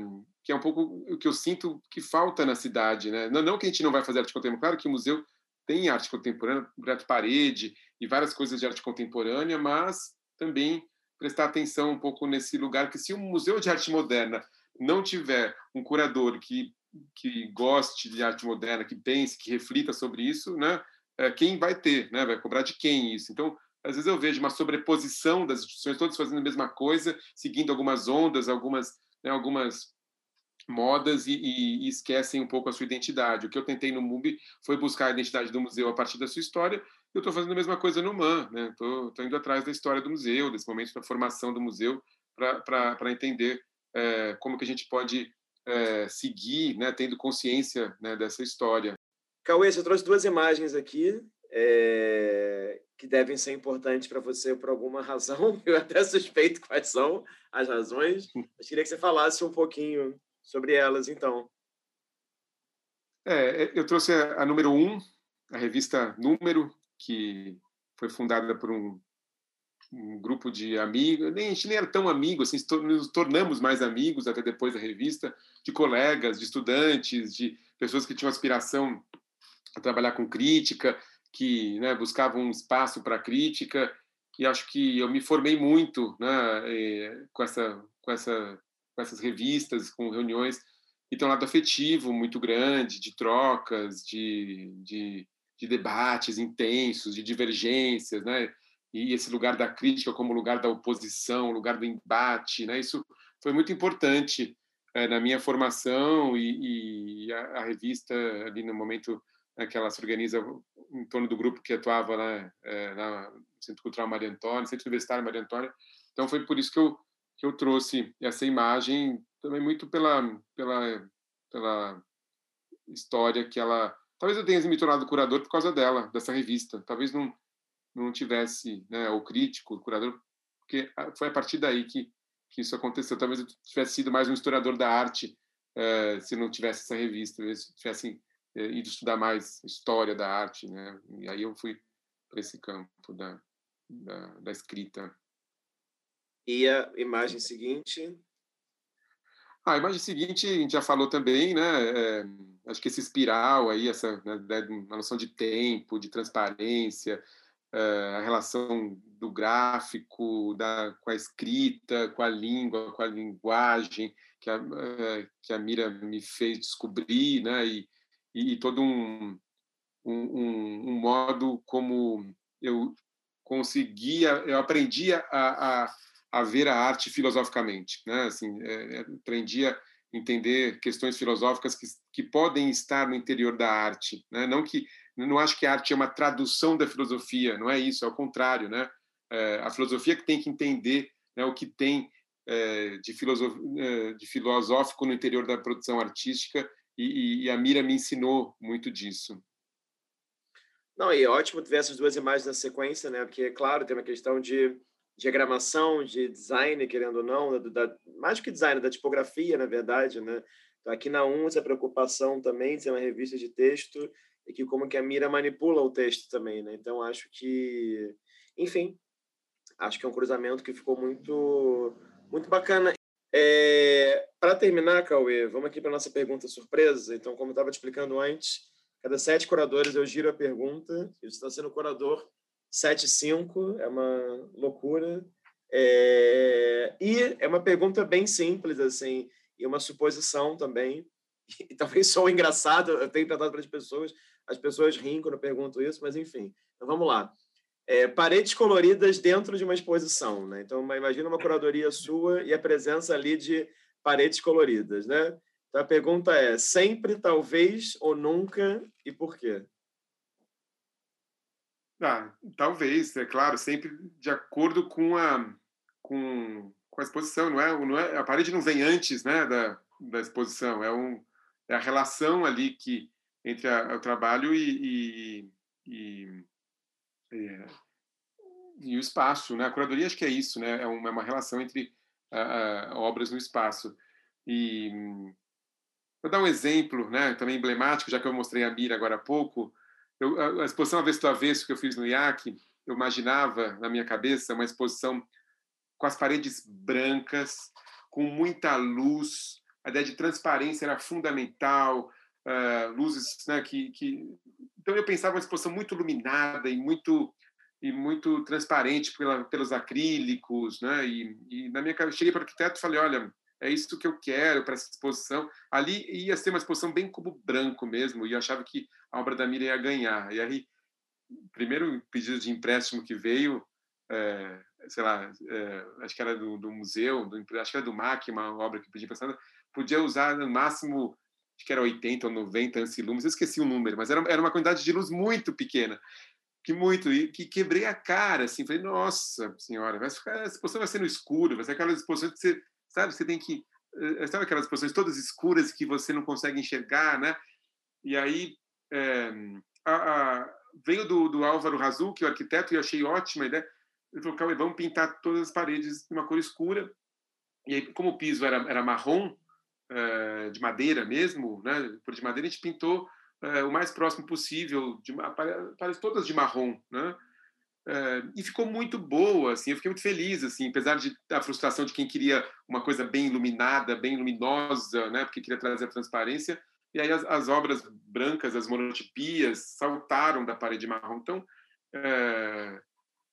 que, é um pouco o que eu sinto que falta na cidade. Né? Não, não que a gente não vai fazer arte contemporânea, claro que o museu tem arte contemporânea, projeto parede e várias coisas de arte contemporânea, mas também prestar atenção um pouco nesse lugar que se um museu de arte moderna não tiver um curador que que goste de arte moderna, que pense, que reflita sobre isso, né? É, quem vai ter, né? vai cobrar de quem isso. Então, às vezes eu vejo uma sobreposição das instituições, todas fazendo a mesma coisa, seguindo algumas ondas, algumas, né, algumas modas e, e, e, esquecem um pouco a sua identidade. O que eu tentei no MUBI foi buscar a identidade do museu a partir da sua história Eu estou fazendo a mesma coisa no MAN, né? Estou indo atrás da história do museu, desse momento da formação do museu, para entender é, como que a gente pode é, seguir, né, tendo consciência né, dessa história.
Cauê, você trouxe duas imagens aqui é, que devem ser importantes para você por alguma razão. Eu até suspeito quais são as razões, mas queria que você falasse um pouquinho sobre elas, então.
É, eu trouxe a, a número um, a revista Número, que foi fundada por um, um grupo de amigos, nem, a gente nem era tão amigos, assim, nos tornamos mais amigos até depois da revista, de colegas, de estudantes, de pessoas que tinham aspiração a trabalhar com crítica, que né, buscavam um espaço para crítica, e acho que eu me formei muito né, eh, com, essa, com, essa, com essas revistas, com reuniões, e tem um lado afetivo muito grande, de trocas, de, de, de debates intensos, de divergências, né? e esse lugar da crítica como lugar da oposição, lugar do embate, né? Isso foi muito importante é, na minha formação e, e a, a, revista ali no momento né, que ela se organiza em torno do grupo que atuava né, é, na Centro Cultural Maria Antônia, Centro Universitário Maria Antônia. Então foi por isso que eu que eu trouxe essa imagem também muito pela pela pela história que ela talvez eu tenha me tornado curador por causa dela dessa revista talvez não não tivesse né, o crítico, o curador, porque foi a partir daí que, que isso aconteceu. Talvez eu tivesse sido mais um historiador da arte uh, se não tivesse essa revista, se tivesse uh, ido estudar mais história da arte, né? E aí eu fui para esse campo da, da, da escrita.
E a imagem seguinte?
a imagem seguinte a gente já falou também, né? É, acho que esse espiral aí, essa né, uma noção de tempo, de transparência, eh, a relação do gráfico, da, com a escrita, com a língua, com a linguagem que a, eh, que a Mira me fez descobrir, né? E, e, e todo um, um, um, modo como eu conseguia, eu aprendia a, a, a ver a arte filosoficamente, né? Assim, é, aprendia a entender questões filosóficas que, que podem estar no interior da arte, né? Não que não acho que a arte é uma tradução da filosofia, não é isso, é o contrário, né? É, a filosofia que tem que entender né, o que tem é, de, é, de, filosófico no interior da produção artística e, e, a Mira me ensinou muito disso.
Não, e é ótimo ver essas duas imagens na sequência, né? Porque, claro, tem uma questão de diagramação, de design, querendo ou não, da, da, mais do que design, da tipografia, na verdade, né? Então, aqui na 1, essa preocupação também de ser uma revista de texto e que como que a mira manipula o texto também, né? Então acho que, enfim, acho que é um cruzamento que ficou muito muito bacana. É, para terminar, Cauê, vamos aqui para nossa pergunta surpresa. Então, como eu estava te explicando antes, cada sete curadores eu giro a pergunta. Isso está sendo curador 75, é uma loucura. É, e é uma pergunta bem simples, assim, e uma suposição também. E talvez sou engraçado, eu tenho perguntado para as pessoas, as pessoas riem quando eu pergunto isso, mas enfim. Então vamos lá. É, paredes coloridas dentro de uma exposição, né? Então imagina uma curadoria sua e a presença ali de paredes coloridas, né? Então a pergunta é: sempre, talvez ou nunca e por quê?
Ah, talvez, é claro, sempre de acordo com a com, com a exposição, não é? Não é? A parede não vem antes, né, da, da exposição. É um é a relação ali que entre a, o trabalho e, e, e, é, e, o espaço. Né? A curadoria acho que é isso, né? é, uma, é uma relação entre a, a, obras no espaço. E vou dar um exemplo né, também emblemático, já que eu mostrei a Mira agora há pouco. Eu, a, exposição Avesso do Avesso que eu fiz no IAC, eu imaginava na minha cabeça uma exposição com as paredes brancas, com muita luz, a ideia de transparência era fundamental, uh, luzes né, que, que então eu pensava uma exposição muito iluminada e muito e muito transparente pela, pelos acrílicos, né? E, e na minha cheguei para o arquiteto e falei, olha, é isso que eu quero para essa exposição. Ali ia ser uma exposição bem cubo branco mesmo, e eu achava que a obra da Mira ia ganhar. E aí, primeiro pedido de empréstimo que veio, é, sei lá, é, acho que era do, do museu, do, acho que era do MAC, uma obra que pedi emprestada, podia usar no máximo acho que era 80 ou 90 ancilumes, eu esqueci o número, mas era, era uma quantidade de luz muito pequena. que muito, e que quebrei a cara, assim, falei, nossa senhora, vai ficar, essa exposição vai ser no escuro, vai ser aquela exposição que você, sabe, você tem que, eh, sabe aquelas exposições todas escuras que você não consegue enxergar, né? E aí, é, a, a, veio do, do Álvaro Razul, que é o arquiteto, e eu achei ótima a ideia, ele falou, vamos pintar todas as paredes de uma cor escura, e aí, como o piso era, era marrom, é, de madeira mesmo, né, por de madeira, a gente pintou o mais próximo possível, de, parece todas de marrom, né? É, e ficou muito boa, assim, eu fiquei muito feliz, assim, apesar de da frustração de quem queria uma coisa bem iluminada, bem luminosa, né, porque queria trazer a transparência, e aí as, as obras brancas, as monotipias, saltaram da parede marrom. Então, é,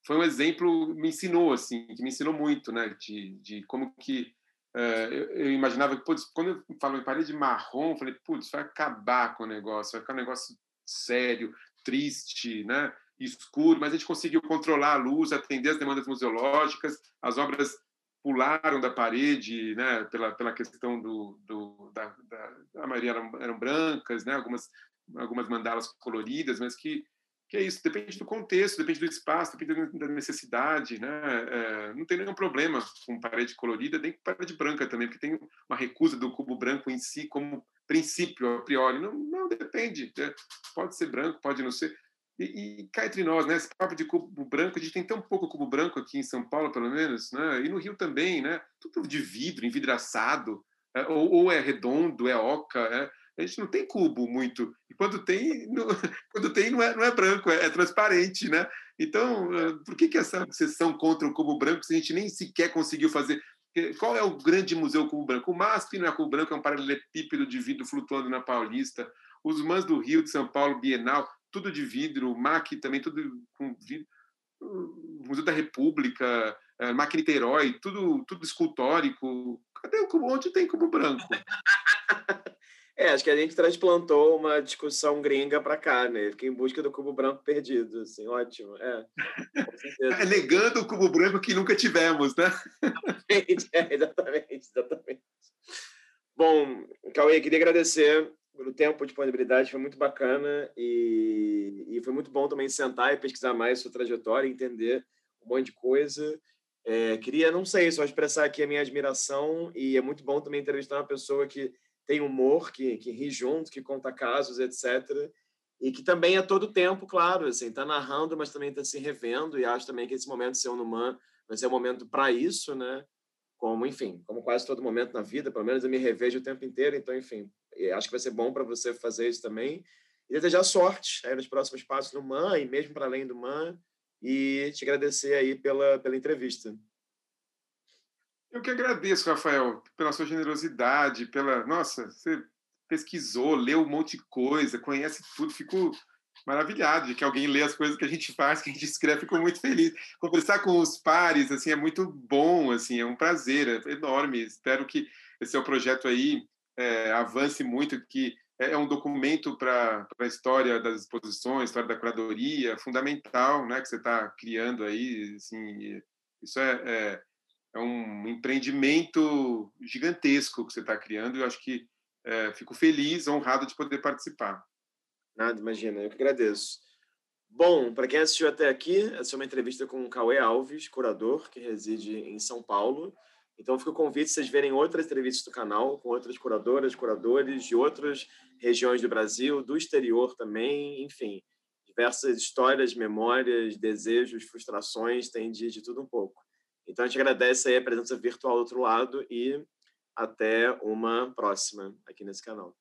foi um exemplo, me ensinou, assim, que me ensinou muito, né, de, de como que é, eu, eu, imaginava que, putz, quando eu falo em parede marrom, eu falei, putz, vai acabar com o negócio, vai ficar um negócio sério, triste, né? Escuro, mas a gente conseguiu controlar a luz, atender as demandas museológicas, as obras pularam da parede, né, pela, pela questão do, do da, da, a maioria eram, eram brancas, né, algumas algumas mandalas coloridas, mas que que é isso, depende do contexto, depende do espaço, depende da necessidade, né? É, não tem nenhum problema com parede colorida, nem com parede branca também, porque tem uma recusa do cubo branco em si como princípio, a priori. Não, não depende, né? pode ser branco, pode não ser. E, e cá entre nós, né? Esse papo de cubo branco, a gente tem tão pouco cubo branco aqui em São Paulo, pelo menos, né? E no Rio também, né? Tudo de vidro, envidraçado, é, ou, ou é redondo, é oca, é a gente não tem cubo muito. E quando tem, não, quando tem não, é, não é branco, é, é, transparente, né? Então, eh, por que, que essa obsessão contra o cubo branco se a gente nem sequer conseguiu fazer? Qual é o grande museu cubo branco? O MASP não é cubo branco, é um paralelepípedo de vidro flutuando na Paulista. Os MANs do Rio, de São Paulo, Bienal, tudo de vidro. MAC também, tudo com vidro. O Museu da República, eh, MAC Niterói, tudo, tudo escultórico. Cadê o cubo? Onde tem cubo branco?
É, acho que a gente transplantou uma discussão gringa para cá, né? Fiquei em busca do cubo branco perdido, assim, ótimo. É,
é negando o cubo branco que nunca tivemos, né?
Exatamente, é, exatamente, exatamente. Bom, Cauê, queria agradecer pelo tempo disponibilidade, foi muito bacana e, e foi muito bom também sentar e pesquisar mais sua trajetória, entender um monte de coisa. É, queria, não sei, só expressar aqui a minha admiração e é muito bom também entrevistar uma pessoa que tem humor, que, que ri junto, que conta casos, etc. E que também é todo tempo, claro, assim, está narrando, mas também está se revendo. E acho também que esse momento um humano vai ser um momento para isso, né? Como, enfim, como quase todo momento na vida, pelo menos eu me revejo o tempo inteiro. Então, enfim, acho que vai ser bom para você fazer isso também. E desejar sorte aí nos próximos passos no MAN e mesmo para além do MAN. E te agradecer aí pela, pela entrevista.
Eu que agradeço, Rafael, pela sua generosidade, pela. Nossa, você pesquisou, leu um monte de coisa, conhece tudo, fico maravilhado de que alguém lê as coisas que a gente faz, que a gente escreve, fico muito feliz. Conversar com os pares, assim, é muito bom, assim, é um prazer, é enorme. Espero que esse seu projeto aí é, avance muito, que é, é um documento para a história das exposições, história da curadoria, fundamental, né, que você está criando aí, assim, isso é, é é um empreendimento gigantesco que você está criando e eu acho que é, fico feliz, honrado de poder participar.
Nada, imagina, eu que agradeço. Bom, para quem assistiu até aqui, essa é uma entrevista com o Cauê Alves, curador, que reside em São Paulo. Então, fica o convite vocês verem outras entrevistas do canal, com outras curadoras, curadores de outras regiões do Brasil, do exterior também, enfim, diversas histórias, memórias, desejos, frustrações, tem de, de tudo um pouco. Então a gente agradece aí a presença virtual do outro lado e até uma próxima aqui nesse canal.